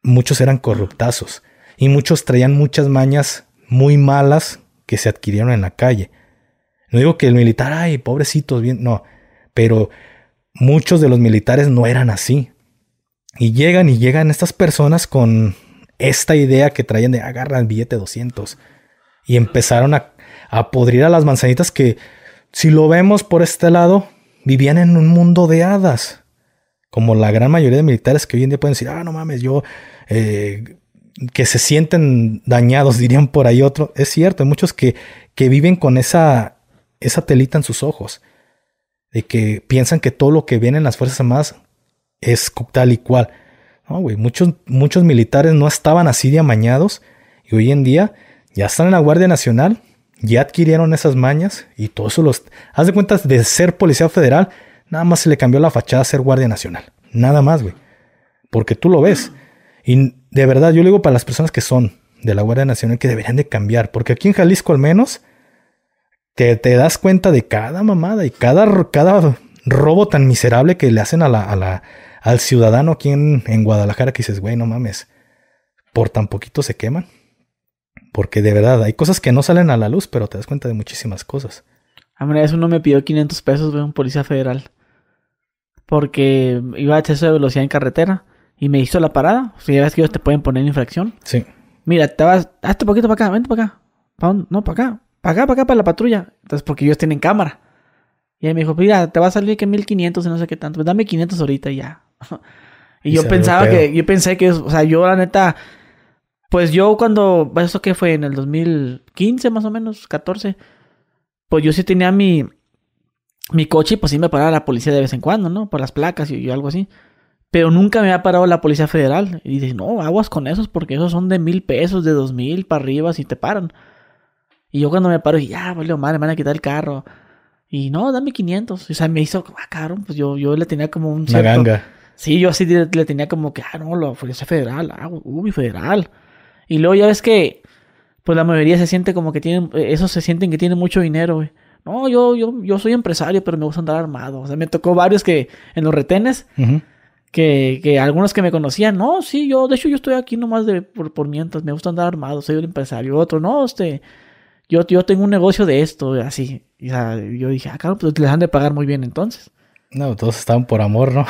muchos eran corruptazos y muchos traían muchas mañas muy malas que se adquirieron en la calle. No digo que el militar, ay, pobrecitos, bien, no, pero muchos de los militares no eran así. Y llegan y llegan estas personas con esta idea que traían de agarrar el billete 200 y empezaron a, a podrir a las manzanitas que, si lo vemos por este lado, vivían en un mundo de hadas. Como la gran mayoría de militares que hoy en día pueden decir, ah, no mames, yo eh, que se sienten dañados, [LAUGHS] dirían por ahí otro. Es cierto, hay muchos que, que viven con esa, esa telita en sus ojos, de que piensan que todo lo que viene en las Fuerzas Armadas es tal y cual. No, güey, muchos, muchos militares no estaban así de amañados y hoy en día ya están en la Guardia Nacional, ya adquirieron esas mañas y todo eso los... Haz de cuenta de ser policía federal, nada más se le cambió la fachada a ser Guardia Nacional. Nada más, güey. Porque tú lo ves. Y de verdad, yo le digo para las personas que son de la Guardia Nacional que deberían de cambiar, porque aquí en Jalisco al menos te, te das cuenta de cada mamada y cada, cada robo tan miserable que le hacen a la, a la, al ciudadano aquí en, en Guadalajara que dices, güey, no mames, por tan poquito se queman. Porque de verdad, hay cosas que no salen a la luz, pero te das cuenta de muchísimas cosas. A mí eso no me pidió 500 pesos, güey, un policía federal. Porque iba a exceso de velocidad en carretera. Y me hizo la parada. O sea, ya ves que ellos te pueden poner infracción. Sí. Mira, te vas, hazte poquito para acá, vente para acá. No, para acá. Para acá, para acá, para la patrulla. Entonces, porque ellos tienen cámara. Y ahí me dijo, mira, te va a salir que 1500 y no sé qué tanto. Pues dame 500 ahorita y ya. [LAUGHS] y, yo pensaba que, yo pensé que, o sea, yo la neta, pues yo cuando, ¿eso qué fue? En el 2015 más o menos, 14. Pues yo sí tenía mi, mi coche y pues sí me paraba la policía de vez en cuando, ¿no? Por las placas y, y algo así. Pero nunca me ha parado la Policía Federal. Y dice, no, aguas con esos porque esos son de mil pesos, de dos mil para arriba si te paran. Y yo cuando me paro, ya, vale, madre, me van a quitar el carro. Y no, dame 500. O sea, me hizo, ah, caro, pues yo, yo le tenía como un cierto... Una ganga. Sí, yo así le, tenía como que, ah, no, la Policía Federal, ah, uy, Federal. Y luego ya ves que, pues la mayoría se siente como que tienen, esos se sienten que tienen mucho dinero, güey. No, yo, yo, yo soy empresario, pero me gusta andar armado. O sea, me tocó varios que en los retenes que, que, algunos que me conocían, no, sí, yo, de hecho, yo estoy aquí nomás de, por, por mientras, me gusta andar armado, soy un empresario. Otro, no, este, yo, yo tengo un negocio de esto, así. Y, yo dije, ah, claro, pues les han de pagar muy bien entonces. No, todos estaban por amor, ¿no?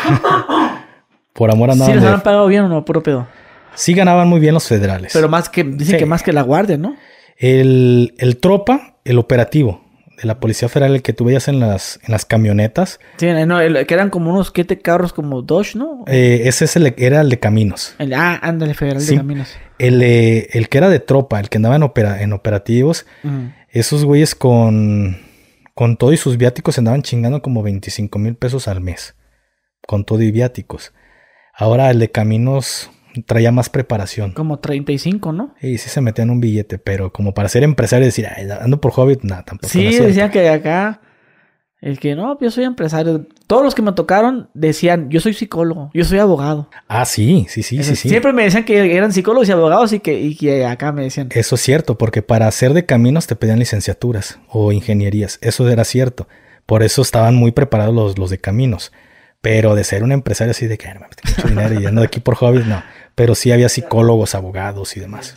[LAUGHS] por amor ¿Sí andaban. les de- han pagado bien o no? Puro pedo. Sí ganaban muy bien los federales. Pero más que, dicen Sí. que más que la guardia, ¿no? El, el tropa, el operativo de la Policía Federal, el que tú veías en las, en las camionetas, Sí, no, el- que eran como unos siete carros como Dodge, ¿no? eh, ese es el, era el de caminos. El- ah, ándale, Federal Sí. de Caminos. El, eh, el que era de tropa, el que andaba en, opera- en operativos, Ujú. esos güeyes con, con todo y sus viáticos se andaban chingando como 25 mil pesos al mes. Con todo y viáticos. Ahora el de caminos traía más preparación. Como 35, ¿no? Y sí se metían un billete, pero como para ser empresario y decir, "Ay, ando por hobby, nada, tampoco. Sí, decían que acá, el que no, yo soy empresario. Todos los que me tocaron decían, yo soy psicólogo, yo soy abogado. Ah, sí, sí, sí, sí, sí. Siempre me decían que eran psicólogos y abogados y que, y que acá me decían. Eso es cierto, porque para hacer de caminos te pedían licenciaturas o ingenierías. Eso era cierto. Por eso estaban muy preparados los, los de caminos. Pero de ser un empresario así de que, "Ay, no mucho dinero y ando aquí por hobbies, no. Pero sí había psicólogos, abogados y demás.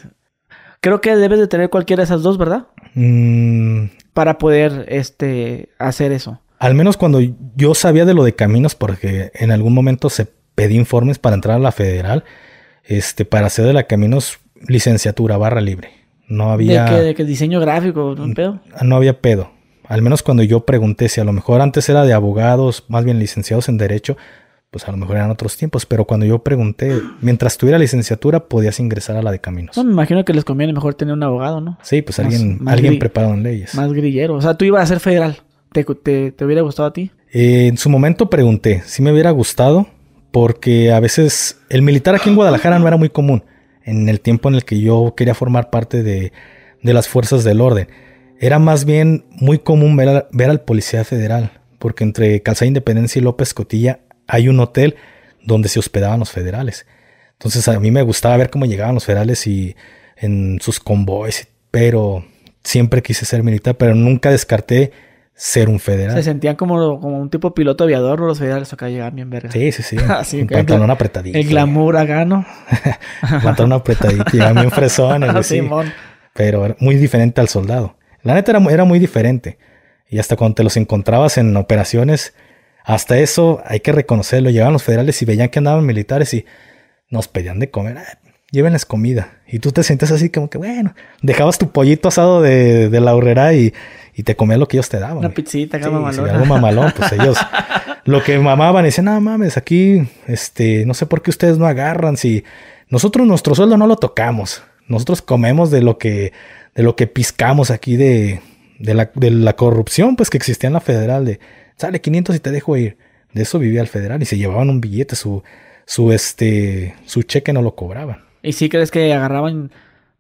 Creo que debes de tener cualquiera de esas dos, ¿verdad? Mm, Para poder este, hacer eso. al menos cuando yo sabía de lo de caminos, porque en algún momento se pedí informes para entrar a la federal, este, para hacer de la caminos licenciatura, barra libre. No había, De que, de que diseño gráfico, un pedo. no había pedo. Al menos cuando yo pregunté si a lo mejor antes era de abogados, más bien licenciados en derecho, pues a lo mejor eran otros tiempos. Pero cuando yo pregunté, mientras tuviera licenciatura, podías ingresar a la de caminos. No, me imagino que les conviene mejor tener un abogado, ¿no? Sí, pues Más- alguien, más alguien preparado en leyes. Más grillero. O sea, tú ibas a ser federal. ¿Te, te, te hubiera gustado a ti? Eh, en su momento pregunté si me hubiera gustado, porque a veces el militar aquí en Guadalajara no era muy común en el tiempo en el que yo quería formar parte de, de las fuerzas del orden. Era más bien muy común ver, a- ver al policía federal, porque entre Calzada Independencia y López Cotilla hay un hotel donde se hospedaban los federales. Entonces a mí me gustaba ver cómo llegaban los federales y en sus convoys, pero siempre quise ser militar, pero nunca descarté ser un federal. Se sentían como, como un tipo piloto aviador, los federales acá llegaban bien verga. Sí, sí, sí. [LAUGHS] Así un que- pantalón apretadito. El glamour acá, ¿no? [LAUGHS] Pantalón apretadito. Eran bien fresones, [LAUGHS] sí. Pero era muy diferente al soldado. La neta era, era muy diferente. Y hasta cuando te los encontrabas en operaciones, hasta eso hay que reconocerlo. Llegaban los federales y veían que andaban militares y nos pedían de comer. "Ah, llévenles comida. Y tú te sientes así como que, bueno, dejabas tu pollito asado de, de la horrera y, y te comías lo que ellos te daban. Una güey. pizzita Sí, mamalona. sí, algo mamalón, pues ellos [LAUGHS] lo que mamaban decían, no mames, aquí, este, no sé por qué ustedes no agarran, si nosotros nuestro sueldo no lo tocamos, nosotros comemos de lo que, de lo que piscamos aquí de, de la, de la corrupción, pues que existía en la federal, de sale 500 y te dejo ir, de eso vivía el federal y se llevaban un billete, su, su, este, su cheque no lo cobraban. ¿Y sí crees que agarraban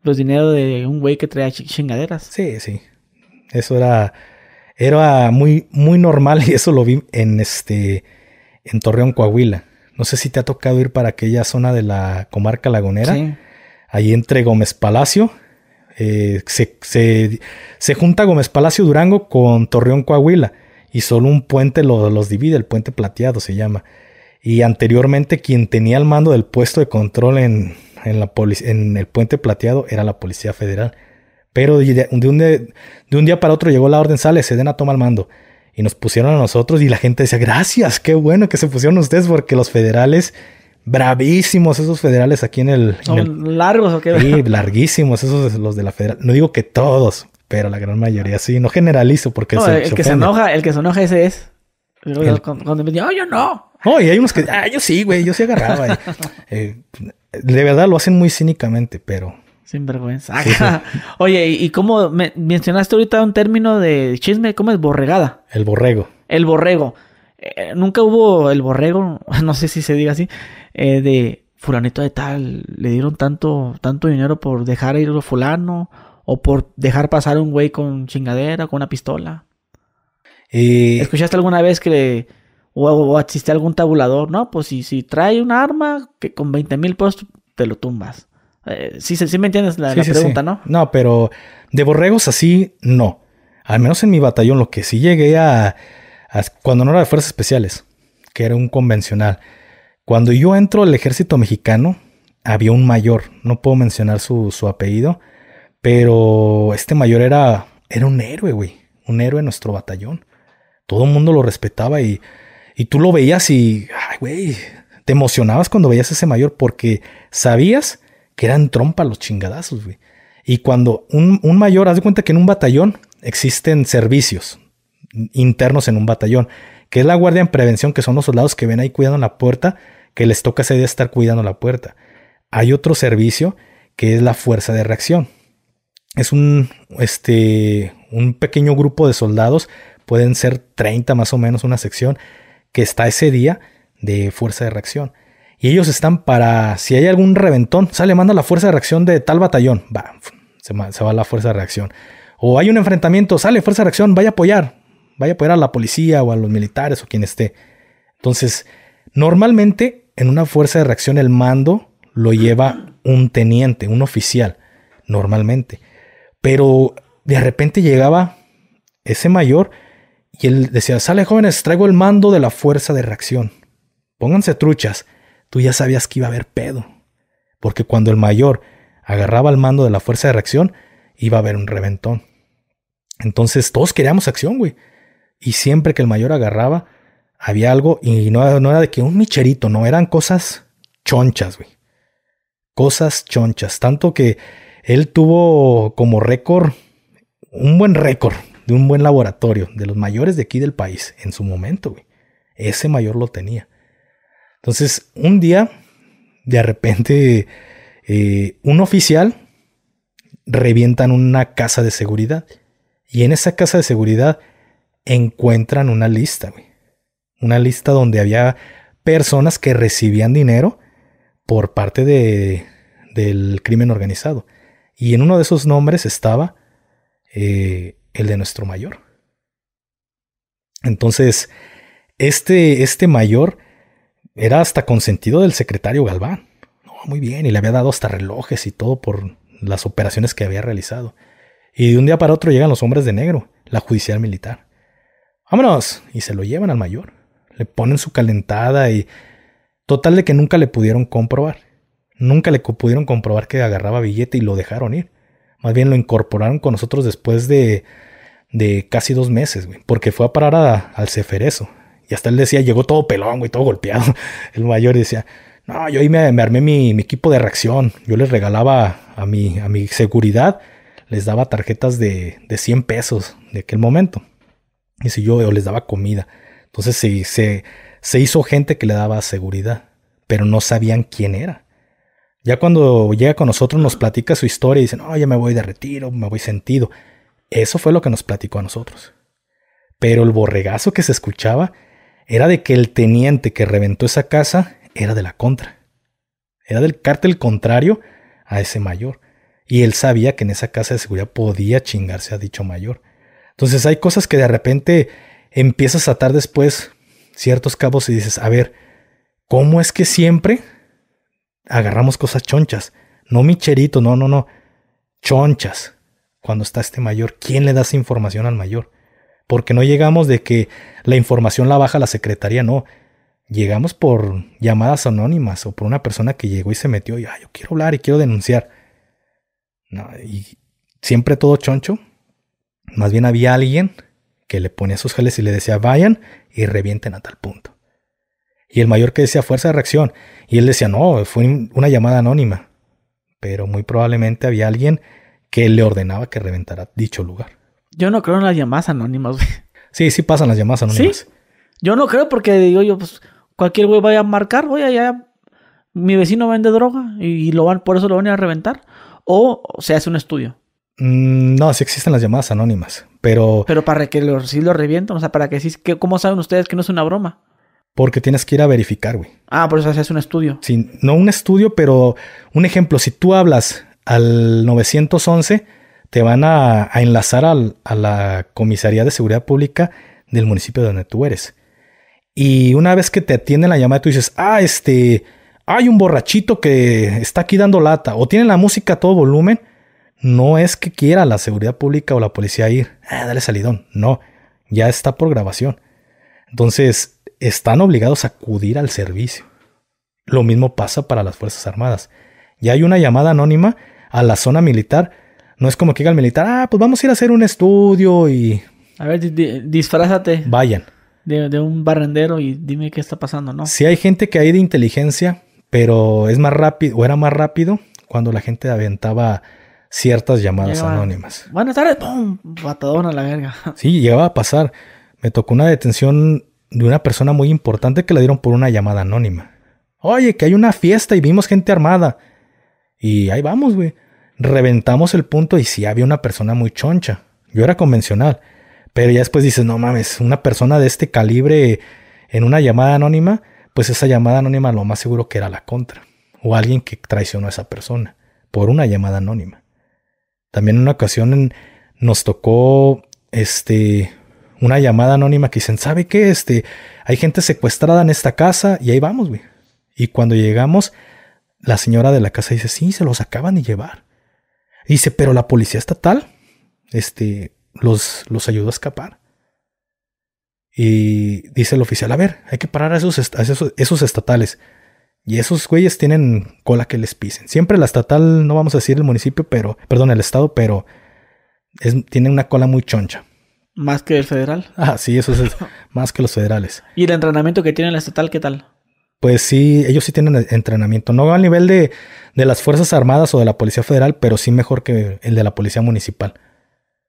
los dineros de un güey que traía ch- chingaderas? Sí, sí. Eso era, era muy, muy normal [LAUGHS] y eso lo vi en este, en Torreón, Coahuila. No sé si te ha tocado ir para aquella zona de la comarca lagunera. Sí. Ahí entre Gómez Palacio. eh, se, se- se junta Gómez Palacio Durango con Torreón, Coahuila. Y solo un puente lo- los divide, el puente plateado se llama. Y anteriormente quien tenía el mando del puesto de control en, en, la polic- en el puente plateado era la Policía Federal. Pero de, de un, de, de un día para otro llegó la orden, sale, Sedena toma el mando. Y nos pusieron a nosotros y la gente decía, gracias, qué bueno que se pusieron ustedes porque los federales, bravísimos esos federales aquí en el... en ¿Son el- largos o qué? Sí, larguísimos esos los de la federal. No digo que todos, pero la gran mayoría sí. No generalizo porque No, se, el que se enoja, el que se enoja ese es. El- Cuando, me dicen, oh, yo no. No, y hay unos que, ah, yo sí, güey, yo sí agarraba. Y, [LAUGHS] eh, de verdad lo hacen muy cínicamente, pero Sin vergüenza. [LAUGHS] Oye, ¿y y cómo me mencionaste ahorita un término de chisme? ¿Cómo es borregada? el borrego. El borrego. Eh, nunca hubo el borrego, [LAUGHS] no sé si se diga así, eh, de fulanito de tal, le dieron tanto, tanto dinero por dejar ir a fulano o por dejar pasar a un güey con chingadera, con una pistola. Eh, ¿Escuchaste alguna vez que le- o, o existe algún tabulador? No, pues si, si trae un arma que con 20 mil pesos te lo tumbas. Eh, sí, sí, me entiendes la, sí, la sí, pregunta, sí. ¿no? No, pero de borregos así, no. Al menos en mi batallón, lo que sí llegué a, a- cuando no era de fuerzas especiales, que era un convencional. Cuando yo entro al ejército mexicano, había un mayor, no puedo mencionar su, su apellido, pero este mayor era era un héroe, güey. Un héroe en nuestro batallón. Todo el mundo lo respetaba y, y tú lo veías y, ay, güey, te emocionabas cuando veías a ese mayor porque sabías que eran trompa los chingadazos, güey. Y cuando un, un mayor, haz de cuenta que en un batallón existen servicios internos en un batallón, que es la guardia en prevención, que son los soldados que ven ahí cuidando la puerta, que les toca ese día estar cuidando la puerta. Hay otro servicio que es la fuerza de reacción. Es un, este, un pequeño grupo de soldados, pueden ser 30 más o menos una sección, que está ese día de fuerza de reacción. Y ellos están para, si hay algún reventón, sale, manda la fuerza de reacción de tal batallón, va, se, va la fuerza de reacción. O hay un enfrentamiento, sale fuerza de reacción, vaya a apoyar, vaya a apoyar a la policía o a los militares o quien esté. Entonces, normalmente en una fuerza de reacción el mando lo lleva un teniente, un oficial, normalmente. Pero de repente llegaba ese mayor y él decía, sale jóvenes, traigo el mando de la fuerza de reacción. Pónganse truchas. Tú ya sabías que iba a haber pedo. Porque cuando el mayor agarraba el mando de la fuerza de reacción, iba a haber un reventón. Entonces todos queríamos acción, güey. Y siempre que el mayor agarraba, había algo, y no, no era de que un micherito, no, eran cosas chonchas, güey. Cosas chonchas. Tanto que él tuvo como récord, un buen récord de un buen laboratorio, de los mayores de aquí del país, en su momento. Ese mayor lo tenía. Entonces, un día, de repente, eh, un oficial revienta en una casa de seguridad. Y en esa casa de seguridad encuentran una lista, güey. Una lista donde había personas que recibían dinero por parte de, del crimen organizado. Y en uno de esos nombres estaba eh, el de nuestro mayor. Entonces, este, este mayor era hasta consentido del secretario Galván. muy bien, y le había dado hasta relojes y todo por las operaciones que había realizado. Y de un día para otro llegan los hombres de negro, la judicial militar. Vámonos. Y se lo llevan al mayor. Le ponen su calentada y... Total de que nunca le pudieron comprobar. Nunca le pudieron comprobar que agarraba billete y lo dejaron ir. Más bien lo incorporaron con nosotros después de, de casi dos meses, güey. Porque fue a parar al Ceferezo. Y hasta él decía, llegó todo pelón, güey, todo golpeado. [LAUGHS] El mayor decía, no, yo ahí me, armé mi, equipo de reacción. Yo les regalaba a mi, a mi seguridad, les daba tarjetas de, de 100 pesos de aquel momento. Y si yo les daba comida. Entonces se, se, se hizo gente que le daba seguridad, pero no sabían quién era. Ya cuando llega con nosotros nos platica su historia y dice, no, ya me voy de retiro, me voy sentido. Eso fue lo que nos platicó a nosotros. Pero el borregazo que se escuchaba era de que el teniente que reventó esa casa era de la contra. Era del cártel contrario a ese mayor. Y él sabía que en esa casa de seguridad podía chingarse a dicho mayor. Entonces hay cosas que de repente empiezas a atar después ciertos cabos y dices, a ver, ¿cómo es que siempre agarramos cosas chonchas? No micherito, no, no, no. Chonchas. Cuando está este mayor, ¿quién le da esa información al mayor? Porque no llegamos de que la información la baja la secretaría, no. Llegamos por llamadas anónimas o por una persona que llegó y se metió y, ah, yo quiero hablar y quiero denunciar. No, y siempre todo choncho, más bien había alguien que le ponía sus geles y le decía, vayan y revienten a tal punto. Y el mayor que decía, fuerza de reacción. Y él decía, no, fue una llamada anónima. Pero muy probablemente había alguien que le ordenaba que reventara dicho lugar. Yo no creo en las llamadas anónimas, güey. Sí, sí pasan las llamadas anónimas. Yo no creo porque digo yo, pues cualquier güey vaya a marcar, voy allá, mi vecino vende droga y lo van, por eso lo van a reventar. O se hace un estudio. Mm, no, sí existen las llamadas anónimas, pero... Pero para que lo, sí lo revientan, o sea, para que sí... Que, ¿Cómo saben ustedes que no es una broma? Porque tienes que ir a verificar, güey. Ah, por eso haces un estudio. Sí, no un estudio, pero un ejemplo, si tú hablas al 911, te van a, enlazar a la Comisaría de Seguridad Pública del municipio donde tú eres. Y una vez que te atienden la llamada, tú dices, ah, este, hay un borrachito que está aquí dando lata, o tiene la música a todo volumen, no es que quiera la seguridad pública o la policía ir, ah, dale salidón. No, ya está por grabación. Entonces, están obligados a acudir al servicio. Lo mismo pasa para las Fuerzas Armadas. Ya hay una llamada anónima a la zona militar No es como que diga el militar, ah, pues vamos a ir a hacer un estudio y A ver, di- di- disfrázate vayan. de, de un barrendero y dime qué está pasando, ¿no? Sí hay gente que hay de inteligencia, pero es más rápido, o era más rápido cuando la gente aventaba ciertas llamadas Llegaba, anónimas. Buenas tardes, ¡pum! Patadón a la verga. Sí, llegaba a pasar. Me tocó una detención de una persona muy importante que la dieron por una llamada anónima. Oye, que hay una fiesta y vimos gente armada. Y ahí vamos, güey. Reventamos el punto y sí había una persona muy choncha. Yo era convencional. Pero ya después dices, no mames, una persona de este calibre en una llamada anónima, pues esa llamada anónima lo más seguro que era la contra. O alguien que traicionó a esa persona por una llamada anónima. También en una ocasión nos tocó este una llamada anónima que dicen, ¿sabe qué? Este, hay gente secuestrada en esta casa y ahí vamos, güey. Y cuando llegamos, la señora de la casa dice, sí, se los acaban de llevar. Dice, pero la policía estatal, este, los, los ayudó a escapar. Y dice el oficial, a ver, hay que parar a esos, est- a esos, esos estatales. Y esos güeyes tienen cola que les pisen. Siempre la estatal, no vamos a decir el municipio, pero, perdón, el estado, pero es, tiene una cola muy choncha. Más que el federal. [LAUGHS] Ah, sí, eso es más que los federales. ¿Y el entrenamiento que tiene la estatal, qué tal? Pues sí, ellos sí tienen entrenamiento. No al nivel de, de las Fuerzas Armadas o de la Policía Federal, pero sí mejor que el de la Policía Municipal.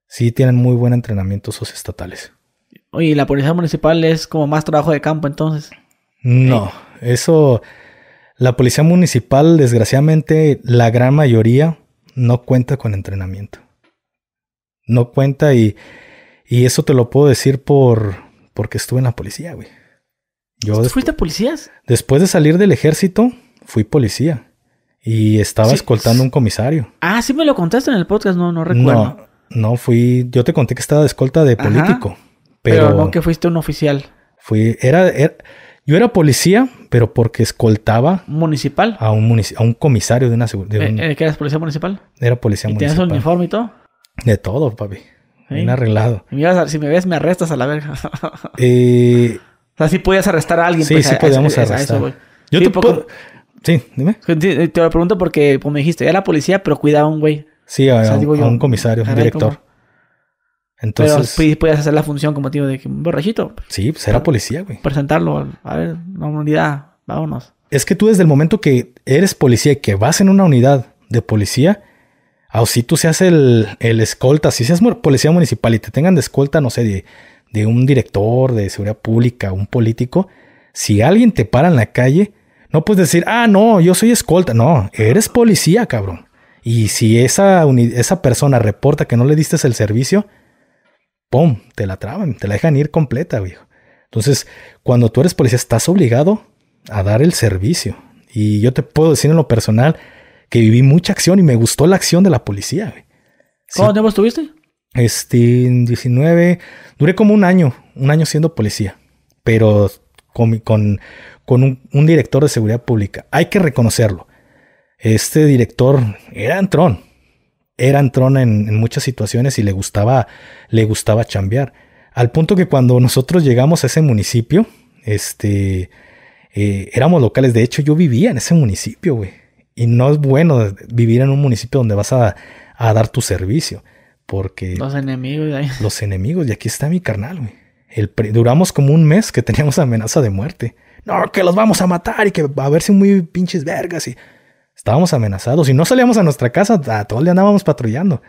Sí tienen muy buen entrenamiento esos estatales. Oye, ¿y la policía municipal es como más trabajo de campo entonces. No, eso... La Policía Municipal, desgraciadamente, la gran mayoría no cuenta con entrenamiento. No cuenta y, y eso te lo puedo decir por porque estuve en la policía, güey. Yo ¿Tú fuiste policías? Después de salir del ejército, fui policía. Y estaba Sí. escoltando a un comisario. Ah, sí me lo contaste en el podcast, no, no recuerdo. No, no fui. Yo te conté que estaba de escolta de Ajá. político. pero, Pero, no que fuiste un oficial fui. Era, era- Yo era policía, pero porque escoltaba municipal. a un, munici- a un comisario de una segu- de un- Eh, eh, ¿Que eras policía municipal? Era policía ¿Y municipal. uniforme y todo? De todo, papi. Bien arreglado. Me a- si me ves, me arrestas a la verga. [LAUGHS] Eh, o sea, sí podías arrestar a alguien. sí, pues, sí a- podíamos a- a eso arrestar. Yo Sí, te poco- puedo- Sí, dime. Te te lo pregunto porque, como me dijiste, era policía, pero cuidaba a un güey. Sí, a, O sea, a- digo a yo, un comisario, un director. Entonces, pero sí podías hacer la función como tío de que un borrachito, sí, pues era policía, güey. presentarlo. A ver, una unidad, vámonos. Es que tú desde el momento que eres policía y que vas en una unidad de policía, o si tú seas el, el escolta, si seas policía municipal y te tengan de escolta, no sé, de, de un director de seguridad pública, un político, si alguien te para en la calle, no puedes decir, ah, no, yo soy escolta. No, eres policía, cabrón. Y si esa, esa persona reporta que no le diste el servicio, ¡pum! Te la traban, te la dejan ir completa, viejo. Entonces, cuando tú eres policía, estás obligado a dar el servicio. Y yo te puedo decir en lo personal que viví mucha acción y me gustó la acción de la policía. güey. Sí, ¿Cuánto tiempo estuviste? este, en 19, duré como un año, un año siendo policía, pero con, mi- con, con un, un director de seguridad pública. Hay que reconocerlo. Este director era entrón, era entrón en, en muchas situaciones y le gustaba, le gustaba chambear. Al punto que cuando nosotros llegamos a ese municipio, este, eh, éramos locales. De hecho, yo vivía en ese municipio, güey. Y no es bueno vivir en un municipio donde vas a, a dar tu servicio. Porque Los enemigos de ahí. [LAUGHS] los enemigos, y aquí está mi carnal, güey. El duramos como un mes que teníamos [LAUGHS] amenaza de muerte. No, que los vamos a matar y que a ver si muy pinches vergas. Y estábamos amenazados y no salíamos a nuestra casa, a todo el día andábamos patrullando.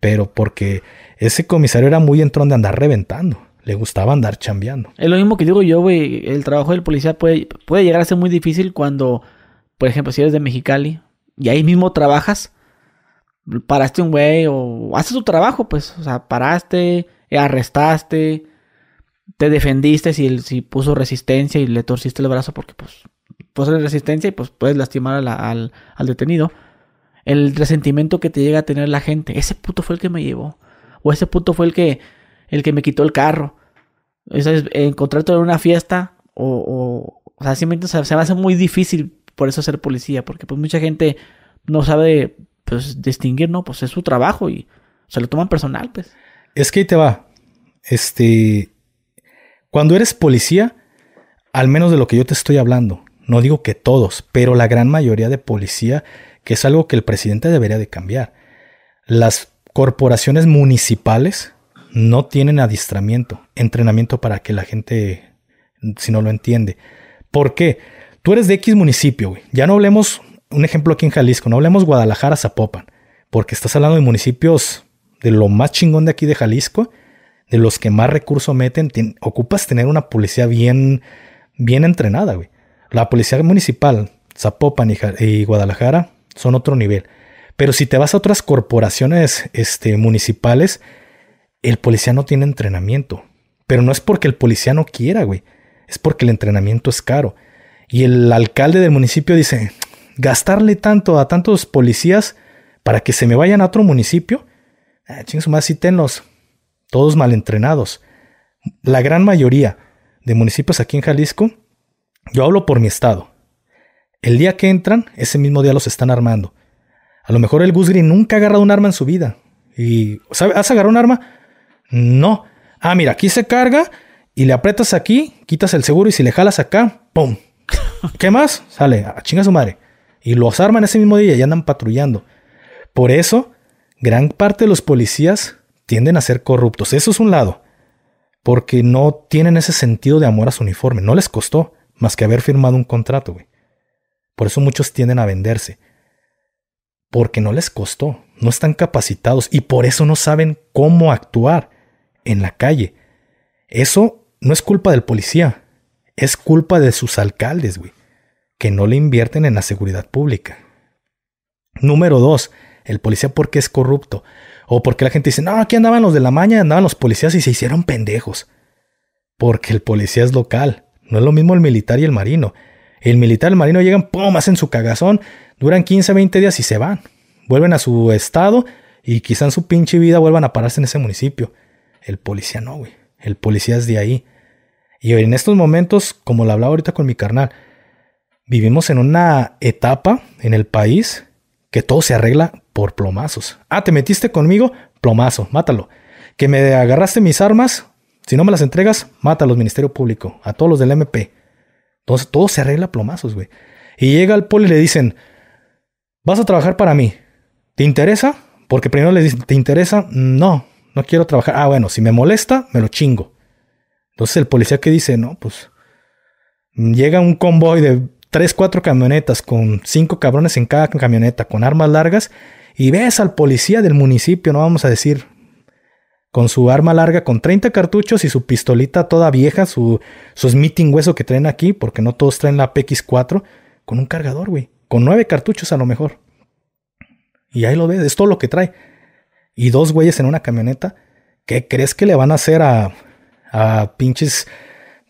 Pero porque ese comisario era muy entrón de andar reventando. Le gustaba andar chambeando. Es lo mismo que digo yo, güey. El trabajo del policía puede, puede llegar a ser muy difícil cuando, por ejemplo, si eres de Mexicali y ahí mismo trabajas, paraste un güey o haces tu trabajo, pues. O sea, paraste, arrestaste, te defendiste si, si puso resistencia y le torciste el brazo porque, pues, puso resistencia y pues puedes lastimar al, al detenido. El resentimiento que te llega a tener la gente. Ese puto fue el que me llevó. O ese puto fue el que, el que me quitó el carro. Es, encontrarte en una fiesta o, o, o sea, simplemente se, se me hace muy difícil por eso ser policía, porque pues mucha gente no sabe pues distinguir, ¿no? Pues es su trabajo y se lo toman personal, pues. Es que ahí te va. Este. Cuando eres policía, al menos de lo que yo te estoy hablando, no digo que todos, pero la gran mayoría de policía, que es algo que el presidente debería de cambiar. Las corporaciones municipales no tienen adiestramiento, entrenamiento para que la gente, si no lo entiende. ¿Por qué? Tú eres de X municipio, güey. Ya no hablemos, un ejemplo aquí en Jalisco, no hablemos Guadalajara, Zapopan, porque estás hablando de municipios de lo más chingón de aquí de Jalisco, de los que más recursos meten, ocupas tener una policía bien, bien entrenada, güey. La policía municipal, Zapopan y, Guadalajara son otro nivel. Pero si te vas a otras corporaciones este, municipales, el policía no tiene entrenamiento. Pero no es porque el policía no quiera, güey. Es porque el entrenamiento es caro. Y el alcalde del municipio dice, gastarle tanto a tantos policías para que se me vayan a otro municipio. Ah, más, sí tenlos. Todos mal entrenados. La gran mayoría de municipios aquí en Jalisco, yo hablo por mi estado. El día que entran, ese mismo día los están armando. A lo mejor el Gus nunca ha agarrado un arma en su vida. Y, ¿sabe? ¿Has agarrado un arma? No. Ah, mira, aquí se carga y le aprietas aquí, quitas el seguro y si le jalas acá, ¡pum! [LAUGHS] ¿Qué más? Sale, a chinga su madre. Y los arman ese mismo día y andan patrullando. Por eso, gran parte de los policías tienden a ser corruptos. Eso es un lado. Porque no tienen ese sentido de amor a su uniforme. No les costó más que haber firmado un contrato, güey. Por eso muchos tienden a venderse porque no les costó, no están capacitados y por eso no saben cómo actuar en la calle. Eso no es culpa del policía, es culpa de sus alcaldes, güey, que no le invierten en la seguridad pública. Número dos, el policía porque es corrupto. O porque la gente dice, no, aquí andaban los de la maña, andaban los policías y se hicieron pendejos. Porque el policía es local. No es lo mismo el militar y el marino. El militar y el marino llegan, pum, hacen su cagazón, duran 15, 20 días y se van. Vuelven a su estado y quizá en su pinche vida vuelvan a pararse en ese municipio. El policía no, güey. El policía es de ahí. Y en estos momentos, como lo hablaba ahorita con mi carnal, vivimos en una etapa en el país que todo se arregla por plomazos. Ah, te metiste conmigo, plomazo, mátalo. Que me agarraste mis armas, si no me las entregas, mátalos, Ministerio Público, a todos los del MP. Entonces todo se arregla plomazos, güey. Y llega al poli y le dicen, vas a trabajar para mí. ¿Te interesa? Porque primero le dicen, ¿te interesa? No, no quiero trabajar. Ah, bueno, si me molesta, me lo chingo. Entonces el policía que dice, no, pues llega un convoy de tres, cuatro camionetas con cinco cabrones en cada camioneta con armas largas y ves al policía del municipio, no vamos a decir, con su arma larga, con 30 cartuchos y su pistolita toda vieja, su, su Smithing hueso que traen aquí, porque no todos traen la PX4, con un cargador, güey con nueve cartuchos a lo mejor. Y ahí lo ves, es todo lo que trae. Y dos güeyes en una camioneta. ¿Qué crees que le van a hacer a, a pinches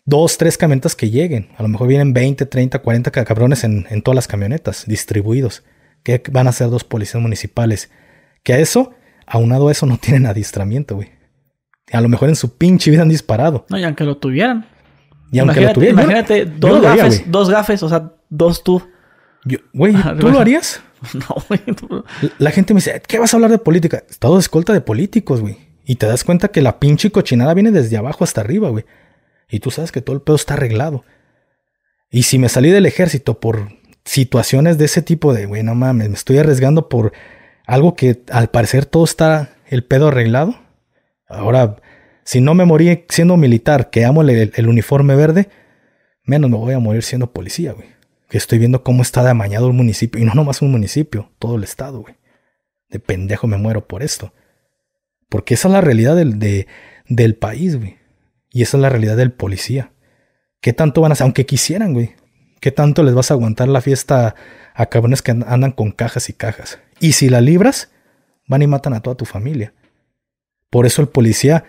dos, tres camionetas que lleguen? A lo mejor vienen 20, 30, 40 cabrones en, en todas las camionetas distribuidos. ¿Qué van a hacer dos policías municipales? Que a eso, aunado a eso, no tienen adiestramiento, güey. A lo mejor en su pinche vida han disparado. No, y aunque lo tuvieran. Y aunque lo tuvieran. Imagínate, dos gafes, dos gafes, o sea, dos tú [LAUGHS] güey, ¿tú lo harías? No, güey. La gente me dice, ¿qué vas a hablar de política? Estado de escolta de políticos, güey. Y te das cuenta que la pinche cochinada viene desde abajo hasta arriba, güey. Y tú sabes que todo el pedo está arreglado. Y si me salí del ejército por situaciones de ese tipo de, güey, no mames, me estoy arriesgando por algo que al parecer todo está el pedo arreglado. Ahora, si no me morí siendo militar, que amo el uniforme verde, menos me voy a morir siendo policía, güey que estoy viendo cómo está de amañado el municipio. Y no nomás un municipio, todo el estado, güey. De pendejo me muero por esto. Porque esa es la realidad del, del país, güey. Y esa es la realidad del policía. ¿Qué tanto van a hacer? Aunque quisieran, güey. ¿Qué tanto les vas a aguantar la fiesta a cabrones que andan con cajas y cajas? Y si la libras, van y matan a toda tu familia. Por eso el policía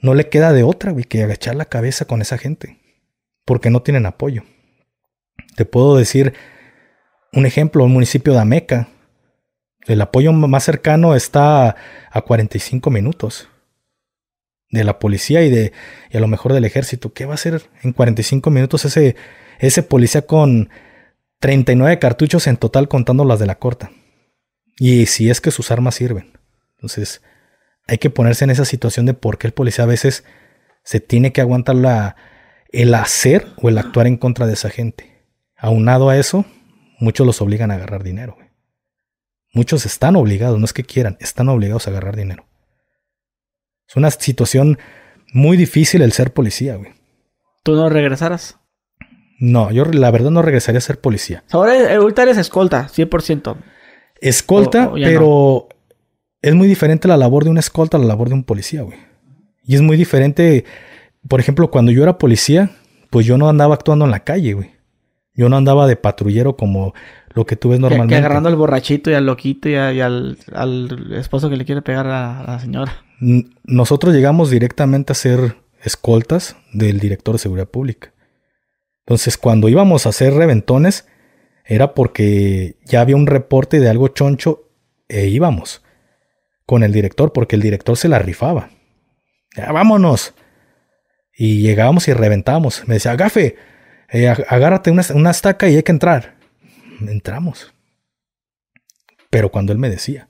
no le queda de otra, güey, que agachar la cabeza con esa gente. Porque no tienen apoyo. Te puedo decir un ejemplo, el municipio de Ameca. El apoyo más cercano está a 45 minutos de la policía y de y a lo mejor del ejército. ¿Qué va a hacer en 45 minutos ese, ese policía con 39 cartuchos en total contando las de la corta? Y si es que sus armas sirven. Entonces, hay que ponerse en esa situación de por qué el policía a veces se tiene que aguantar la, el hacer o el actuar en contra de esa gente. Aunado a eso, muchos los obligan a agarrar dinero. Muchos están obligados, no es que quieran, están obligados a agarrar dinero. Es una situación muy difícil el ser policía, güey. ¿Tú no regresaras? No, yo la verdad no regresaría a ser policía. Ahora, eh, ahorita eres escolta, 100%. Escolta, O- pero es muy diferente la labor de un escolta a la labor de un policía, güey. Y es muy diferente, por ejemplo, cuando yo era policía, pues yo no andaba actuando en la calle, güey. Yo no andaba de patrullero como lo que tú ves Que, normalmente. que agarrando al borrachito y al loquito y, a- y al, al esposo que le quiere pegar a, a la señora. N- Nosotros llegamos directamente a ser escoltas del director de seguridad pública. Entonces, cuando íbamos a hacer reventones, era porque ya había un reporte de algo choncho e íbamos con el director, porque el director se la rifaba. Ya, vámonos. Y llegábamos y reventábamos. Me decía, Gafe, eh, ag- agárrate una, una estaca y hay que entrar. Entramos. Pero cuando él me decía.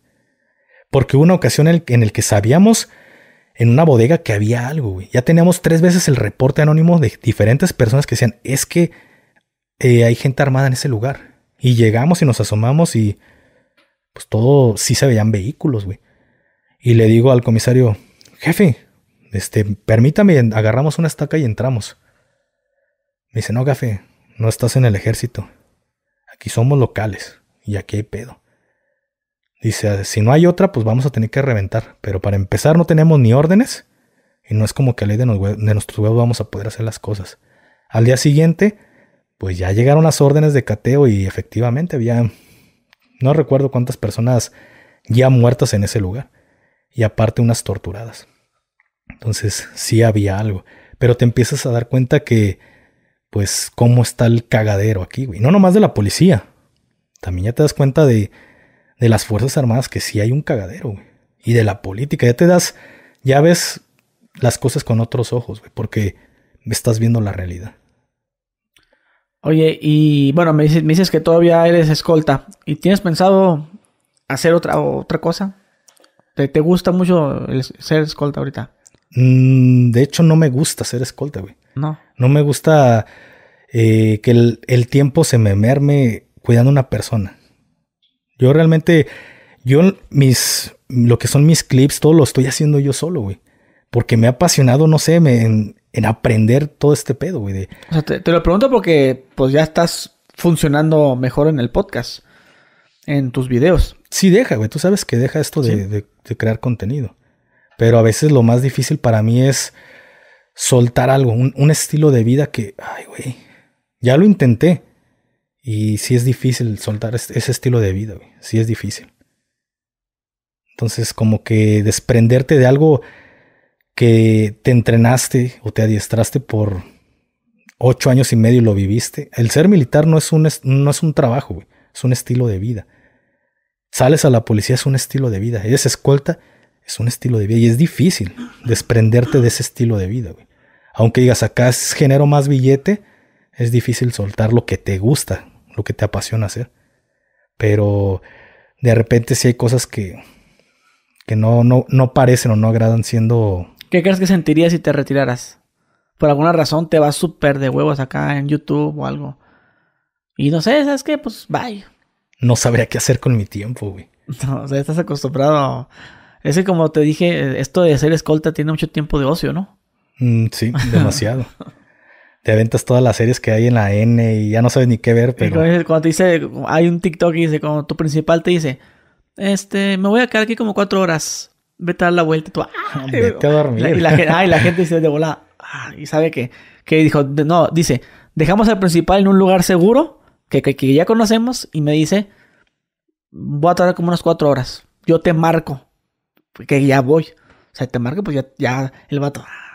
Porque hubo una ocasión en el, que sabíamos en una bodega que había algo. Ya teníamos tres veces el reporte anónimo de diferentes personas que decían, es que eh, hay gente armada en ese lugar. Y llegamos y nos asomamos y pues todo, sí se veían vehículos, güey. Y le digo al comisario, jefe, este, permítame, agarramos una estaca y entramos. Me dice, no, gafe, no estás en el ejército. Aquí somos locales y aquí hay pedo. Dice, si no hay otra, pues vamos a tener que reventar. Pero para empezar no tenemos ni órdenes. Y no es como que a ley de, nuestros huevos vamos a poder hacer las cosas. Al día siguiente, pues ya llegaron las órdenes de cateo y efectivamente había, no recuerdo cuántas personas ya muertas en ese lugar. Y aparte unas torturadas. Entonces sí había algo. Pero te empiezas a dar cuenta que, pues, cómo está el cagadero aquí, güey. No nomás de la policía. También ya te das cuenta de, de las Fuerzas Armadas que sí hay un cagadero, güey. Y de la política. Ya te das, ya ves las cosas con otros ojos, güey. Porque estás viendo la realidad. Oye, y bueno, me dices, me dices que todavía eres escolta. ¿Y tienes pensado hacer otra, otra cosa? ¿Te, te gusta mucho el ser escolta ahorita? Mm, de hecho, no me gusta ser escolta, güey. No. No me gusta eh, que el, el tiempo se me merme cuidando a una persona. Yo realmente, yo mis, lo que son mis clips, todo lo estoy haciendo yo solo, güey. Porque me ha apasionado, no sé, me- en, en aprender todo este pedo, güey. de- O sea, te, te lo pregunto porque pues ya estás funcionando mejor en el podcast, en tus videos. Sí deja, güey. Tú sabes que deja esto de, Sí. de- de crear contenido. Pero a veces lo más difícil para mí es soltar algo, un, un estilo de vida que, ay, güey, ya lo intenté. Y sí es difícil soltar ese estilo de vida, güey. Sí es difícil. Entonces, como que desprenderte de algo que te entrenaste o te adiestraste por ocho años y medio y lo viviste. El ser militar no es un, no es un trabajo, güey. Es un estilo de vida. Sales a la policía es un estilo de vida. Eres escolta, es un estilo de vida. Y es difícil desprenderte de ese estilo de vida, güey. Aunque digas, acá es genero más billete, es difícil soltar lo que te gusta, lo que te apasiona hacer. Pero de repente sí hay cosas que, que no, no, no parecen o no agradan siendo... ¿Qué crees que sentirías si te retiraras? Por alguna razón te vas súper de huevos acá en YouTube o algo. Y no sé, ¿sabes qué? Pues bye. No sabría qué hacer con mi tiempo, güey. [LAUGHS] No, o sea, estás acostumbrado. a- Es que como te dije, esto de ser escolta tiene mucho tiempo de ocio, ¿no? Mm, sí, [LAUGHS] demasiado. te aventas todas las series que hay en la N y ya no sabes ni qué ver, Y pero... cuando te dice, hay un TikTok y dice, como tu principal te dice, este, me voy a quedar aquí como cuatro horas. Vete a dar la vuelta y tú, [LAUGHS] "Ay". Vete a dormir. Y la, gente, ah, y la gente dice de volada, [LAUGHS] "Ah", y sabe que, que dijo, no, dice, dejamos al principal en un lugar seguro, que, que, que ya conocemos, y me dice, voy a tardar como unas cuatro horas. Yo te marco, que ya voy. O sea, te marco, pues ya, ya el vato, "Ah",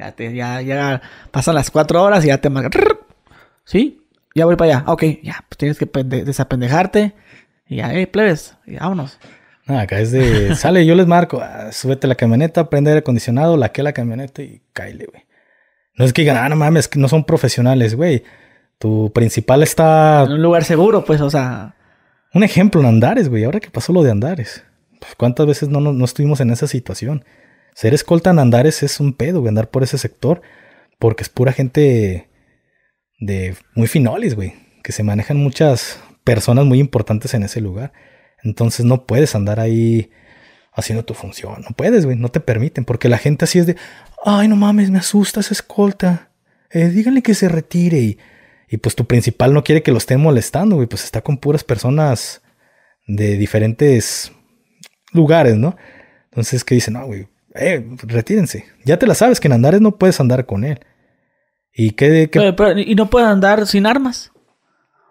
ya, te, ya, ya pasan las cuatro horas y ya te marca. ¿Sí? Ya voy para allá. Ok, ya, pues tienes que pende- desapendejarte. Y ya, eh, plebes, y vámonos. Acá es de, [LAUGHS] sale, yo les marco, ah, súbete la camioneta, prende aire acondicionado, laquea la camioneta y cáile, güey. No es que digan, ah, no mames, que no son profesionales, güey. Tu principal está... En un lugar seguro, pues, o sea, Un ejemplo en Andares, güey. Ahora que pasó lo de Andares. Pues, ¿Cuántas veces no, no, no estuvimos en esa situación? Ser escolta en Andares es un pedo, güey, andar por ese sector. Porque es pura gente de muy finolis, güey. Que se manejan muchas personas muy importantes en ese lugar. Entonces no puedes andar ahí haciendo tu función. No puedes, güey. No te permiten. Porque la gente así es de, ay, no mames, me asusta esa escolta. Eh, díganle que se retire. Y, y pues tu principal no quiere que lo estén molestando, güey. Pues está con puras personas de diferentes lugares, ¿no? Entonces, que dicen? No, güey, eh, retírense. Ya te la sabes que en Andares no puedes andar con él. ¿Y qué? y no pueden andar sin armas.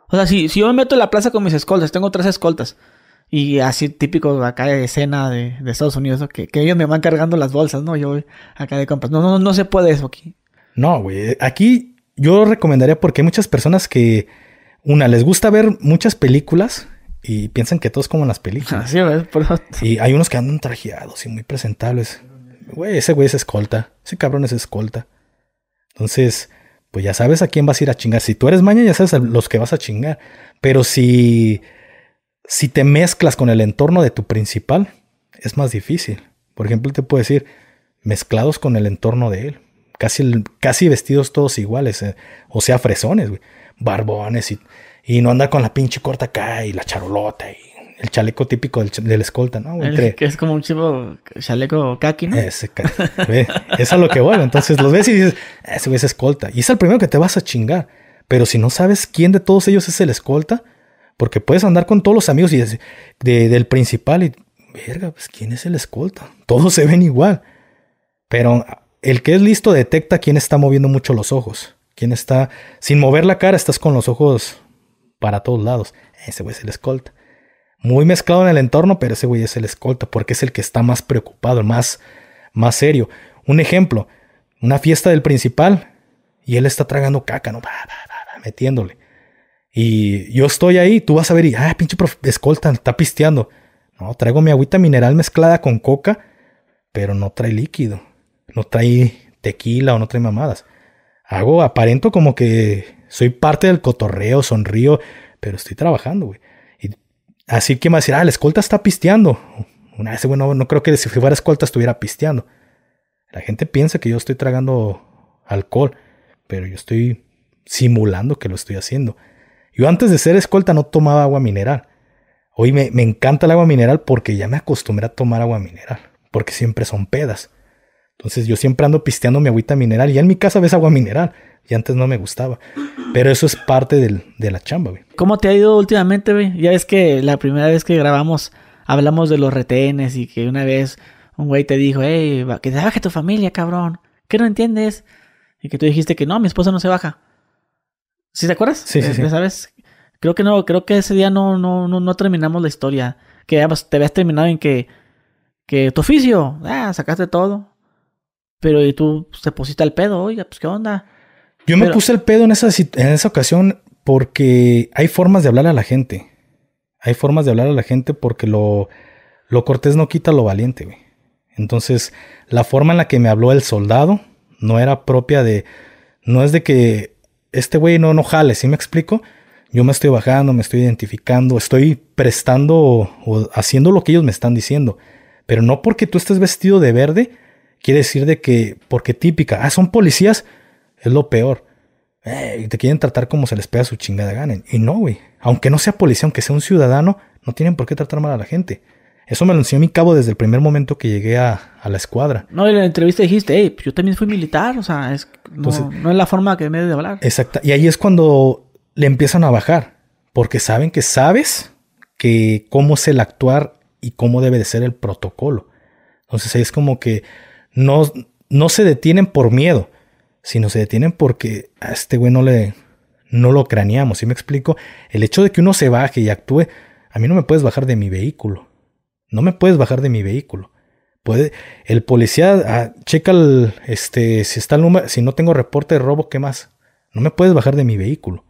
O sea, si, si yo me meto en la plaza con mis escoltas, tengo tres escoltas. Y así típico acá de escena de, Estados Unidos, que, que, ellos me van cargando las bolsas, ¿no? Yo acá de compras. No, no, no se puede eso aquí. No, güey. Aquí yo recomendaría porque hay muchas personas que, una, les gusta ver muchas películas y piensan que todo es como en las películas. [LAUGHS] Así, ¿ves? Por y hay unos que andan trajeados y muy presentables. Güey, ese güey es escolta. Ese cabrón es escolta. Entonces, pues ya sabes a quién vas a ir a chingar. Si tú eres maña, ya sabes a los que vas a chingar. Pero si, si te mezclas con el entorno de tu principal, es más difícil. Por ejemplo, te puedo decir, mezclados con el entorno de él. Casi, casi vestidos todos iguales. Eh, o sea, fresones, güey. Barbones y, y no anda con la pinche corta acá y la charolota y el chaleco típico del, escolta, ¿no? que es como un chivo chaleco kaki, ¿no? Ese, es a lo que vuelve. Entonces los ves y dices, ese güey es escolta. Y es el primero que te vas a chingar. Pero si no sabes quién de todos ellos es el escolta, porque puedes andar con todos los amigos y del principal y, verga, pues quién es el escolta. Todos se ven igual. Pero el que es listo detecta quién está moviendo mucho los ojos. Quién está, sin mover la cara, estás con los ojos para todos lados. Ese güey es el escolta muy mezclado en el entorno, pero ese güey es el escolta porque es el que está más preocupado, más, más serio. Un ejemplo, una fiesta del principal y él está tragando caca, ¿no? metiéndole. Y yo estoy ahí, tú vas a ver y, ah, pinche escolta, está pisteando. No, traigo mi agüita mineral mezclada con coca, pero no trae líquido. No trae tequila o no trae mamadas. Hago, aparento como que soy parte del cotorreo, sonrío, pero estoy trabajando, güey. Así que me va ah, la escolta está pisteando. Una vez, bueno, no creo que si fuera escolta estuviera pisteando. La gente piensa que yo estoy tragando alcohol, pero yo estoy simulando que lo estoy haciendo. Yo antes de ser escolta no tomaba agua mineral. Hoy me, me encanta el agua mineral porque ya me acostumbré a tomar agua mineral, porque siempre son pedas. Entonces yo siempre ando pisteando mi agüita mineral y en mi casa ves agua mineral y antes no me gustaba. Pero eso es parte de la chamba, güey. ¿Cómo te ha ido últimamente, güey? Ya ves que la primera vez que grabamos hablamos de los retenes y que una vez un güey te dijo, hey, que te baje tu familia, cabrón. ¿Qué no entiendes? Y que tú dijiste que no, mi esposa no se baja. ¿Sí te acuerdas? Sí, sí, sí. ¿Sabes? Creo que no, creo que ese día no, no, no, no terminamos la historia. Que te habías terminado en que, que tu oficio, ah, sacaste todo. Pero y tú te pusiste al pedo, oiga, pues qué onda. Yo me puse el pedo en esa, en esa ocasión porque hay formas de hablar a la gente. Hay formas de hablar a la gente porque lo, lo cortés no quita lo valiente, güey. Entonces, la forma en la que me habló el soldado no era propia de. No es de que este güey no, no jale, ¿sí me explico? Yo me estoy bajando, me estoy identificando, estoy prestando o haciendo lo que ellos me están diciendo. Pero no porque tú estés vestido de verde, quiere decir de que, porque típica, ah, son policías, es lo peor. Eh, te quieren tratar como se les pega su chingada gana. Y no, güey. Aunque no sea policía, aunque sea un ciudadano, no tienen por qué tratar mal a la gente. Eso me lo enseñó mi cabo desde el primer momento que llegué a, la escuadra. No, en la entrevista dijiste, hey, yo también fui militar, o sea, es, no, es la forma que me de hablar. Exacto. Y ahí es cuando le empiezan a bajar, porque saben que sabes que cómo es el actuar y cómo debe de ser el protocolo. Entonces ahí es como que no, no se detienen por miedo, sino se detienen porque a este güey no le no lo craneamos, ¿sí me explico? El hecho de que uno se baje y actúe, a mí no me puedes bajar de mi vehículo. No me puedes bajar de mi vehículo. Puede, el policía ah, checa el, este, si está el número, si no tengo reporte de robo, ¿qué más? No me puedes bajar de mi vehículo.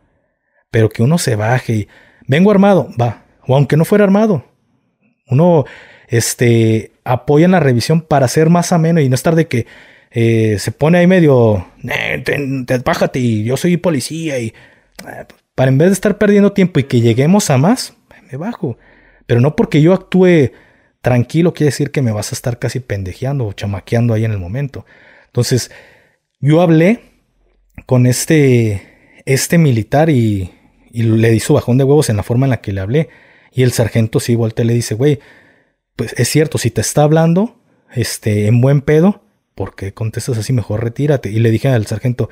Pero que uno se baje y vengo armado, va. O aunque no fuera armado, uno este, apoya en la revisión para ser más ameno y no estar de que eh, se pone ahí medio, eh, te, bájate y yo soy policía y eh, para en vez de estar perdiendo tiempo y que lleguemos a más, me bajo. Pero no porque yo actúe tranquilo quiere decir que me vas a estar casi pendejeando o chamaqueando ahí en el momento. Entonces, yo hablé con este, este militar y, y le di su bajón de huevos en la forma en la que le hablé. Y el sargento sí voltea y le dice, güey, pues es cierto, si te está hablando, este, en buen pedo, ¿por qué contestas así? Mejor retírate. Y le dije al sargento,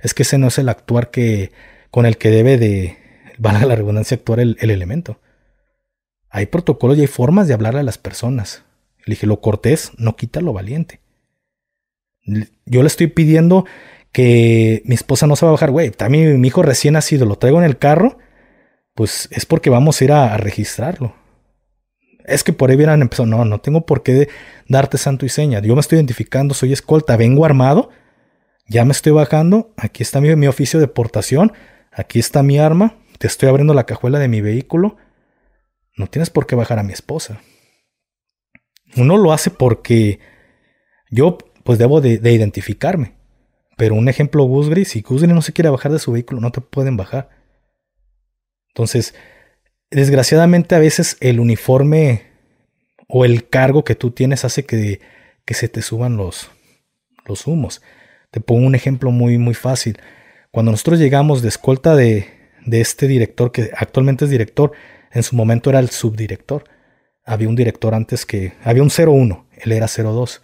es que ese no es el actuar que, con el que debe de, valga la redundancia, actuar el, el elemento. Hay protocolos y hay formas de hablarle a las personas. Le dije, lo cortés no quita lo valiente. Yo le estoy pidiendo que mi esposa no se va a bajar, güey. También mi hijo recién nacido, lo traigo en el carro, pues es porque vamos a ir a, registrarlo. Es que por ahí hubieran empezado, no, no tengo por qué darte santo y seña. Yo me estoy identificando, soy escolta, vengo armado, ya me estoy bajando, aquí está mi, mi oficio de portación, aquí está mi arma, te estoy abriendo la cajuela de mi vehículo. No tienes por qué bajar a mi esposa. Uno lo hace porque yo pues debo de, identificarme. Pero un ejemplo Gusgri, si Gusgri no se quiere bajar de su vehículo, no te pueden bajar. Entonces, desgraciadamente a veces el uniforme o el cargo que tú tienes hace que, que se te suban los, los humos. Te pongo un ejemplo muy, muy fácil. Cuando nosotros llegamos de escolta de, de este director, que actualmente es director, en su momento era el subdirector. Había un director antes que... Había un 01, él era 02.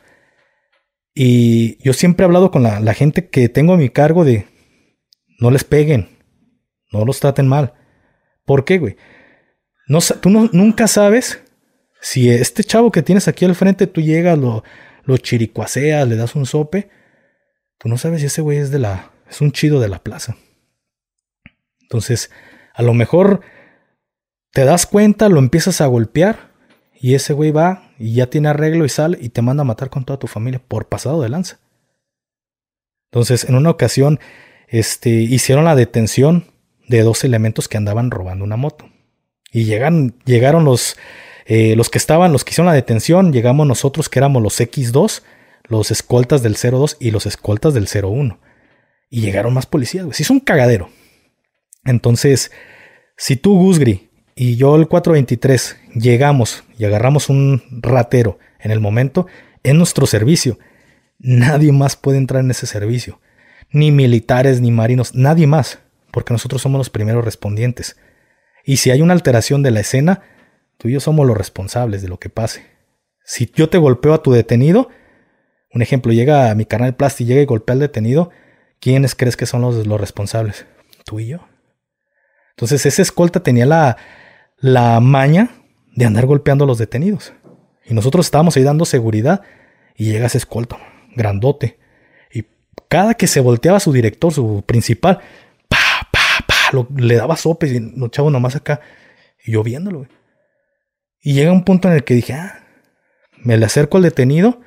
Y yo siempre he hablado con la, gente que tengo a mi cargo de... No les peguen, no los traten mal. ¿Por qué, güey? No, tú nunca sabes si este chavo que tienes aquí al frente, tú llegas, lo, lo le das un sope. Tú no sabes si ese güey es de la. es un chido de la plaza. Entonces, a lo mejor te das cuenta, lo empiezas a golpear y ese güey va y ya tiene arreglo y sale y te manda a matar con toda tu familia por pasado de lanza. Entonces, en una ocasión, este, hicieron la detención de dos elementos que andaban robando una moto. Y llegan, llegaron los, eh, los que estaban, los que hicieron la detención, llegamos nosotros que éramos los X2, los escoltas del 02 y los escoltas del 01. Y llegaron más policías, güey. Hizo un cagadero. Entonces, si tú, Gusgri, y yo el 423 llegamos y agarramos un ratero en el momento, en nuestro servicio. Nadie más puede entrar en ese servicio. Ni militares, ni marinos, nadie más, porque nosotros somos los primeros respondientes. Y si hay una alteración de la escena, tú y yo somos los responsables de lo que pase. Si yo te golpeo a tu detenido, un ejemplo, llega a mi canal plástico y llega y golpea al detenido, ¿quiénes crees que son los, los responsables? Tú y yo. Entonces ese escolta tenía la, la maña de andar golpeando a los detenidos. Y nosotros estábamos ahí dando seguridad y llega ese escolta, grandote. Y cada que se volteaba su director, su principal, le daba sopes y nos echaba nomás acá. Y yo viéndolo, Y llega un punto en el que dije, ah, me le acerco al detenido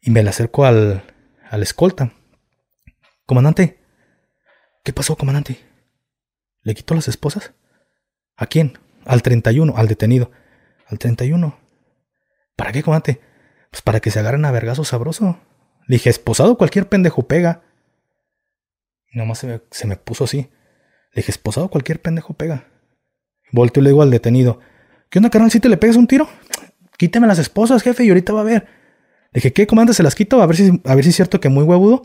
y me le acerco al, al escolta. Comandante, ¿qué pasó, comandante? ¿Le quitó las esposas? ¿A quién? Al 31, al detenido. Al 31. ¿Para qué, comandante? Pues para que se agarren a vergazo sabroso. Le dije, esposado cualquier pendejo pega. Y nomás se me, se me puso así. Le dije, esposado cualquier pendejo pega. Volteo y le digo al detenido, ¿qué onda, carnal? ¿Si te le pegas un tiro? Quítame las esposas, jefe, y ahorita va a ver. Le dije, ¿qué, comandante? ¿Se las quito? A ver si, a ver si es cierto que muy huevudo.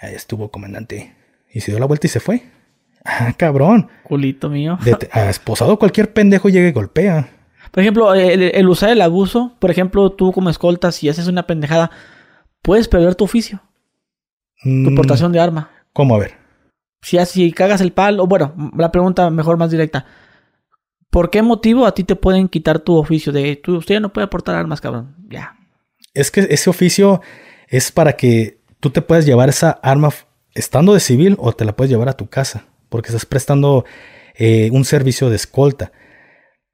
Ahí estuvo, comandante. Y se dio la vuelta y se fue. Ah, cabrón. Culito mío. a esposado cualquier pendejo llega y golpea. Por ejemplo, el, usar el abuso, por ejemplo, tú como escolta, si haces una pendejada, puedes perder tu oficio. tu mm, portación de arma. ¿Cómo a ver? Si, si cagas el palo, bueno, la pregunta mejor más directa. ¿Por qué motivo a ti te pueden quitar tu oficio de tú, usted no puede portar armas, cabrón? Ya. Es que ese oficio es para que tú te puedas llevar esa arma estando de civil o te la puedes llevar a tu casa porque estás prestando eh, un servicio de escolta,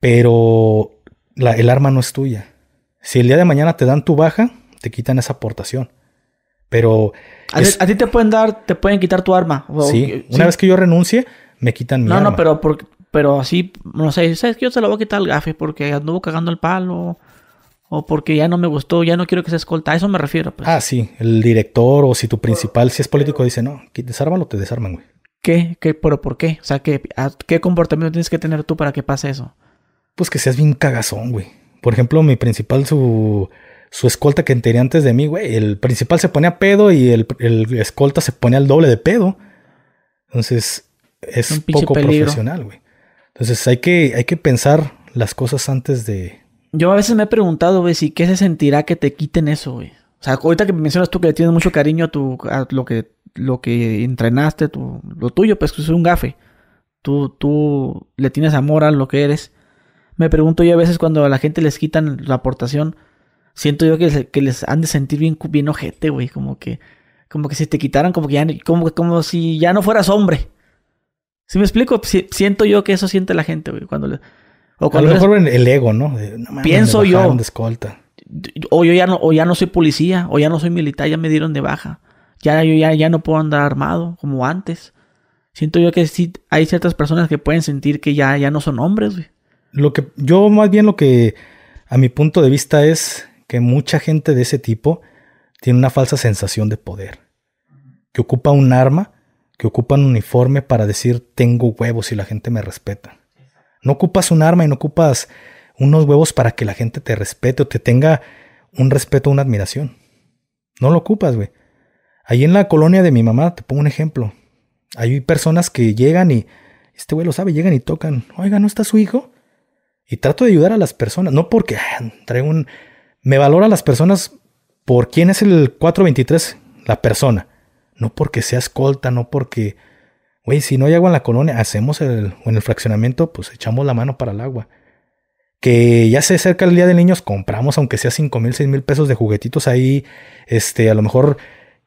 pero el arma no es tuya. Si el día de mañana te dan tu baja, te quitan esa aportación. Pero... A, ti te pueden dar, te pueden quitar tu arma. sí, una vez que yo renuncie, me quitan mi arma. No, no, pero, pero así, no sé, ¿sabes que Yo se lo voy a quitar al gafe porque anduvo cagando el palo. O porque ya no me gustó, ya no quiero que se escolta. A eso me refiero. Pues. Ah, sí. El director o si tu principal, si es político, dice, no, desármalo, te desarman, güey. ¿Qué? ¿Qué? ¿Pero por qué? O sea, ¿qué, ¿qué comportamiento tienes que tener tú para que pase eso? Pues que seas bien cagazón, güey. Por ejemplo, mi principal, su, su escolta que tenía antes de mí, güey. El principal se ponía pedo y el, escolta se ponía al doble de pedo. Entonces, es un poco profesional, güey. Entonces hay que, hay que pensar las cosas antes de... Yo a veces me he preguntado, güey, si qué se sentirá que te quiten eso, güey. O sea, ahorita que mencionas tú que le tienes mucho cariño a, tu, a lo, que, lo que entrenaste, tu, lo tuyo, pues que es un gafe. Tú, tú le tienes amor a lo que eres. Me pregunto yo a veces cuando a la gente les quitan la aportación, siento yo que, que les han de sentir bien, bien ojete, güey. Como que, como que si te quitaran, como que ya, como, como si ya no fueras hombre. ¿Sí me explico? siento yo que eso siente la gente, güey. Cuando le, o cuando a lo mejor el ego, ¿no? pienso yo. O yo ya no, o ya no soy policía, o ya no soy militar, ya me dieron de baja. Ya yo ya, ya no puedo andar armado como antes. Siento yo que sí hay ciertas personas que pueden sentir que ya, ya no son hombres, güey. Lo que, yo más bien lo que, a mi punto de vista, es que mucha gente de ese tipo tiene una falsa sensación de poder. Que ocupa un arma, que ocupa un uniforme para decir tengo huevos y la gente me respeta. No ocupas un arma y no ocupas unos huevos para que la gente te respete o te tenga un respeto una admiración. No lo ocupas, güey. Ahí en la colonia de mi mamá, te pongo un ejemplo. Hay personas que llegan y, este güey lo sabe, llegan y tocan, oiga, ¿no está su hijo? Y trato de ayudar a las personas, no porque ah, traigo un... Me valora a las personas por quién es el 423, la persona. No porque sea escolta, no porque Güey, si no hay agua en la colonia, hacemos el, en el fraccionamiento, pues echamos la mano para el agua. Que ya se acerca el día de niños, compramos aunque sea 5 mil, 6 mil pesos de juguetitos ahí. Este, a lo mejor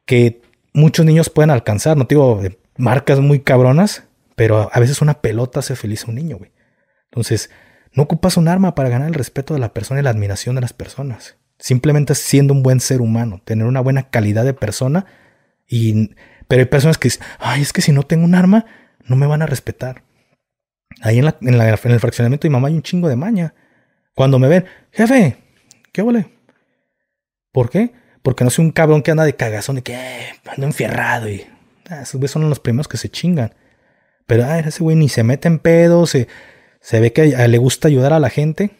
que muchos niños pueden alcanzar, no digo de marcas muy cabronas, pero a veces una pelota hace feliz a un niño, güey. Entonces, no ocupas un arma para ganar el respeto de la persona y la admiración de las personas. Simplemente siendo un buen ser humano, tener una buena calidad de persona y pero hay personas que dicen, ay, es que si no tengo un arma, no me van a respetar. Ahí en, la, el fraccionamiento de mi mamá hay un chingo de maña. Cuando me ven, jefe, ¿qué vale? ¿Por qué? Porque no soy un cabrón que anda de cagazón, de que eh, ando enfierrado y ah, esos güeyes son los primeros que se chingan. Pero ay, ese güey ni se mete en pedos, se, se ve que le gusta ayudar a la gente.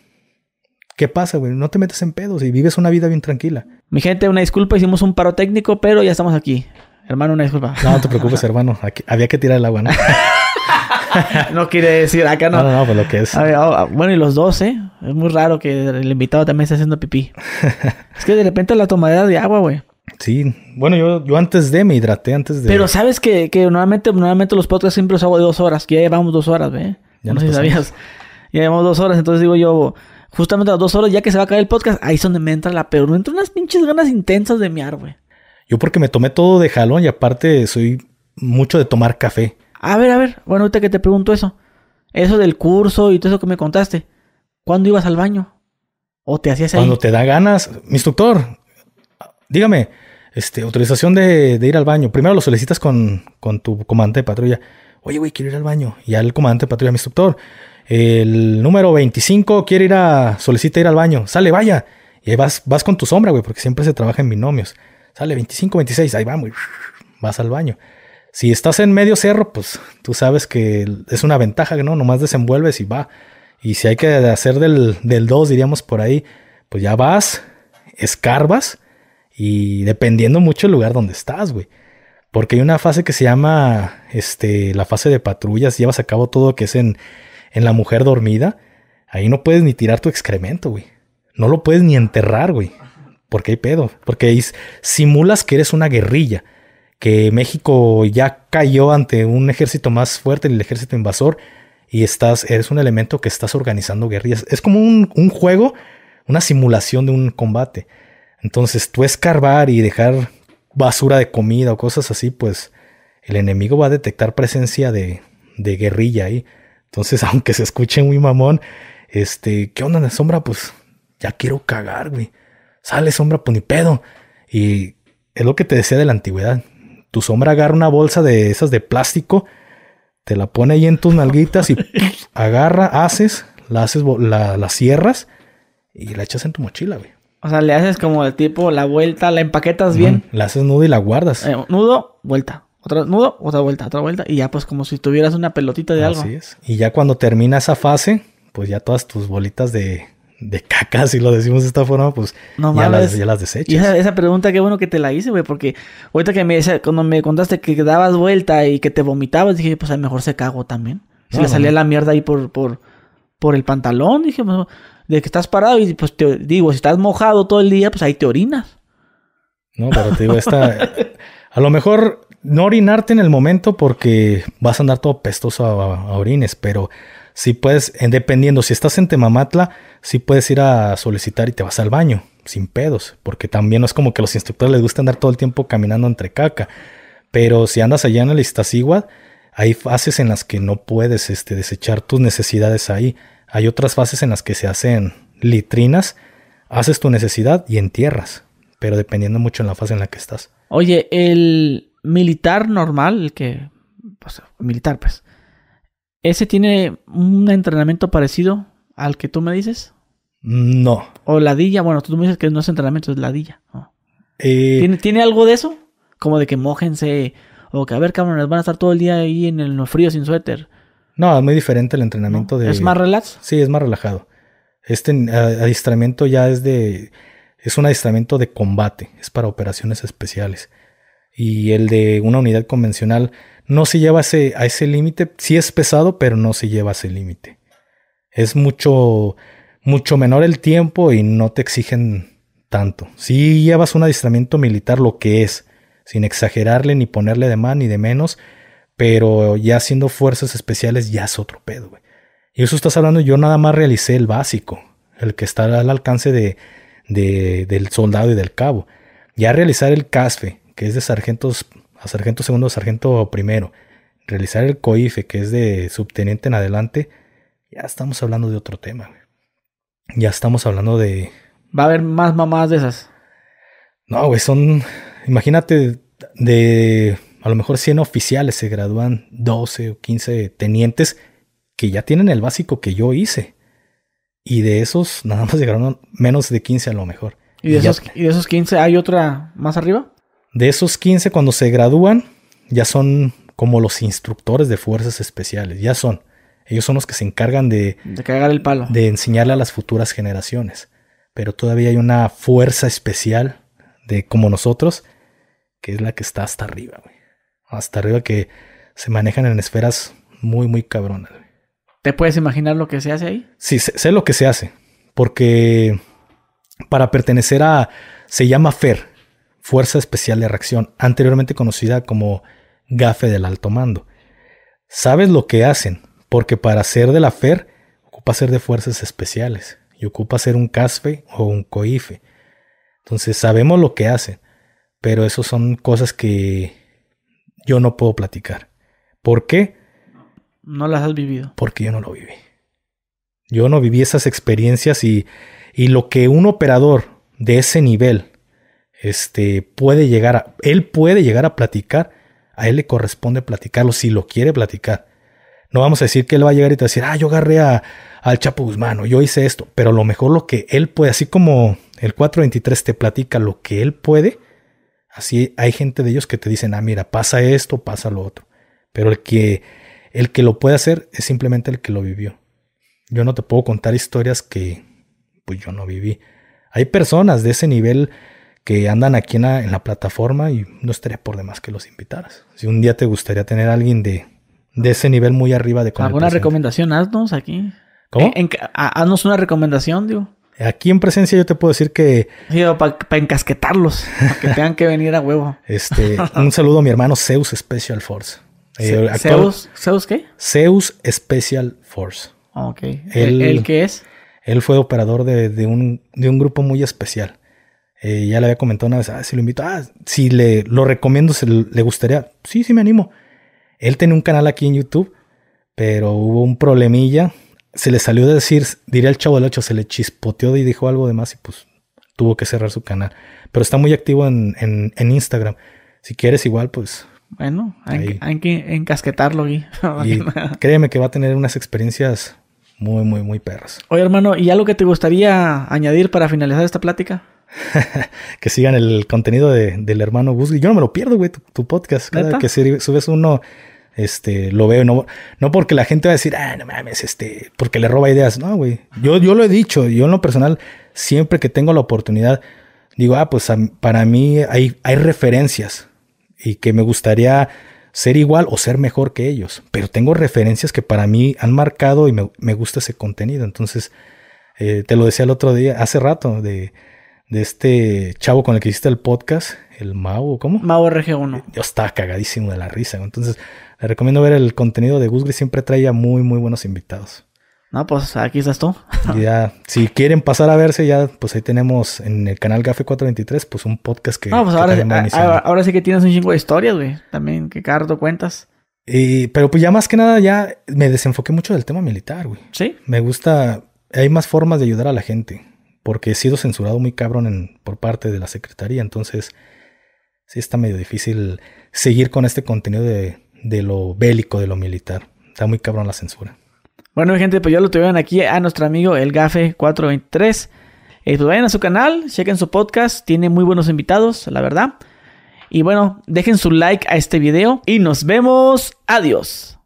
¿Qué pasa, güey? No te metes en pedos y vives una vida bien tranquila. Mi gente, una disculpa, hicimos un paro técnico, pero ya estamos aquí. Hermano, una disculpa. No, no te preocupes, hermano. había que tirar el agua, ¿no? [LAUGHS] no quiere decir, acá no. No, no, pues lo que es. Ah, bueno, y los dos, ¿eh? Es muy raro que el invitado también esté haciendo pipí. [LAUGHS] es que de repente la tomadera de agua, güey. Sí, bueno, yo, yo antes de me hidraté, antes de. Pero sabes que, que normalmente, normalmente los podcasts siempre los hago de dos horas, que ya llevamos dos horas, ¿ve? Ya no sé si sabías. Ya llevamos dos horas, entonces digo yo, justamente a las dos horas, ya que se va a caer el podcast, ahí es donde me entra la peor. Me entran unas pinches ganas intensas de miar, güey. Yo porque me tomé todo de jalón y aparte soy mucho de tomar café. A ver, a ver, bueno, ahorita que te pregunto eso. Eso del curso y todo eso que me contaste. ¿Cuándo ibas al baño? ¿O te hacías ahí? Cuando te da ganas. Mi instructor, dígame, este, autorización de, ir al baño. Primero lo solicitas con, con tu comandante de patrulla. Oye, güey, quiero ir al baño. Y al comandante de patrulla, mi instructor, el número 25 quiere ir a, solicita ir al baño. Sale, vaya. Y ahí vas, vas con tu sombra, güey, porque siempre se trabaja en binomios. Sale 25, 26, ahí vamos, vas al baño. Si estás en medio cerro, pues tú sabes que es una ventaja, ¿no? Nomás desenvuelves y va. Y si hay que hacer del, del 2, diríamos por ahí, pues ya vas, escarbas y dependiendo mucho el lugar donde estás, güey. Porque hay una fase que se llama este, la fase de patrullas, llevas a cabo todo lo que es en, en la mujer dormida. Ahí no puedes ni tirar tu excremento, güey. No lo puedes ni enterrar, güey. Porque hay pedo. Porque simulas que eres una guerrilla. Que México ya cayó ante un ejército más fuerte, el ejército invasor. Y estás, eres un elemento que estás organizando guerrillas. Es como un, un juego, una simulación de un combate. Entonces, tú escarbar y dejar basura de comida o cosas así, pues el enemigo va a detectar presencia de, de guerrilla ahí. Entonces, [LAUGHS] aunque se escuche muy mamón, este, ¿qué onda de sombra? Pues ya quiero cagar, güey sale sombra, pues ni pedo. Y es lo que te decía de la antigüedad. Tu sombra agarra una bolsa de esas de plástico, te la pone ahí en tus nalguitas y [LAUGHS] agarra, haces, la haces, la, la, cierras y la echas en tu mochila, güey. O sea, le haces como el tipo la vuelta, la empaquetas bien. La haces nudo y la guardas. Eh, nudo, vuelta. Otra nudo, otra vuelta, otra vuelta. Y ya pues como si tuvieras una pelotita de algo. Así es. Y ya cuando termina esa fase, pues ya todas tus bolitas de, de caca, si lo decimos de esta forma, pues ya, las, ya, las, desechas. Y esa, pregunta, qué bueno que te la hice, güey, porque ahorita que me cuando me contaste que dabas vuelta y que te vomitabas, dije, pues a lo mejor se cago también. Se No, le salía no. la mierda ahí por, por, por el pantalón. Dije, "Bueno, de que estás parado y pues te digo, si estás mojado todo el día, pues ahí te orinas. No, pero te digo, esta. A lo mejor no orinarte en el momento porque vas a andar todo pestoso a, orines, pero si puedes, en- dependiendo, si estás en Temamatla, sí puedes ir a solicitar y te vas al baño, sin pedos, porque también no es como que a los instructores les gusta andar todo el tiempo caminando entre caca. Pero si andas allá en el Iztaccíhuatl, hay fases en las que no puedes este, desechar tus necesidades ahí. Hay otras fases en las que se hacen litrinas, haces tu necesidad y entierras, pero dependiendo mucho en la fase en la que estás. Oye, el militar normal, el que. Pues, militar, pues. ¿Ese tiene un entrenamiento parecido al que tú me dices? No. O ladilla, bueno, tú me dices que no es entrenamiento, es ladilla. ¿no? Eh, ¿Tiene, ¿Tiene algo de eso? Como de que mojense. O que, a ver, cabrones, van a estar todo el día ahí en el frío sin suéter. No, es muy diferente el ¿no? entrenamiento de... ¿Es más relax? Sí, es más relajado. Este adiestramiento ya es de... Es un adiestramiento de combate, es para operaciones especiales. Y el de una unidad convencional no se lleva a ese, a ese límite. Sí es pesado, pero no se lleva a ese límite. Es mucho, mucho menor el tiempo y no te exigen tanto. Si llevas un adiestramiento militar, lo que es, sin exagerarle ni ponerle de más ni de menos, pero ya siendo fuerzas especiales ya es otro pedo, güey. Y eso estás hablando, yo nada más realicé el básico, el que está al alcance de, de- del soldado y del cabo. Ya realizar el CASFE, que es de sargentos a sargento segundo, sargento primero. Realizar el COIFE, que es de subteniente en adelante, ya estamos hablando de otro tema, güey. Ya estamos hablando de... Va a haber más mamás de esas. No, güey, son... Imagínate de... A lo mejor 100 oficiales se gradúan 12 o 15 tenientes que ya tienen el básico que yo hice. Y de esos [LAUGHS] nada más llegaron menos de 15 a lo mejor. ¿Y de, esos, ¿Y de esos 15 hay otra más arriba? de esos 15 cuando se gradúan ya son como los instructores de fuerzas especiales. Ya son. Ellos son los que se encargan de, De cagar el palo. de enseñarle a las futuras generaciones. Pero todavía hay una fuerza especial de como nosotros, que es la que está hasta arriba, güey. Hasta arriba que se manejan en esferas muy, muy cabronas. ¿Te puedes imaginar lo que se hace ahí? Sí, sé, sé lo que se hace. Porque para pertenecer a. Se llama FER, Fuerza Especial de Reacción, anteriormente conocida como GAFE del Alto Mando. Sabes lo que hacen, porque para ser de la FER ocupa ser de fuerzas especiales y ocupa ser un CASFE o un COIFE. Entonces sabemos lo que hacen, pero eso son cosas que yo no puedo platicar. ¿Por qué? No las has vivido. Porque yo no lo viví. Yo no viví esas experiencias y, y lo que un operador de ese nivel este, puede llegar a, él puede llegar a platicar, a él le corresponde platicarlo si lo quiere platicar. No vamos a decir que él va a llegar y te va a decir, ah, yo agarré a, al Chapo Guzmán o yo hice esto, pero a lo mejor lo que él puede, así como el 423 te platica lo que él puede, así hay gente de ellos que te dicen, ah, mira, pasa esto, pasa lo otro. Pero el que, el que lo puede hacer es simplemente el que lo vivió. Yo no te puedo contar historias que pues yo no viví. Hay personas de ese nivel que andan aquí en la, en la plataforma y no estaría por demás que los invitaras. Si un día te gustaría tener a alguien de, de ese nivel muy arriba de ¿Alguna recomendación? Haznos aquí. ¿Cómo? En- en- ha- haznos una recomendación, digo. Aquí en presencia yo te puedo decir que para encasquetarlos. Para que tengan que venir a huevo. [LAUGHS] este, [LAUGHS] un saludo a mi hermano Zeus Special Force. Eh, ¿Zeus? ¿Zeus qué? Zeus Special Force. Ok. ¿El, Él- el qué es? Él fue operador de, de un, de un grupo muy especial. Eh, ya le había comentado una vez, ah, si lo invito, ah, si le lo recomiendo, se le gustaría. Sí, sí, me animo. Él tenía un canal aquí en YouTube, pero hubo un problemilla. Se le salió de decir, diría el chavo del 8, se le chispoteó y dijo algo de más y pues tuvo que cerrar su canal. Pero está muy activo en, en, en Instagram. Si quieres, igual, pues. Bueno, hay, que- hay que encasquetarlo, Gui. [LAUGHS] Y créeme que va a tener unas experiencias muy, muy, muy perras. Oye, hermano, ¿y algo que te gustaría añadir para finalizar esta plática? [LAUGHS] que sigan el contenido de- del hermano Gus. Yo no me lo pierdo, güey, tu, tu podcast. Cada ¿Neta? que subes uno, este, lo veo. No, no porque la gente va a decir, ah, no mames, este, porque le roba ideas. No, güey. Yo, yo lo he dicho. Yo en lo personal, siempre que tengo la oportunidad, digo, ah, pues para mí hay, hay referencias y que me gustaría ser igual o ser mejor que ellos, pero tengo referencias que para mí han marcado y me, gusta ese contenido. Entonces, eh, te lo decía el otro día, hace rato, de, este chavo con el que hiciste el podcast, el Mau, ¿cómo? Mau RG1. Yo estaba cagadísimo de la risa. Entonces, le recomiendo ver el contenido de Gus siempre trae muy, muy buenos invitados. No, pues aquí estás tú. ya, si quieren pasar a verse, ya, pues ahí tenemos en el canal Gafe 423, pues un podcast que. No, pues ahora, ahora, sí que tienes un chingo de historias, güey. También que cardo cuentas. Y, pero pues ya más que nada, ya me desenfoqué mucho del tema militar, güey. Sí. Me gusta. Hay más formas de ayudar a la gente. Porque he sido censurado muy cabrón por parte de la secretaría. Entonces, sí está medio difícil seguir con este contenido de, de lo bélico, de lo militar. Está muy cabrón la censura. Bueno, gente, pues ya lo tuvieron aquí a nuestro amigo el Gafe 423. Eh, pues vayan a su canal, chequen su podcast, tiene muy buenos invitados, la verdad. Y bueno, dejen su like a este video y nos vemos. Adiós.